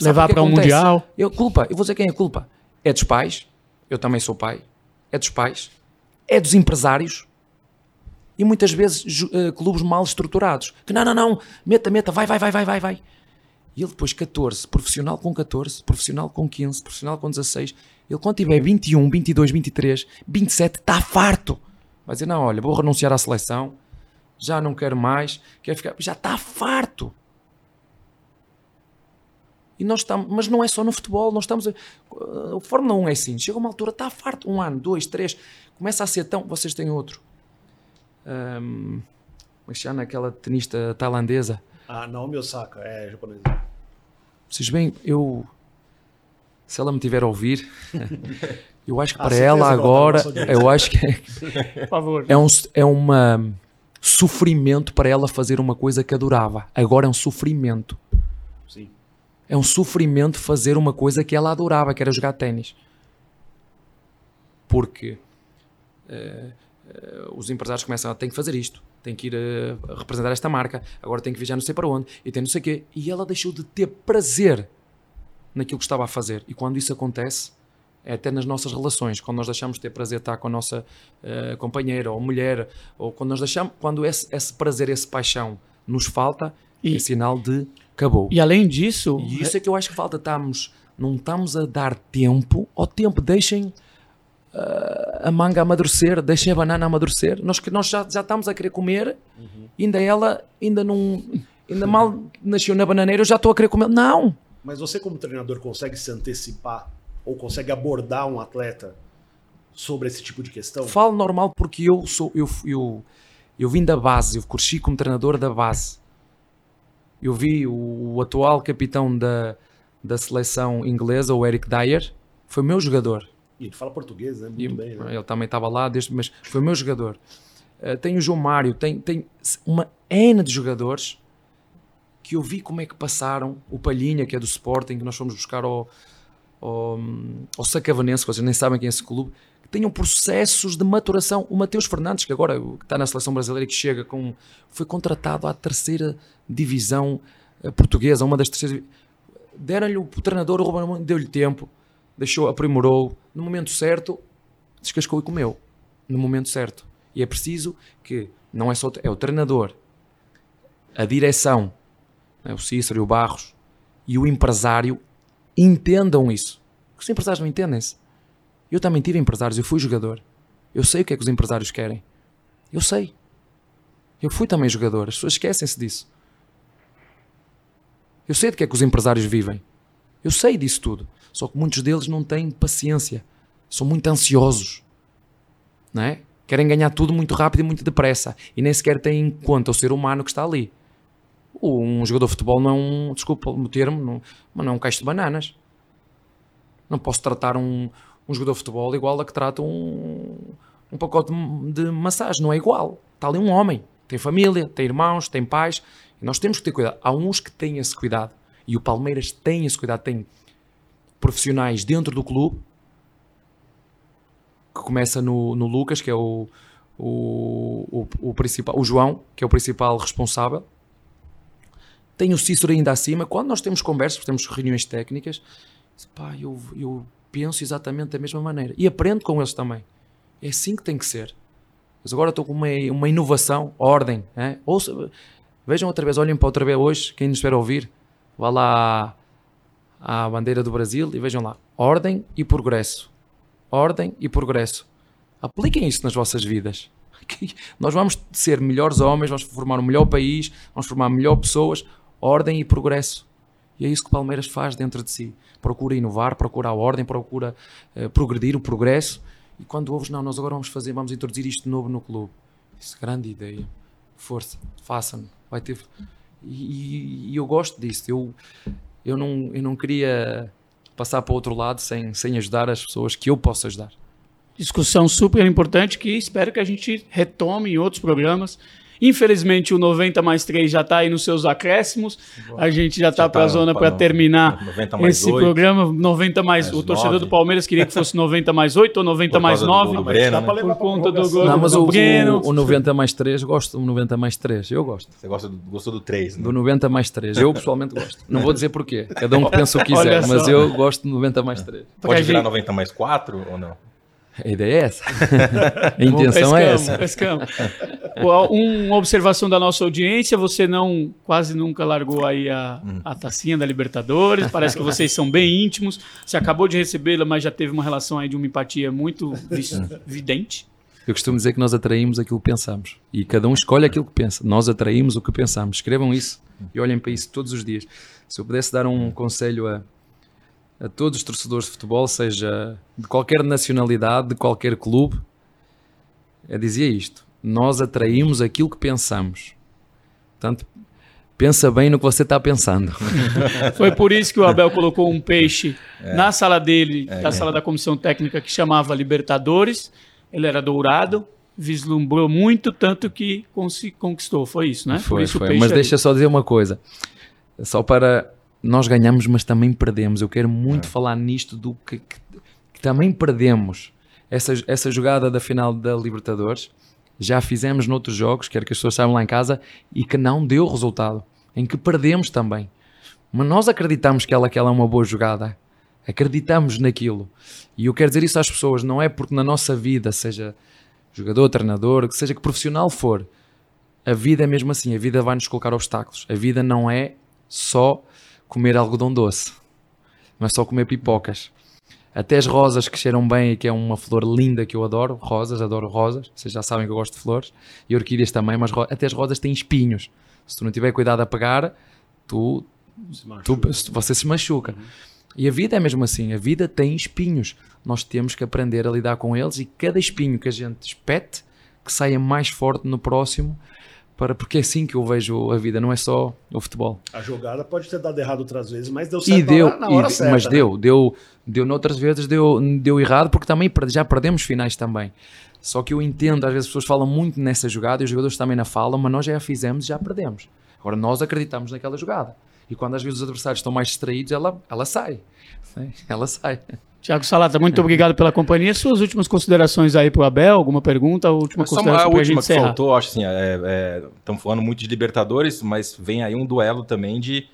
levar para o um mundial. Eu culpa, eu vou dizer quem é a culpa. É dos pais, eu também sou pai, é dos pais, é dos empresários e muitas vezes uh, clubes mal estruturados. Que não, não, não, meta, meta, vai, vai, vai, vai, vai, vai. E ele depois 14, profissional com 14, profissional com 15, profissional com 16. Ele quando tiver 21, 22, 23, 27, está farto. Vai dizer, não, olha, vou renunciar à seleção, já não quero mais, quero ficar... Já está farto. E nós estamos, mas não é só no futebol, nós estamos. A, a Fórmula 1 é assim, chega uma altura, está farto, um ano, dois, três, começa a ser tão. Vocês têm outro. Um, como é chama aquela tenista tailandesa? Ah, não, meu saco, é japonesa. Vocês veem, eu. Se ela me tiver a ouvir, eu acho que ah, para ela agora, eu acho que é, Por favor. é um é uma sofrimento para ela fazer uma coisa que adorava. Agora é um sofrimento. Sim. É um sofrimento fazer uma coisa que ela adorava, que era jogar ténis. Porque uh, os empresários começam a ter que fazer isto tem que ir a, representar esta marca, agora tem que viajar não sei para onde, e tem não sei o quê. E ela deixou de ter prazer naquilo que estava a fazer. E quando isso acontece, é até nas nossas relações, quando nós deixamos de ter prazer estar com a nossa uh, companheira ou mulher, ou quando nós deixamos, quando esse, esse prazer, esse paixão nos falta, e, é sinal de acabou. E além disso. E isso é que eu acho que falta. Estamos, não estamos a dar tempo ao tempo. Deixem a manga amadurecer, deixem a banana amadurecer. Nós, nós já, já estamos a querer comer, uhum. ainda ela, ainda não. Ainda mal nasceu na bananeira, eu já estou a querer comer. Não! Mas você, como treinador, consegue se antecipar ou consegue abordar um atleta sobre esse tipo de questão? Falo normal porque eu sou. Eu, eu, eu vim da base, eu cresci como treinador da base. Eu vi o, o atual capitão da, da seleção inglesa, o Eric Dyer, foi meu jogador e ele fala português, né? Muito e, bem, né? Ele também estava lá, desde, mas foi o meu jogador. Uh, tem o João Mário, tem, tem uma N de jogadores que eu vi como é que passaram. O Palhinha, que é do Sporting, que nós fomos buscar ao, ao, ao Sacavanense, vocês nem sabem quem é esse clube, que tenham processos de maturação. O Mateus Fernandes, que agora que está na seleção brasileira, que chega com. foi contratado à terceira divisão eh, portuguesa, uma das terceiras. Deram-lhe o treinador, o Ruben deu-lhe tempo deixou, aprimorou, no momento certo, descascou e comeu. No momento certo. E é preciso que não é só é o treinador, a direção, né, o Cícero e o Barros e o empresário entendam isso. Os empresários não entendem-se. Eu também tive empresários, eu fui jogador. Eu sei o que é que os empresários querem. Eu sei. Eu fui também jogador. As pessoas esquecem-se disso. Eu sei de que é que os empresários vivem. Eu sei disso tudo. Só que muitos deles não têm paciência. São muito ansiosos. Não é? Querem ganhar tudo muito rápido e muito depressa. E nem sequer têm em conta o ser humano que está ali. Um jogador de futebol não é um. Desculpa o termo, não, mas não é um caixo de bananas. Não posso tratar um, um jogador de futebol igual a que trata um, um pacote de massagem. Não é igual. Está ali um homem. Tem família, tem irmãos, tem pais. E nós temos que ter cuidado. Há uns que têm esse cuidado. E o Palmeiras tem esse cuidado. Tem profissionais dentro do clube, que começa no, no Lucas, que é o, o, o, o, principal, o João, que é o principal responsável. Tem o Cícero ainda acima. Quando nós temos conversas, temos reuniões técnicas, pá, eu, eu penso exatamente da mesma maneira. E aprendo com eles também. É assim que tem que ser. Mas agora estou com uma, uma inovação, ordem. É? Ouça, vejam outra vez, olhem para outra vez hoje, quem nos espera ouvir, vá lá à, bandeira do Brasil e vejam lá, ordem e progresso. Ordem e progresso. Apliquem isso nas vossas vidas. Nós vamos ser melhores homens, vamos formar um melhor país, vamos formar melhor pessoas, ordem e progresso. E é isso que o Palmeiras faz dentro de si. Procura inovar, procura a ordem, procura uh, progredir, o progresso. E quando ouves, não, nós agora vamos fazer, vamos introduzir isto novo no clube. Isso, grande ideia. Força, façam. Vai ter. E, e, eu gosto disso. Eu, eu, não, eu não queria passar para o outro lado sem, sem ajudar as pessoas que eu posso ajudar discussão super importante que espero que a gente retome em outros programas. Infelizmente, o 90 mais 3 já está aí nos seus acréscimos. A gente já está para a tá zona para terminar esse 8, programa. 90 mais. mais o torcedor 9. do Palmeiras queria que fosse 90 mais 8 ou 90 mais 9. Do Breno, né? Por conta do gol Não, mas do o, Breno. O, o 90 mais 3, gosto do 90 mais 3. Eu gosto. Você gosta do, gostou do 3, né? Do 90 mais 3. Eu pessoalmente gosto. Não vou dizer porquê. Cada um pensa o que quiser, mas eu gosto do 90 mais 3. Pode virar 90 mais 4 ou não? A ideia é essa. a intenção pescamos, é essa. Pescamos. Uma observação da nossa audiência: você não quase nunca largou aí a, hum. a tacinha da Libertadores. Parece que vocês são bem íntimos. Você acabou de recebê-la, mas já teve uma relação aí de uma empatia muito vidente. Eu costumo dizer que nós atraímos aquilo que pensamos. E cada um escolhe aquilo que pensa. Nós atraímos o que pensamos. Escrevam isso e olhem para isso todos os dias. Se eu pudesse dar um conselho a, a todos os torcedores de futebol, seja de qualquer nacionalidade, de qualquer clube, é dizia isto: nós atraímos aquilo que pensamos. Portanto, pensa bem no que você está pensando. Foi por isso que o Abel colocou um peixe é. na sala dele, é, na sala da comissão técnica, que chamava Libertadores. Ele era dourado, vislumbrou muito, tanto que conquistou. Foi isso, né? Foi, foi. Mas deixa só dizer uma coisa. Só para nós ganhamos, mas também perdemos. Eu quero muito é. falar nisto do que, que, que, também perdemos. Essa, essa jogada da final da Libertadores já fizemos noutros jogos, quero que as pessoas saibam lá em casa, e que não deu resultado, em que perdemos também. Mas nós acreditamos que ela, que ela é uma boa jogada, acreditamos naquilo. E eu quero dizer isso às pessoas, não é porque na nossa vida, seja jogador, treinador, que seja que profissional for, a vida é mesmo assim, a vida vai nos colocar obstáculos. A vida não é só comer algodão doce. É só comer pipocas. Até as rosas que cheiram bem, que é uma flor linda que eu adoro, rosas, adoro rosas, vocês já sabem que eu gosto de flores, e orquídeas também, mas até as rosas têm espinhos. Se tu não tiver cuidado a pegar, tu, tu você se machuca. Uhum. E a vida é mesmo assim, a vida tem espinhos. Nós temos que aprender a lidar com eles e cada espinho que a gente espete, que saia mais forte no próximo, para porque é assim que eu vejo a vida, não é só o futebol. A jogada pode ter dado errado outras vezes, mas deu certo e deu, na hora e, certa. Mas né? deu, deu, deu noutras vezes deu, deu errado porque também já perdemos finais também. Só que eu entendo, às vezes as pessoas falam muito nessa jogada e os jogadores também na falam, mas nós já a fizemos e já perdemos. Agora nós acreditamos naquela jogada. E quando às vezes os adversários estão mais distraídos, ela, ela sai. Ela sai. Tiago Salata, muito obrigado pela companhia. Suas últimas considerações aí para o Abel? Alguma pergunta? A última Só consideração a última que encerrar. faltou, acho assim, estamos é, é, falando muito de Libertadores, mas vem aí um duelo também de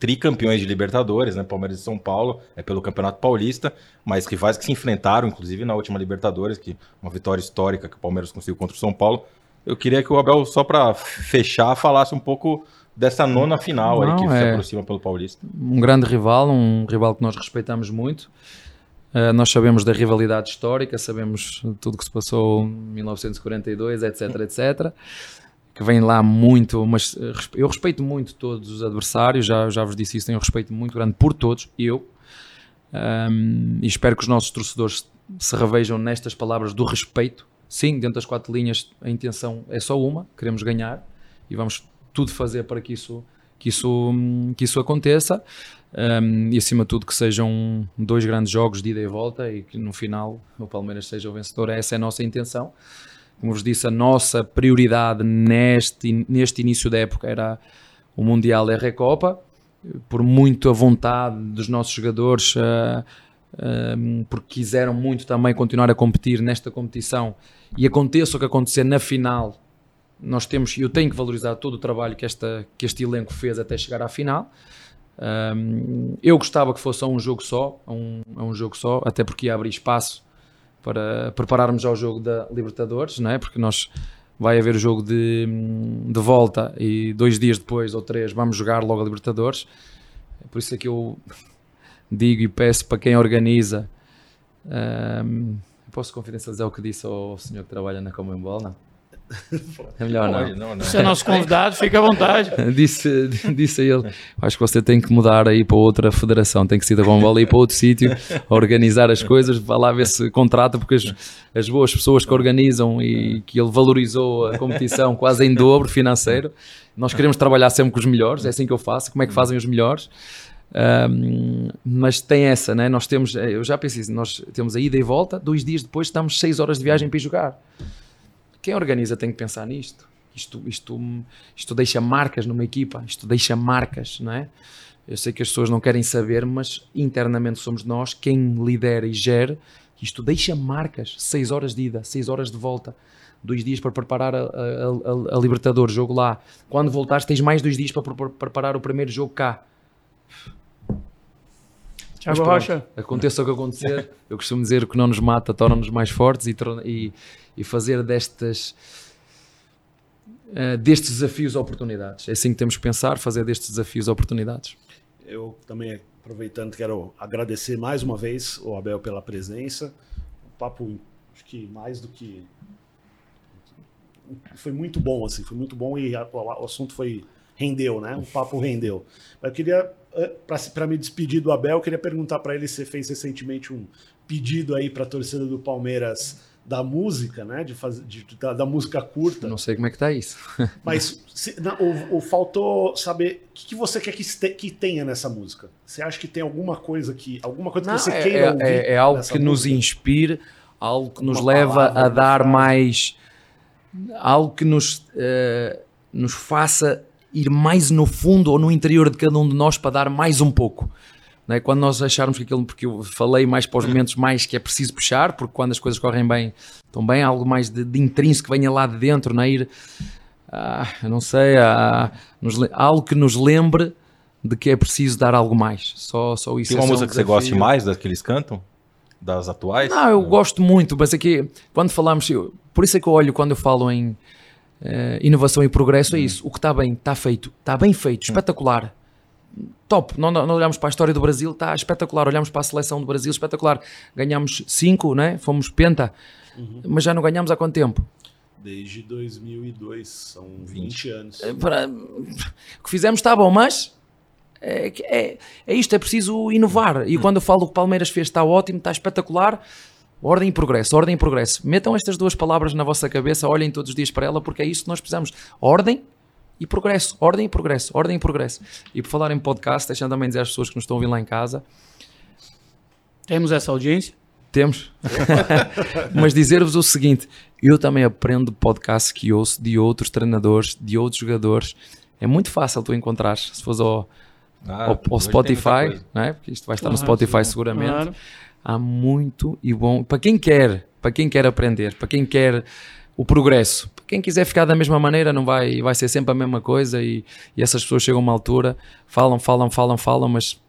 tricampeões de Libertadores, né? Palmeiras e São Paulo, é pelo Campeonato Paulista, mas rivais que se enfrentaram, inclusive na última Libertadores, que uma vitória histórica que o Palmeiras conseguiu contra o São Paulo. Eu queria que o Abel, só para fechar, falasse um pouco dessa nona final Não, aí que é se aproxima pelo Paulista. Um grande rival, um rival que nós respeitamos muito. Uh, nós sabemos da rivalidade histórica, sabemos tudo que se passou em 1942, etc, etc. Que vem lá muito, mas eh, eu respeito muito todos os adversários, já, já vos disse isso, tenho um respeito muito grande por todos, eu. Um, e espero que os nossos torcedores se revejam nestas palavras do respeito. Sim, dentro das quatro linhas a intenção é só uma, queremos ganhar e vamos tudo fazer para que isso, que isso, que isso aconteça um, e acima de tudo que sejam dois grandes jogos de ida e volta e que no final o Palmeiras seja o vencedor. Essa é a nossa intenção. Como vos disse, a nossa prioridade neste, neste início da época era o Mundial e a Recopa, por muito a vontade dos nossos jogadores, uh, uh, porque quiseram muito também continuar a competir nesta competição e aconteça o que acontecer na final, nós temos, eu tenho que valorizar todo o trabalho que, esta, que este elenco fez até chegar à final. Um, eu gostava que fosse a um jogo só, a um, a um jogo só, até porque ia abrir espaço para prepararmos ao jogo da Libertadores, não é? Porque nós vai haver o jogo de, de volta e dois dias depois ou três vamos jogar logo a Libertadores. Por isso é que eu digo e peço para quem organiza. Um, posso confidencializar o que disse ao senhor que trabalha na Comembol? Não. É melhor não. não, não. Você é nosso convidado, fica à vontade. disse, disse a ele: Acho que você tem que mudar aí para outra federação, tem que ser da Comembol ir para outro sítio, organizar as coisas, vai lá ver se contrata, porque as, as boas pessoas que organizam e que ele valorizou a competição quase em dobro financeiro. Nós queremos trabalhar sempre com os melhores, é assim que eu faço. Como é que fazem os melhores? Um, mas tem essa, né? Nós temos, eu já pensei, nós temos a ida e volta, dois dias depois estamos seis horas de viagem para ir jogar. Quem organiza tem que pensar nisto. Isto, isto, isto deixa marcas numa equipa, isto deixa marcas, não é? Eu sei que as pessoas não querem saber, mas internamente somos nós quem lidera e gera. Isto deixa marcas. Seis horas de ida, seis horas de volta, dois dias para preparar a, a, a, a Libertadores, jogo lá. Quando voltares, tens mais dois dias para preparar o primeiro jogo cá. Tiago Rocha. Aconteça o que acontecer, eu costumo dizer que não nos mata torna-nos mais fortes e, e, e fazer destas, uh, destes desafios oportunidades. É assim que temos que pensar, fazer destes desafios oportunidades. Eu também, aproveitando, quero agradecer mais uma vez o Abel pela presença. Um papo, acho que mais do que. Foi muito bom, assim, foi muito bom e o assunto foi. rendeu, né? O papo rendeu. Eu queria para me despedir do Abel, eu queria perguntar para ele se fez recentemente um pedido aí para a torcida do Palmeiras da música, né? De fazer, de, da, da, música curta. Não sei como é que tá isso. Mas se, não, o, o, faltou saber o que, que você quer que, este, que, tenha nessa música. Você acha que tem alguma coisa que alguma coisa não, que você é, queira é, ouvir? É, é algo que música? nos inspire, algo que nos leva a dar mais, algo que nos uh, nos faça ir mais no fundo ou no interior de cada um de nós para dar mais um pouco. É? Quando nós acharmos que aquilo, porque eu falei mais para os momentos mais que é preciso puxar, porque quando as coisas correm bem, estão bem, algo mais de, de intrínseco que venha lá de dentro, não é? ir, ah, não sei, ah, nos, algo que nos lembre de que é preciso dar algo mais. Só, só isso. Tem uma é música um que você goste mais das que eles cantam? Das atuais? Não, eu gosto muito, mas é quando falamos, eu, por isso é que eu olho quando eu falo em Uh, inovação e progresso é isso. O que está bem, está feito. Está bem feito, espetacular. Top. Não, não, olhamos para a história do Brasil, está espetacular. Olhamos para a seleção do Brasil, espetacular. Ganhamos 5, né? fomos penta. Uhum. Mas já não ganhamos há quanto tempo? Desde 2002, são 20 anos. É, para, o que fizemos está bom, mas é, é, é isto, é preciso inovar. E quando eu falo que o Palmeiras fez está ótimo, está espetacular, Ordem e progresso, ordem e progresso. Metam estas duas palavras na vossa cabeça, olhem todos os dias para ela, porque é isso que nós precisamos. Ordem e progresso, ordem e progresso, ordem e progresso. E por falar em podcast, deixando também dizer às pessoas que nos estão a ouvir lá em casa. Temos essa audiência? Temos. Mas dizer-vos o seguinte: eu também aprendo podcast que ouço de outros treinadores, de outros jogadores. É muito fácil tu encontrar, se fores ao, ah, ao, ao Spotify, não é? porque isto vai estar claro, no Spotify sim, seguramente. Claro há muito e bom para quem quer, para quem quer aprender, para quem quer o progresso. Quem quiser ficar da mesma maneira, não vai, vai ser sempre a mesma coisa e, e essas pessoas chegam a uma altura, falam, falam, falam, falam, mas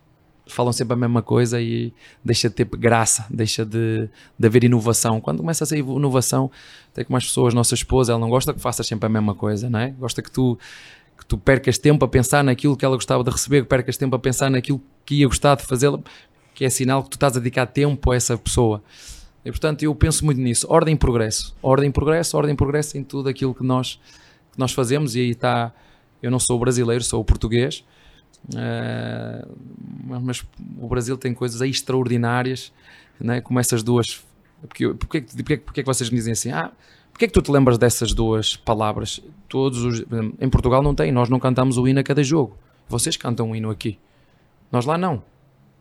falam sempre a mesma coisa e deixa de ter graça, deixa de, de haver inovação. Quando começa a ser inovação, até com mais pessoas, nossa esposa, ela não gosta que faças sempre a mesma coisa, não é? Gosta que tu que tu percas tempo a pensar naquilo que ela gostava de receber, que percas tempo a pensar naquilo que ia gostar de fazer, que é sinal que tu estás a dedicar tempo a essa pessoa. E portanto eu penso muito nisso. Ordem e progresso. Ordem e progresso, ordem e progresso em tudo aquilo que nós, que nós fazemos. E aí está. Eu não sou brasileiro, sou português. Uh, mas o Brasil tem coisas extraordinárias, né? como essas duas. Porque, porque, porque, porque é que vocês me dizem assim? Ah, porque é que tu te lembras dessas duas palavras? Todos os, em Portugal não tem, nós não cantamos o hino a cada jogo. Vocês cantam o hino aqui. Nós lá não.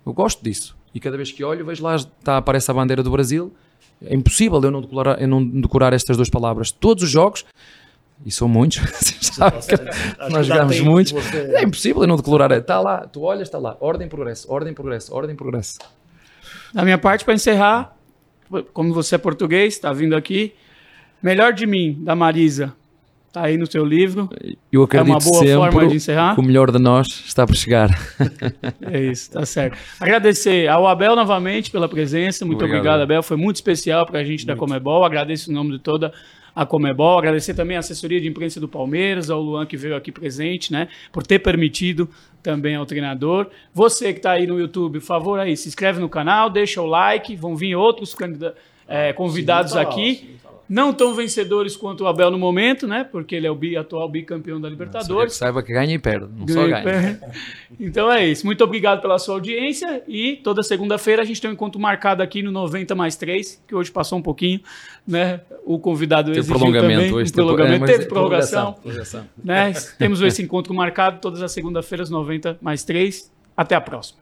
Eu gosto disso. E cada vez que olho, vejo lá, está, aparece a bandeira do Brasil. É impossível eu não, decorar, eu não decorar estas duas palavras. Todos os jogos, e são muitos, nós jogamos muitos. Você... É impossível eu não declarar. Está lá, tu olhas, está lá. Ordem, progresso, ordem, progresso, ordem, progresso. Da minha parte, para encerrar, como você é português, está vindo aqui. Melhor de mim, da Marisa. Tá aí no seu livro. Eu acredito é uma boa sempre forma de encerrar. que o melhor de nós está por chegar. É isso, tá certo. Agradecer ao Abel novamente pela presença. Muito obrigado, Obrigado. Abel. Foi muito especial para a gente da Comebol. Agradeço em nome de toda a Comebol. Agradecer também a assessoria de imprensa do Palmeiras, ao Luan que veio aqui presente, né? Por ter permitido também ao treinador. Você que está aí no YouTube, por favor, aí, se inscreve no canal, deixa o like. Vão vir outros é, convidados Sim, tá lá, aqui. sim, tá lá. Não tão vencedores quanto o Abel no momento, né? Porque ele é o bi- atual bicampeão da Só Libertadores. saiba que ganha e perde, não só Ganha e ganha. perde. Então é isso. Muito obrigado pela sua audiência e toda segunda-feira a gente tem um encontro marcado aqui no 90 mais 3, que hoje passou um pouquinho, né? O convidado Teve exigiu prolongamento também, hoje. um prolongamento, é, teve prorrogação, prorrogação. né? Temos esse encontro marcado todas as segunda-feiras 90 mais 3. Até a próxima.